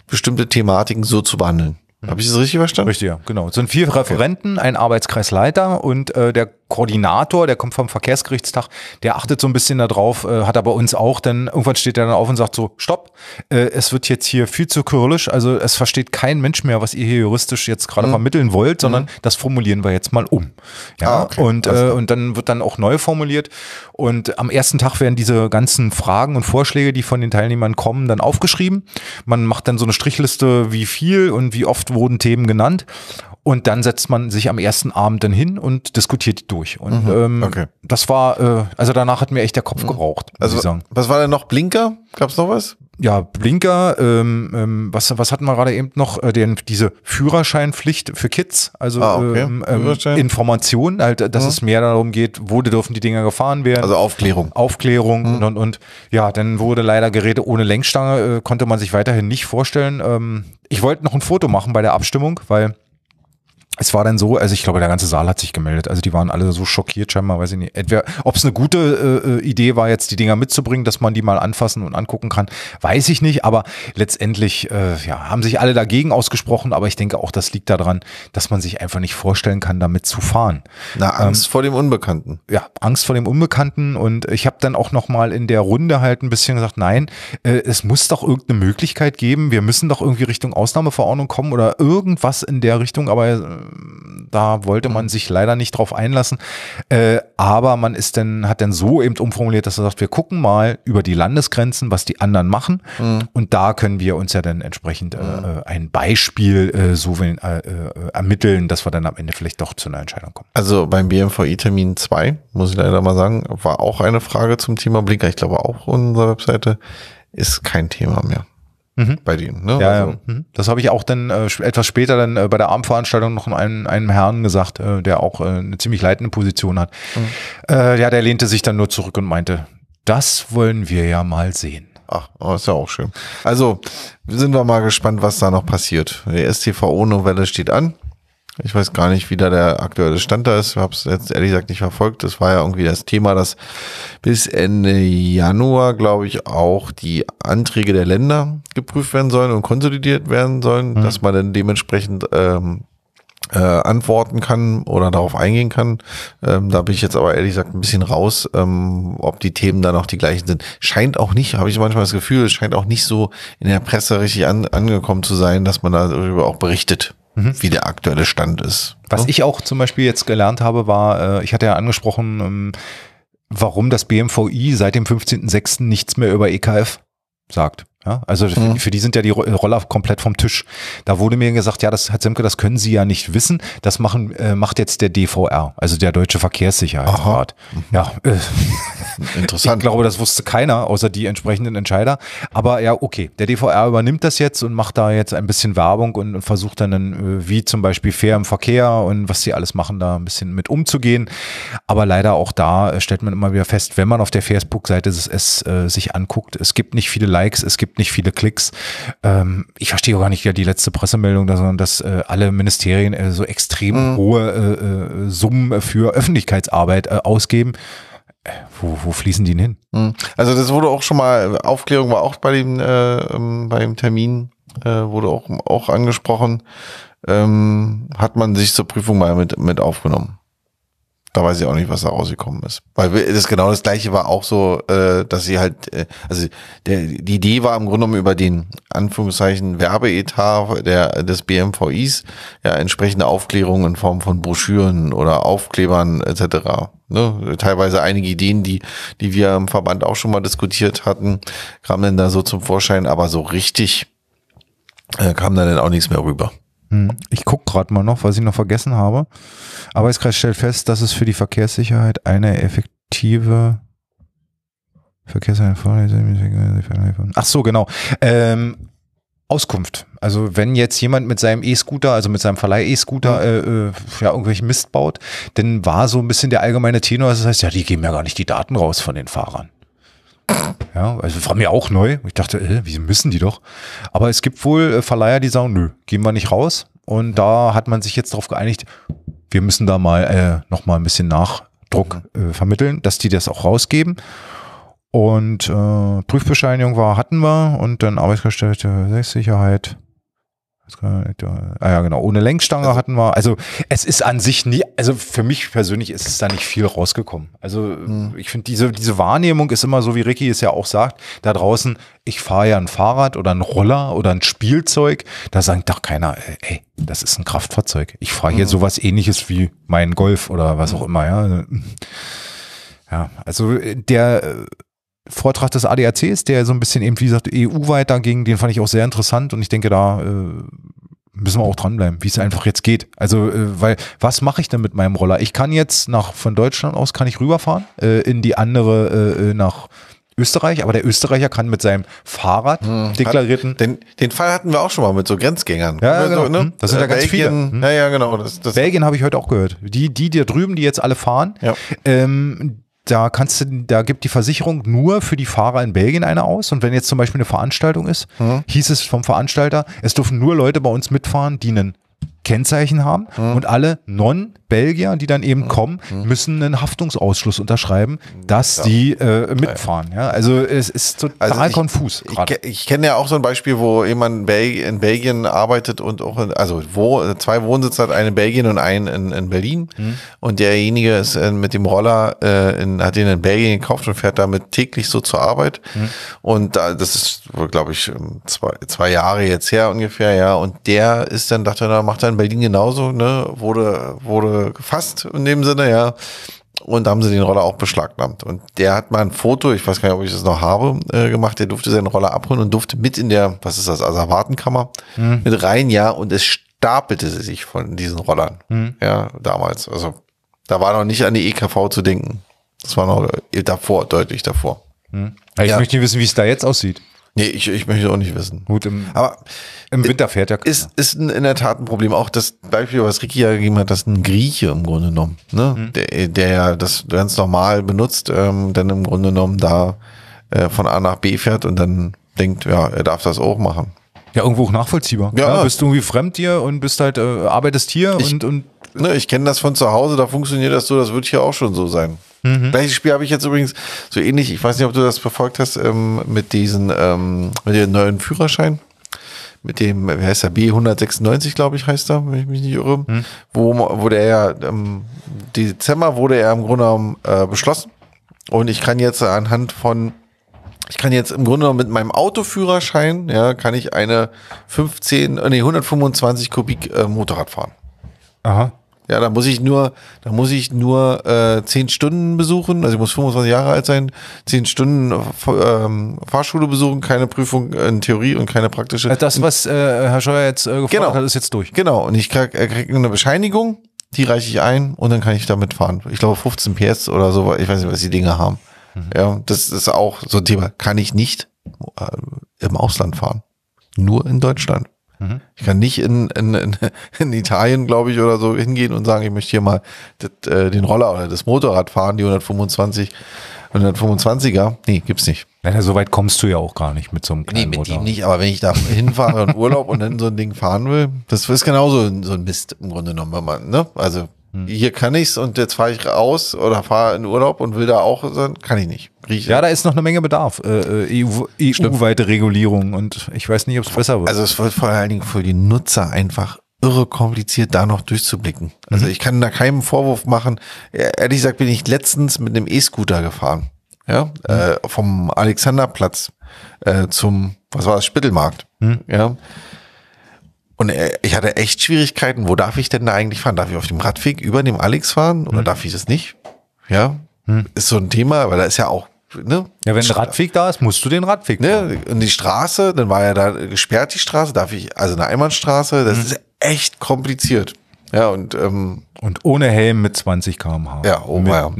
bestimmte Thematiken so zu behandeln. Habe ich das richtig verstanden? Richtig, ja, genau. Es sind vier Referenten, ein Arbeitskreisleiter und äh, der Koordinator, der kommt vom Verkehrsgerichtstag, der achtet so ein bisschen darauf, äh, hat aber uns auch, denn irgendwann steht er dann auf und sagt so, stopp, äh, es wird jetzt hier viel zu kyrillisch, also es versteht kein Mensch mehr, was ihr hier juristisch jetzt gerade mhm. vermitteln wollt, sondern mhm. das formulieren wir jetzt mal um. Ja, ah, okay. und, äh, und dann wird dann auch neu formuliert und am ersten Tag werden diese ganzen Fragen und Vorschläge, die von den Teilnehmern kommen, dann aufgeschrieben. Man macht dann so eine Strichliste, wie viel und wie oft wurden Themen genannt und dann setzt man sich am ersten Abend dann hin und diskutiert die durch. Und mhm, ähm, okay. das war, äh, also danach hat mir echt der Kopf mhm. geraucht. Also was war denn noch Blinker? Gab es noch was? Ja, Blinker, ähm, ähm, was, was hatten wir gerade eben noch? Äh, den, diese Führerscheinpflicht für Kids, also ah, okay. ähm, ähm Information, halt, dass mhm. es mehr darum geht, wo dürfen die Dinger gefahren werden. Also Aufklärung. Aufklärung mhm. und, und, und ja, dann wurde leider Geräte ohne Lenkstange, äh, konnte man sich weiterhin nicht vorstellen. Ähm, ich wollte noch ein Foto machen bei der Abstimmung, weil es war dann so, also ich glaube, der ganze Saal hat sich gemeldet. Also die waren alle so schockiert, scheinbar, weiß ich nicht. Entweder, ob es eine gute äh, äh, Idee war, jetzt die Dinger mitzubringen, dass man die mal anfassen und angucken kann, weiß ich nicht. Aber letztendlich äh, ja, haben sich alle dagegen ausgesprochen. Aber ich denke auch, das liegt daran, dass man sich einfach nicht vorstellen kann, damit zu fahren. Na, Angst ähm, vor dem Unbekannten. Ja, Angst vor dem Unbekannten. Und ich habe dann auch noch mal in der Runde halt ein bisschen gesagt, nein, äh, es muss doch irgendeine Möglichkeit geben. Wir müssen doch irgendwie Richtung Ausnahmeverordnung kommen oder irgendwas in der Richtung. Aber äh, da wollte man mhm. sich leider nicht drauf einlassen. Äh, aber man ist dann, hat dann so eben umformuliert, dass er sagt, wir gucken mal über die Landesgrenzen, was die anderen machen. Mhm. Und da können wir uns ja dann entsprechend äh, mhm. äh, ein Beispiel äh, so äh, äh, ermitteln, dass wir dann am Ende vielleicht doch zu einer Entscheidung kommen. Also beim BMVI-Termin 2, muss ich leider mal sagen, war auch eine Frage zum Thema Blinker. Ich glaube auch auf unserer Webseite ist kein Thema mehr mhm. bei denen. Ne? Ja, also. ja. Mhm. Das habe ich auch dann äh, etwas später dann äh, bei der Abendveranstaltung noch einem, einem Herrn gesagt, äh, der auch äh, eine ziemlich leitende Position hat. Mhm. Äh, ja, der lehnte sich dann nur zurück und meinte, das wollen wir ja mal sehen. Ach, oh, ist ja auch schön. Also sind wir mal gespannt, was da noch passiert. Die STVO-Novelle steht an. Ich weiß gar nicht, wie da der aktuelle Stand da ist. Ich habe es jetzt ehrlich gesagt nicht verfolgt. Das war ja irgendwie das Thema, dass bis Ende Januar, glaube ich, auch die Anträge der Länder geprüft werden sollen und konsolidiert werden sollen, mhm. dass man dann dementsprechend ähm, äh, antworten kann oder darauf eingehen kann. Ähm, da bin ich jetzt aber ehrlich gesagt ein bisschen raus, ähm, ob die Themen dann auch die gleichen sind. Scheint auch nicht, habe ich manchmal das Gefühl, es scheint auch nicht so in der Presse richtig an, angekommen zu sein, dass man darüber auch berichtet mhm. wie der aktuelle Stand ist. Was ich auch zum Beispiel jetzt gelernt habe, war, äh, ich hatte ja angesprochen, ähm, warum das BMVI seit dem 15.06. nichts mehr über EKF sagt. Ja, also mhm. für, die sind ja die Roller komplett vom Tisch. Da wurde mir gesagt, ja, das Herr Semke, das können Sie ja nicht wissen. Das machen, äh, macht jetzt der DVR, also der Deutsche Verkehrssicherheitsrat. Mhm. Ja, äh, (laughs) interessant. Ich glaube, das wusste keiner, außer die entsprechenden Entscheider. Aber ja, okay, der DVR übernimmt das jetzt und macht da jetzt ein bisschen Werbung und, und versucht dann, äh, wie zum Beispiel fair im Verkehr und was sie alles machen, da ein bisschen mit umzugehen. Aber leider auch da äh, stellt man immer wieder fest, wenn man auf der Facebook-Seite es, es äh, sich anguckt, es gibt nicht viele Likes, es gibt gibt nicht viele Klicks. Ähm, ich verstehe auch gar nicht ja die letzte Pressemeldung, sondern dass äh, alle Ministerien äh, so extrem mhm. hohe äh, äh Summen für Öffentlichkeitsarbeit äh, ausgeben. Äh, wo, wo fließen die denn hin? Mhm. Also das wurde auch schon mal, Aufklärung war auch bei dem, ähm, bei dem Termin, wurde auch, auch angesprochen. Ähm, hat man sich zur Prüfung mal mit, mit aufgenommen. Da weiß ich auch nicht, was da rausgekommen ist. Weil das genau das gleiche war auch so, äh, dass sie halt, äh, also der, die Idee war im Grunde genommen über den Anführungszeichen Werbeetat der, des BMVIs, ja, entsprechende Aufklärung in Form von Broschüren oder Aufklebern etc. Ne? Teilweise einige Ideen, die, die wir im Verband auch schon mal diskutiert hatten, kamen dann da so zum Vorschein, aber so richtig äh, kam da dann auch nichts mehr rüber. Hm. Ich gucke gerade mal noch, was ich noch vergessen habe. Arbeitskreis stellt fest, dass es für die Verkehrssicherheit eine effektive Verkehrssicherheit Ach so, genau. Ähm, Auskunft. Also wenn jetzt jemand mit seinem E-Scooter, also mit seinem Verleih E-Scooter, äh, äh, ja, irgendwelchen Mist baut, dann war so ein bisschen der allgemeine Tenor, das heißt, ja, die geben ja gar nicht die Daten raus von den Fahrern. Ja, also war mir auch neu. Ich dachte, äh, wie müssen die doch? Aber es gibt wohl äh, Verleiher, die sagen, nö, gehen wir nicht raus. Und da hat man sich jetzt darauf geeinigt, wir müssen da mal äh, noch mal ein bisschen Nachdruck äh, vermitteln, dass die das auch rausgeben. Und äh, Prüfbescheinigung war, hatten wir und dann Arbeitsgestellte Sicherheit. Ah ja, genau. Ohne Lenkstange also, hatten wir. Also es ist an sich nie, also für mich persönlich ist es da nicht viel rausgekommen. Also hm. ich finde, diese, diese Wahrnehmung ist immer so, wie Ricky es ja auch sagt, da draußen, ich fahre ja ein Fahrrad oder ein Roller oder ein Spielzeug, da sagt doch keiner, ey, das ist ein Kraftfahrzeug. Ich fahre hier hm. sowas ähnliches wie mein Golf oder was auch immer, ja. Ja, also der Vortrag des ADACs, der so ein bisschen eben, wie gesagt, EU-weit da ging, den fand ich auch sehr interessant und ich denke, da äh, müssen wir auch dranbleiben, wie es einfach jetzt geht. Also, äh, weil, was mache ich denn mit meinem Roller? Ich kann jetzt nach, von Deutschland aus kann ich rüberfahren, äh, in die andere, äh, äh nach Österreich, aber der Österreicher kann mit seinem Fahrrad hm, deklarierten. Hat, den, den Fall hatten wir auch schon mal mit so Grenzgängern. Ja, genau. So, ne? Hm, das sind ja ganz Belgien, viele. Hm. Ja, ja, genau. Das, das Belgien habe ich heute auch gehört. Die, die da drüben, die jetzt alle fahren, ja. ähm, da kannst du, da gibt die Versicherung nur für die Fahrer in Belgien eine aus. Und wenn jetzt zum Beispiel eine Veranstaltung ist, hm. hieß es vom Veranstalter, es dürfen nur Leute bei uns mitfahren, die einen Kennzeichen haben hm. und alle Non-Belgier, die dann eben hm. kommen, hm. müssen einen Haftungsausschluss unterschreiben, dass ja. die äh, mitfahren. Ja, also es ist total also ich, konfus. Ich, ich kenne ja auch so ein Beispiel, wo jemand in Belgien arbeitet und auch, in, also wo zwei Wohnsitze hat, einen in Belgien und einen in, in Berlin. Hm. Und derjenige ist äh, mit dem Roller, äh, in, hat den in Belgien gekauft und fährt damit täglich so zur Arbeit. Hm. Und da, das ist, glaube ich, zwei, zwei Jahre jetzt her ungefähr, ja. Und der ist dann, dachte er, macht dann Berlin genauso, ne, wurde, wurde gefasst in dem Sinne, ja. Und da haben sie den Roller auch beschlagnahmt. Und der hat mal ein Foto, ich weiß gar nicht, ob ich das noch habe, äh, gemacht. Der durfte seinen Roller abholen und durfte mit in der, was ist das, Asservatenkammer, mhm. mit rein, ja. Und es stapelte sich von diesen Rollern. Mhm. Ja, damals. Also, da war noch nicht an die EKV zu denken. Das war noch davor, deutlich davor. Mhm. Ich ja. möchte nicht wissen, wie es da jetzt aussieht. Nee, ich, ich möchte auch nicht wissen. Gut, im, aber im Winter fährt ja keiner. Ist, ist in der Tat ein Problem. Auch das Beispiel, was Ricky ja gegeben hat, dass ein Grieche im Grunde genommen, ne? Mhm. Der, der ja das ganz normal benutzt, ähm, dann im Grunde genommen da äh, von A nach B fährt und dann denkt, ja, er darf das auch machen. Ja, irgendwo auch nachvollziehbar. Ja, ja bist du irgendwie fremd hier und bist halt, äh, arbeitest hier ich, und, und. Ne, ich kenne das von zu Hause, da funktioniert das so, das wird hier auch schon so sein. Mhm. Gleiches Spiel habe ich jetzt übrigens so ähnlich, ich weiß nicht, ob du das verfolgt hast, ähm, mit diesen, ähm, mit dem neuen Führerschein. Mit dem, wie heißt der, B196, glaube ich, heißt er, wenn ich mich nicht irre. Mhm. Wo, wo der ja, ähm, Dezember wurde er im Grunde genommen äh, beschlossen. Und ich kann jetzt anhand von ich kann jetzt im Grunde genommen mit meinem Autoführerschein, ja, kann ich eine 15, nee, 125 Kubik äh, Motorrad fahren. Aha. Ja, da muss ich nur, da muss ich nur äh, zehn Stunden besuchen, also ich muss 25 Jahre alt sein, zehn Stunden ähm, Fahrschule besuchen, keine Prüfung in Theorie und keine praktische. Also das, was äh, Herr Scheuer jetzt äh, gefordert genau. hat, ist jetzt durch. Genau, und ich krieg, äh, krieg eine Bescheinigung, die reiche ich ein und dann kann ich damit fahren. Ich glaube 15 PS oder so, ich weiß nicht, was die Dinge haben. Mhm. Ja, das ist auch so ein Thema. Kann ich nicht äh, im Ausland fahren. Nur in Deutschland. Mhm. Ich kann nicht in, in, in, in Italien, glaube ich, oder so hingehen und sagen, ich möchte hier mal das, äh, den Roller oder das Motorrad fahren, die 125, 125er. Nee, gibt's nicht. Ja, so weit kommst du ja auch gar nicht mit so einem kleinen Nee, mit Motor. dem nicht, aber wenn ich da hinfahre in Urlaub und dann so ein Ding fahren will, das ist genauso so ein Mist im Grunde genommen, wenn man, ne? Also. Hier kann ich's und jetzt fahre ich raus oder fahre in Urlaub und will da auch sein, kann ich nicht. Rieche. Ja, da ist noch eine Menge Bedarf. Äh, EU-weite EU Regulierung und ich weiß nicht, ob es besser wird. Also es wird vor allen Dingen für die Nutzer einfach irre kompliziert, da noch durchzublicken. Also mhm. ich kann da keinen Vorwurf machen. Ehrlich gesagt bin ich letztens mit einem E-Scooter gefahren. Ja, mhm. äh, vom Alexanderplatz äh, zum, was war das, Spittelmarkt. Mhm. Ja. Und äh, ich hatte echt Schwierigkeiten. Wo darf ich denn da eigentlich fahren? Darf ich auf dem Radweg über dem Alex fahren oder hm. darf ich das nicht? Ja, hm. ist so ein Thema, weil da ist ja auch Ne? Ja, wenn ein Radweg da ist, musst du den Radweg ne? Und die Straße, dann war ja da gesperrt die Straße, darf ich, also eine Einbahnstraße, das mhm. ist echt kompliziert. Ja, und, ähm, und ohne Helm mit 20 km/h. Ja, oh ja.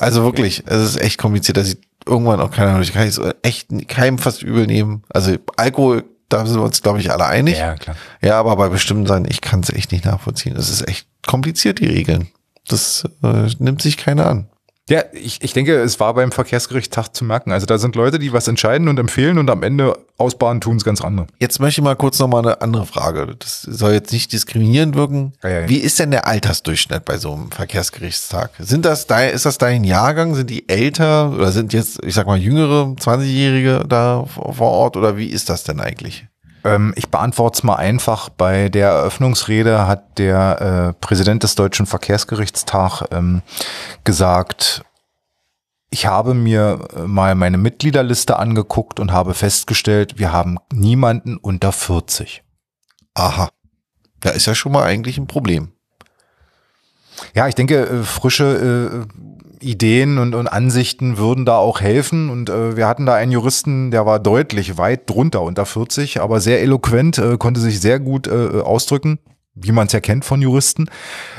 Also wirklich, es ist echt kompliziert, dass ich irgendwann auch keine Ahnung, ich kann es echt keinem fast übel nehmen. Also Alkohol da sind wir uns, glaube ich, alle einig. Ja, klar. Ja, aber bei bestimmten Sachen, ich kann es echt nicht nachvollziehen. Es ist echt kompliziert, die Regeln. Das äh, nimmt sich keiner an. Ja, ich, ich denke, es war beim Verkehrsgericht zu merken. Also da sind Leute, die was entscheiden und empfehlen und am Ende ausbaden tun es ganz andere. Jetzt möchte ich mal kurz noch mal eine andere Frage. Das soll jetzt nicht diskriminierend wirken. Ja, ja, ja. Wie ist denn der Altersdurchschnitt bei so einem Verkehrsgerichtstag? Sind das dein, ist das dein Jahrgang? Sind die älter oder sind jetzt, ich sag mal, jüngere 20-Jährige da vor Ort oder wie ist das denn eigentlich? Ähm, ich beantworte es mal einfach. Bei der Eröffnungsrede hat der äh, Präsident des Deutschen Verkehrsgerichtstag ähm, gesagt, ich habe mir äh, mal meine Mitgliederliste angeguckt und habe festgestellt, wir haben niemanden unter 40. Aha. Da ist ja schon mal eigentlich ein Problem. Ja, ich denke, äh, frische äh, Ideen und, und Ansichten würden da auch helfen. Und äh, wir hatten da einen Juristen, der war deutlich weit drunter unter 40, aber sehr eloquent, äh, konnte sich sehr gut äh, ausdrücken wie man es ja kennt von Juristen.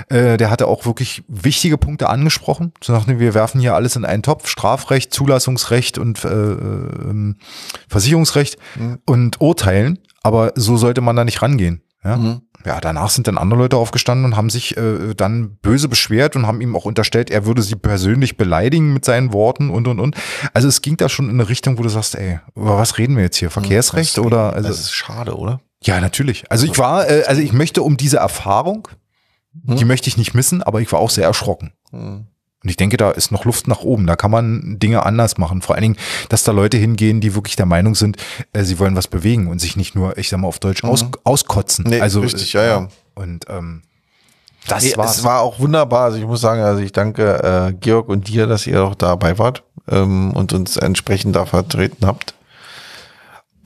Äh, der hatte auch wirklich wichtige Punkte angesprochen. So nachdem wir werfen hier alles in einen Topf, Strafrecht, Zulassungsrecht und äh, äh, Versicherungsrecht mhm. und Urteilen. Aber so sollte man da nicht rangehen. Ja? Mhm. ja, danach sind dann andere Leute aufgestanden und haben sich äh, dann böse beschwert und haben ihm auch unterstellt, er würde sie persönlich beleidigen mit seinen Worten und und und. Also es ging da schon in eine Richtung, wo du sagst, ey, über was reden wir jetzt hier? Verkehrsrecht oder? Also, das ist schade, oder? Ja, natürlich. Also ich war, äh, also ich möchte um diese Erfahrung, hm? die möchte ich nicht missen, aber ich war auch sehr erschrocken. Und ich denke, da ist noch Luft nach oben. Da kann man Dinge anders machen. Vor allen Dingen, dass da Leute hingehen, die wirklich der Meinung sind, äh, sie wollen was bewegen und sich nicht nur, ich sag mal auf Deutsch, mhm. aus, auskotzen. Nee, also richtig, ja, ja. Und ähm, das nee, war's. Es war auch wunderbar. Also ich muss sagen, also ich danke äh, Georg und dir, dass ihr auch dabei wart ähm, und uns entsprechend da vertreten habt.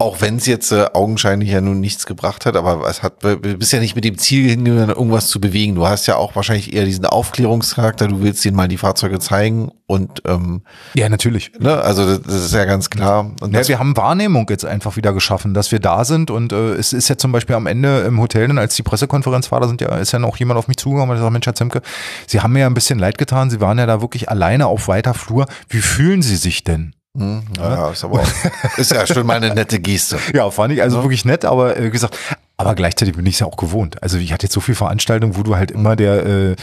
Auch wenn es jetzt äh, augenscheinlich ja nun nichts gebracht hat, aber es hat, du bist ja nicht mit dem Ziel hingegangen, irgendwas zu bewegen. Du hast ja auch wahrscheinlich eher diesen Aufklärungscharakter, du willst denen mal die Fahrzeuge zeigen und ähm, Ja, natürlich. Ne, also das, das ist ja ganz klar. Und ja, wir haben Wahrnehmung jetzt einfach wieder geschaffen, dass wir da sind und äh, es ist ja zum Beispiel am Ende im Hotel, dann als die Pressekonferenz war, da sind ja, ist ja noch jemand auf mich zugekommen und gesagt, Mensch, Herr Zemke, Sie haben mir ja ein bisschen leid getan, Sie waren ja da wirklich alleine auf weiter Flur. Wie fühlen Sie sich denn? Hm, ja, ist aber auch, ist ja schon mal eine nette Geste. (laughs) Ja, fand ich also ja. wirklich nett, aber äh, gesagt, aber gleichzeitig bin ich es ja auch gewohnt. Also ich hatte jetzt so viel Veranstaltungen, wo du halt immer der, äh,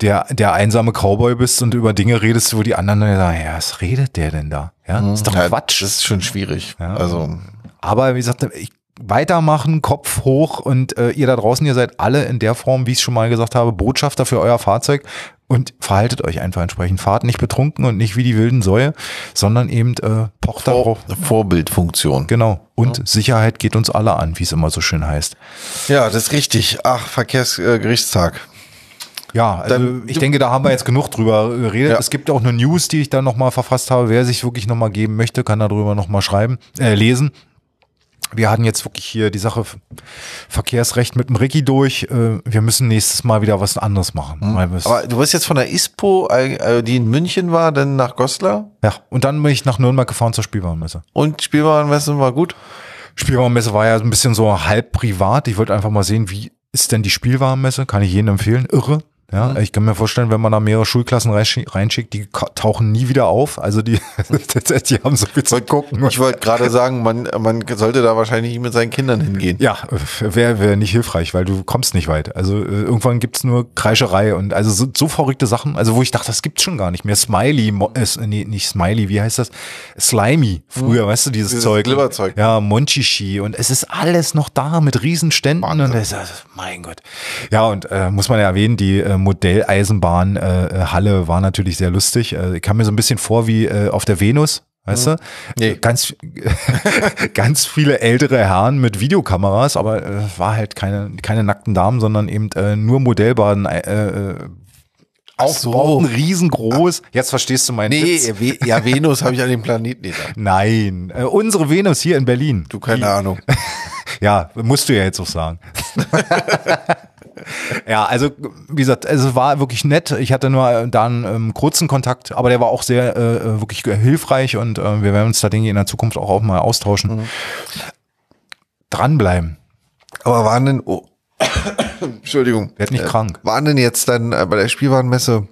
der, der einsame Cowboy bist und über Dinge redest, wo die anderen dann sagen, ja, was redet der denn da? Ja, das ist doch ja, Quatsch. Das ist schon schwierig. Ja. Also. Aber wie gesagt, ich weitermachen, Kopf hoch und äh, ihr da draußen, ihr seid alle in der Form, wie ich es schon mal gesagt habe, Botschafter für euer Fahrzeug und verhaltet euch einfach entsprechend. Fahrt nicht betrunken und nicht wie die wilden Säue, sondern eben äh, pocht Vor darauf. Vorbildfunktion. Genau. Und ja. Sicherheit geht uns alle an, wie es immer so schön heißt. Ja, das ist richtig. Ach, Verkehrsgerichtstag. Äh, ja, also Dann, ich denke, da haben wir jetzt genug drüber geredet. Ja. Es gibt auch eine News, die ich da nochmal verfasst habe. Wer sich wirklich nochmal geben möchte, kann darüber nochmal schreiben, äh, lesen wir hatten jetzt wirklich hier die Sache Verkehrsrecht mit dem Ricky durch. Äh, wir müssen nächstes Mal wieder was anderes machen. Mhm. Aber du bist jetzt von der ISPO, äh, die in München war, dann nach Goslar? Ja, und dann bin ich nach Nürnberg gefahren zur Spielwarenmesse. Und Spielwarenmesse war gut? Spielwarenmesse war ja ein bisschen so halb privat. Ich wollte einfach mal sehen, wie ist denn die Spielwarenmesse? Kann ich jedem empfehlen. Irre. Ja, mhm. ich kann mir vorstellen, wenn man da mehrere Schulklassen reinschickt, die tauchen nie wieder auf. Also die, (laughs) (laughs) die haben so viel zu gucken. Ich wollte gerade sagen, man, man sollte da wahrscheinlich mit seinen Kindern hingehen. Ja, wäre wär nicht hilfreich, weil du kommst nicht weit. Also äh, irgendwann gibt's nur Kreischerei und also so, so verrückte Sachen, also wo ich dachte, das gibt's schon gar nicht mehr. Smiley, äh, nee, nicht Smiley, wie heißt das? Slimy, früher, mhm. weißt du, dieses, dieses Zeug. Glibberzeug. Ja, Monchichi und es ist alles noch da mit Riesenständen Wahnsinn. und das mein Gott. Ja, und äh, muss man ja erwähnen, die äh, Modelleisenbahnhalle äh, war natürlich sehr lustig. Äh, ich kam mir so ein bisschen vor wie äh, auf der Venus. Weißt du? Nee. Ganz, (laughs) ganz viele ältere Herren mit Videokameras, aber äh, war halt keine, keine nackten Damen, sondern eben äh, nur Modellbahnen, äh, äh Aufbauten, so. riesengroß. Jetzt verstehst du meinen Nee, Witz. ja, Venus habe ich an dem Planeten nicht. Nein, äh, unsere Venus hier in Berlin. Du, keine Die, Ahnung. (laughs) ja, musst du ja jetzt auch sagen. (laughs) (laughs) ja, also wie gesagt, es war wirklich nett. Ich hatte nur da einen ähm, kurzen Kontakt, aber der war auch sehr äh, äh wirklich hilfreich und äh, wir werden uns da Dinge in der Zukunft auch, auch mal austauschen. Mhm. Dranbleiben. Aber waren denn, oh, (coughs) Entschuldigung. Werd nicht äh, krank. Waren denn jetzt dann äh, bei der Spielwarenmesse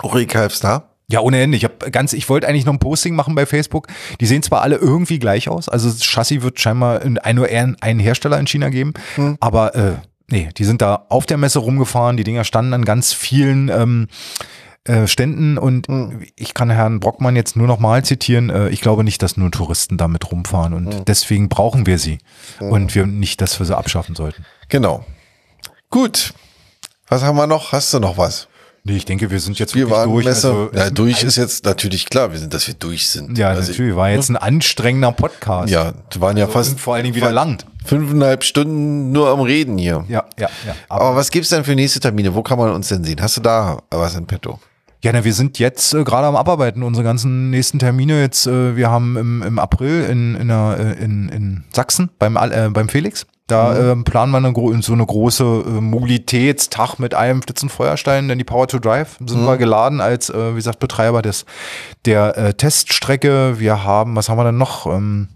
auch E-Kalbs da? Ja, ohne Ende. Ich habe ganz, ich wollte eigentlich noch ein Posting machen bei Facebook. Die sehen zwar alle irgendwie gleich aus, also das Chassis wird scheinbar in ein nur einen Hersteller in China geben, hm. aber äh, Nee, die sind da auf der Messe rumgefahren, die Dinger standen an ganz vielen ähm, äh, Ständen und mhm. ich kann Herrn Brockmann jetzt nur noch mal zitieren, äh, ich glaube nicht, dass nur Touristen damit rumfahren und mhm. deswegen brauchen wir sie mhm. und wir nicht, dass wir sie abschaffen sollten. Genau. Gut. Was haben wir noch? Hast du noch was? Nee, ich denke, wir sind jetzt Wir wirklich waren durch. Messer. Also, ja, es- durch ist jetzt natürlich klar, wir sind, dass wir durch sind. Ja, Also, natürlich. War jetzt ein anstrengender Podcast. Ja, waren ja fast Und vor allen Dingen wieder lang. fünfeinhalb Stunden nur am Reden hier. Ja, ja, ja. Aber was gibt's denn für nächste Termine? Wo kann man uns denn sehen? Hast du da was in petto? Ja, na, wir sind jetzt äh, gerade am Abarbeiten, unsere ganzen nächsten Termine. Jetzt, äh, wir haben im, im April in, in, äh, in, in Sachsen beim, äh, beim Felix. Da ähm, planen wir eine, so eine große äh, Mobilitätstag mit einem Flitzen Feuerstein, denn die Power to Drive sind wir geladen als, äh, wie gesagt, Betreiber des, der äh, Teststrecke. Wir haben, was haben wir denn noch? Ähm,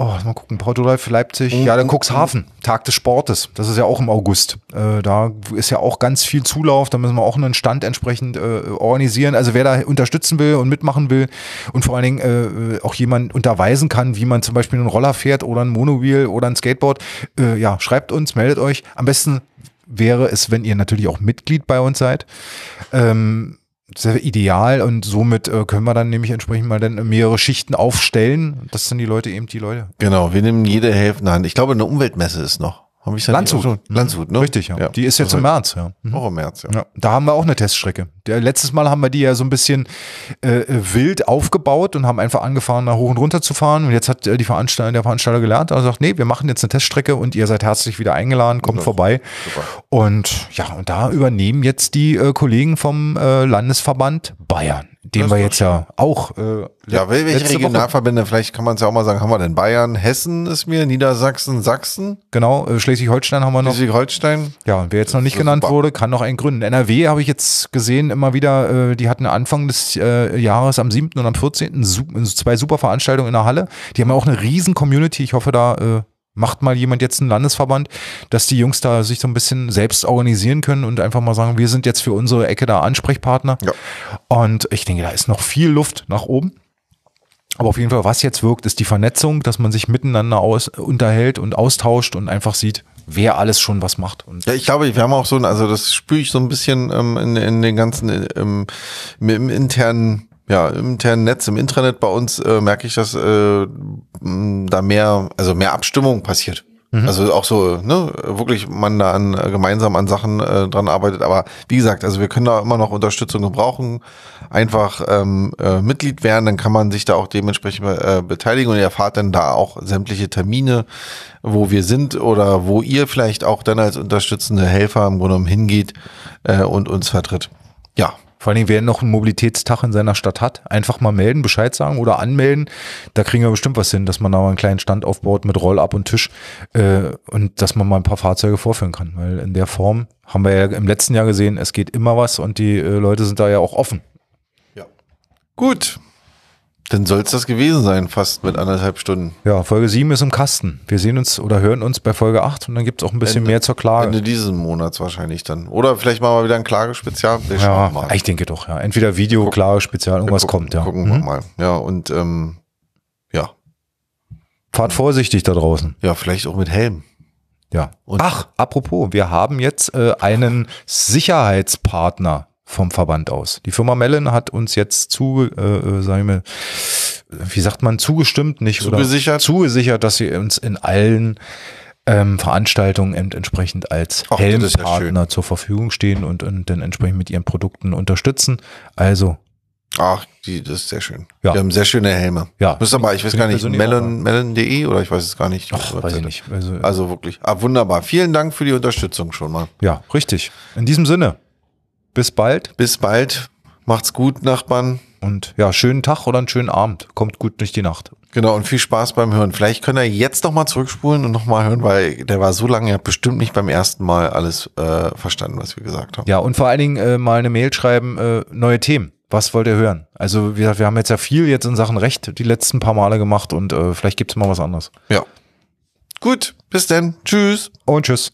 Oh, mal gucken, Power to Drive für Leipzig. Ja, dann Cuxhaven, Tag des Sportes. Das ist ja auch im August. Äh, da ist ja auch ganz viel Zulauf. Da müssen wir auch einen Stand entsprechend äh, organisieren. Also wer da unterstützen will und mitmachen will und vor allen Dingen äh, auch jemand unterweisen kann, wie man zum Beispiel einen Roller fährt oder ein Monowheel oder ein Skateboard, äh, ja, schreibt uns, meldet euch. Am besten wäre es, wenn ihr natürlich auch Mitglied bei uns seid. Ähm, sehr ideal und somit äh, können wir dann nämlich entsprechend mal dann mehrere Schichten aufstellen. Das sind die Leute eben die Leute. Genau, wir nehmen jede helfende Hand. Ich glaube, eine Umweltmesse ist noch. Hab ich Landshut. Landshut. Landshut, ne? Richtig, ja. Die ist jetzt im März, ja. Mhm. Auch im März, ja. Ja, da haben wir auch eine Teststrecke. Der, letztes Mal haben wir die ja so ein bisschen äh, wild aufgebaut und haben einfach angefangen, da hoch und runter zu fahren. Und jetzt hat äh, die Veranstalter, der Veranstalter gelernt und sagt, nee, wir machen jetzt eine Teststrecke und ihr seid herzlich wieder eingeladen, kommt vorbei. Super. Und ja, und da übernehmen jetzt die äh, Kollegen vom äh, Landesverband Bayern, den Das wir jetzt ja auch. Äh, Ja, wel- welche letzte Woche- Regionalverbände, vielleicht kann man es ja auch mal sagen, haben wir denn? Bayern, Hessen ist mir, Niedersachsen, Sachsen, Genau, äh, Schleswig-Holstein haben wir noch. Schleswig-Holstein. Ja, und wer jetzt noch nicht genannt super. wurde, kann noch einen gründen. NRW habe ich jetzt gesehen, immer wieder, äh, die hatten Anfang des äh, Jahres am 7. und am 14. Su zwei super Veranstaltungen in der Halle. Die haben ja auch eine riesen Community. Ich hoffe, da äh, macht mal jemand jetzt einen Landesverband, dass die Jungs da sich so ein bisschen selbst organisieren können und einfach mal sagen, wir sind jetzt für unsere Ecke da Ansprechpartner. Ja. Und ich denke, da ist noch viel Luft nach oben. Aber auf jeden Fall, was jetzt wirkt, ist die Vernetzung, dass man sich miteinander aus, unterhält und austauscht und einfach sieht, wer alles schon was macht. Und Ja, ich glaube, wir haben auch so ein, also das spüre ich so ein bisschen ähm, in, in den ganzen, äh, im, im internen, ja, im internen Netz, im Intranet bei uns äh, merke ich, dass äh, da mehr, also mehr Abstimmung passiert. Also auch so, ne, wirklich man da an, gemeinsam an Sachen äh, dran arbeitet. Aber wie gesagt, also wir können da immer noch Unterstützung gebrauchen. Einfach ähm, äh, Mitglied werden, dann kann man sich da auch dementsprechend äh, beteiligen und ihr erfahrt dann da auch sämtliche Termine, wo wir sind oder wo ihr vielleicht auch dann als unterstützende Helfer im Grunde genommen hingeht äh, und uns vertritt. Ja, Vor allen Dingen, wer noch einen Mobilitätstag in seiner Stadt hat, einfach mal melden, Bescheid sagen oder anmelden. Da kriegen wir bestimmt was hin, dass man da mal einen kleinen Stand aufbaut mit Rollab und Tisch äh, und dass man mal ein paar Fahrzeuge vorführen kann. Weil in der Form haben wir ja im letzten Jahr gesehen, es geht immer was und die äh, Leute sind da ja auch offen. gut. Dann soll es das gewesen sein, fast mit anderthalb Stunden. Ja, Folge 7 ist im Kasten. Wir sehen uns oder hören uns bei Folge 8 und dann gibt es auch ein bisschen Ende- mehr zur Klage. Ende dieses Monats wahrscheinlich dann. Oder vielleicht machen wir wieder ein Klagespezial. Wir ja, ich denke doch, ja. Entweder Video, Klage, Spezial, irgendwas gucken, kommt, ja. Gucken wir Mhm. mal. Ja, und ähm, ja. Fahrt vorsichtig da draußen. Ja, vielleicht auch mit Helm. Ja. Und- Ach, apropos, wir haben jetzt äh, einen Sicherheitspartner vom Verband aus. Die Firma Mellon hat uns jetzt zu, äh, äh, sagen wir, wie sagt man, zugestimmt, nicht Zugesichert? oder zugesichert, dass sie uns in allen ähm, Veranstaltungen ent entsprechend als Ach, ist ja Helmpartner zur Verfügung stehen und, und dann entsprechend mit ihren Produkten unterstützen. Also Ach, die, das ist sehr schön. Ja. Die haben sehr schöne Helme. Ja. Müsst aber, ich weiß gar ich nicht, persönlich melon, melon.de oder ich weiß es gar nicht. ach, weiß ich nicht. Also, Also wirklich. Ah, wunderbar. Vielen Dank für die Unterstützung schon mal. ja, richtig. In diesem Sinne, bis bald Bis bald. Macht's gut, Nachbarn. und ja, schönen Tag oder einen schönen Abend. Kommt gut durch die Nacht. Genau, und viel Spaß beim Hören. Vielleicht könnt ihr jetzt noch mal zurückspulen und noch mal hören, weil der war so lange, ihr habt bestimmt nicht beim ersten Mal alles äh, verstanden, was wir gesagt haben. Ja, und vor allen Dingen äh, mal eine Mail schreiben, äh, neue Themen. Was wollt ihr hören? Also, wie gesagt, wir haben jetzt ja viel jetzt in Sachen Recht die letzten paar Male gemacht und äh, vielleicht gibt's mal was anderes. ja. Gut, bis dann. Tschüss. Und tschüss.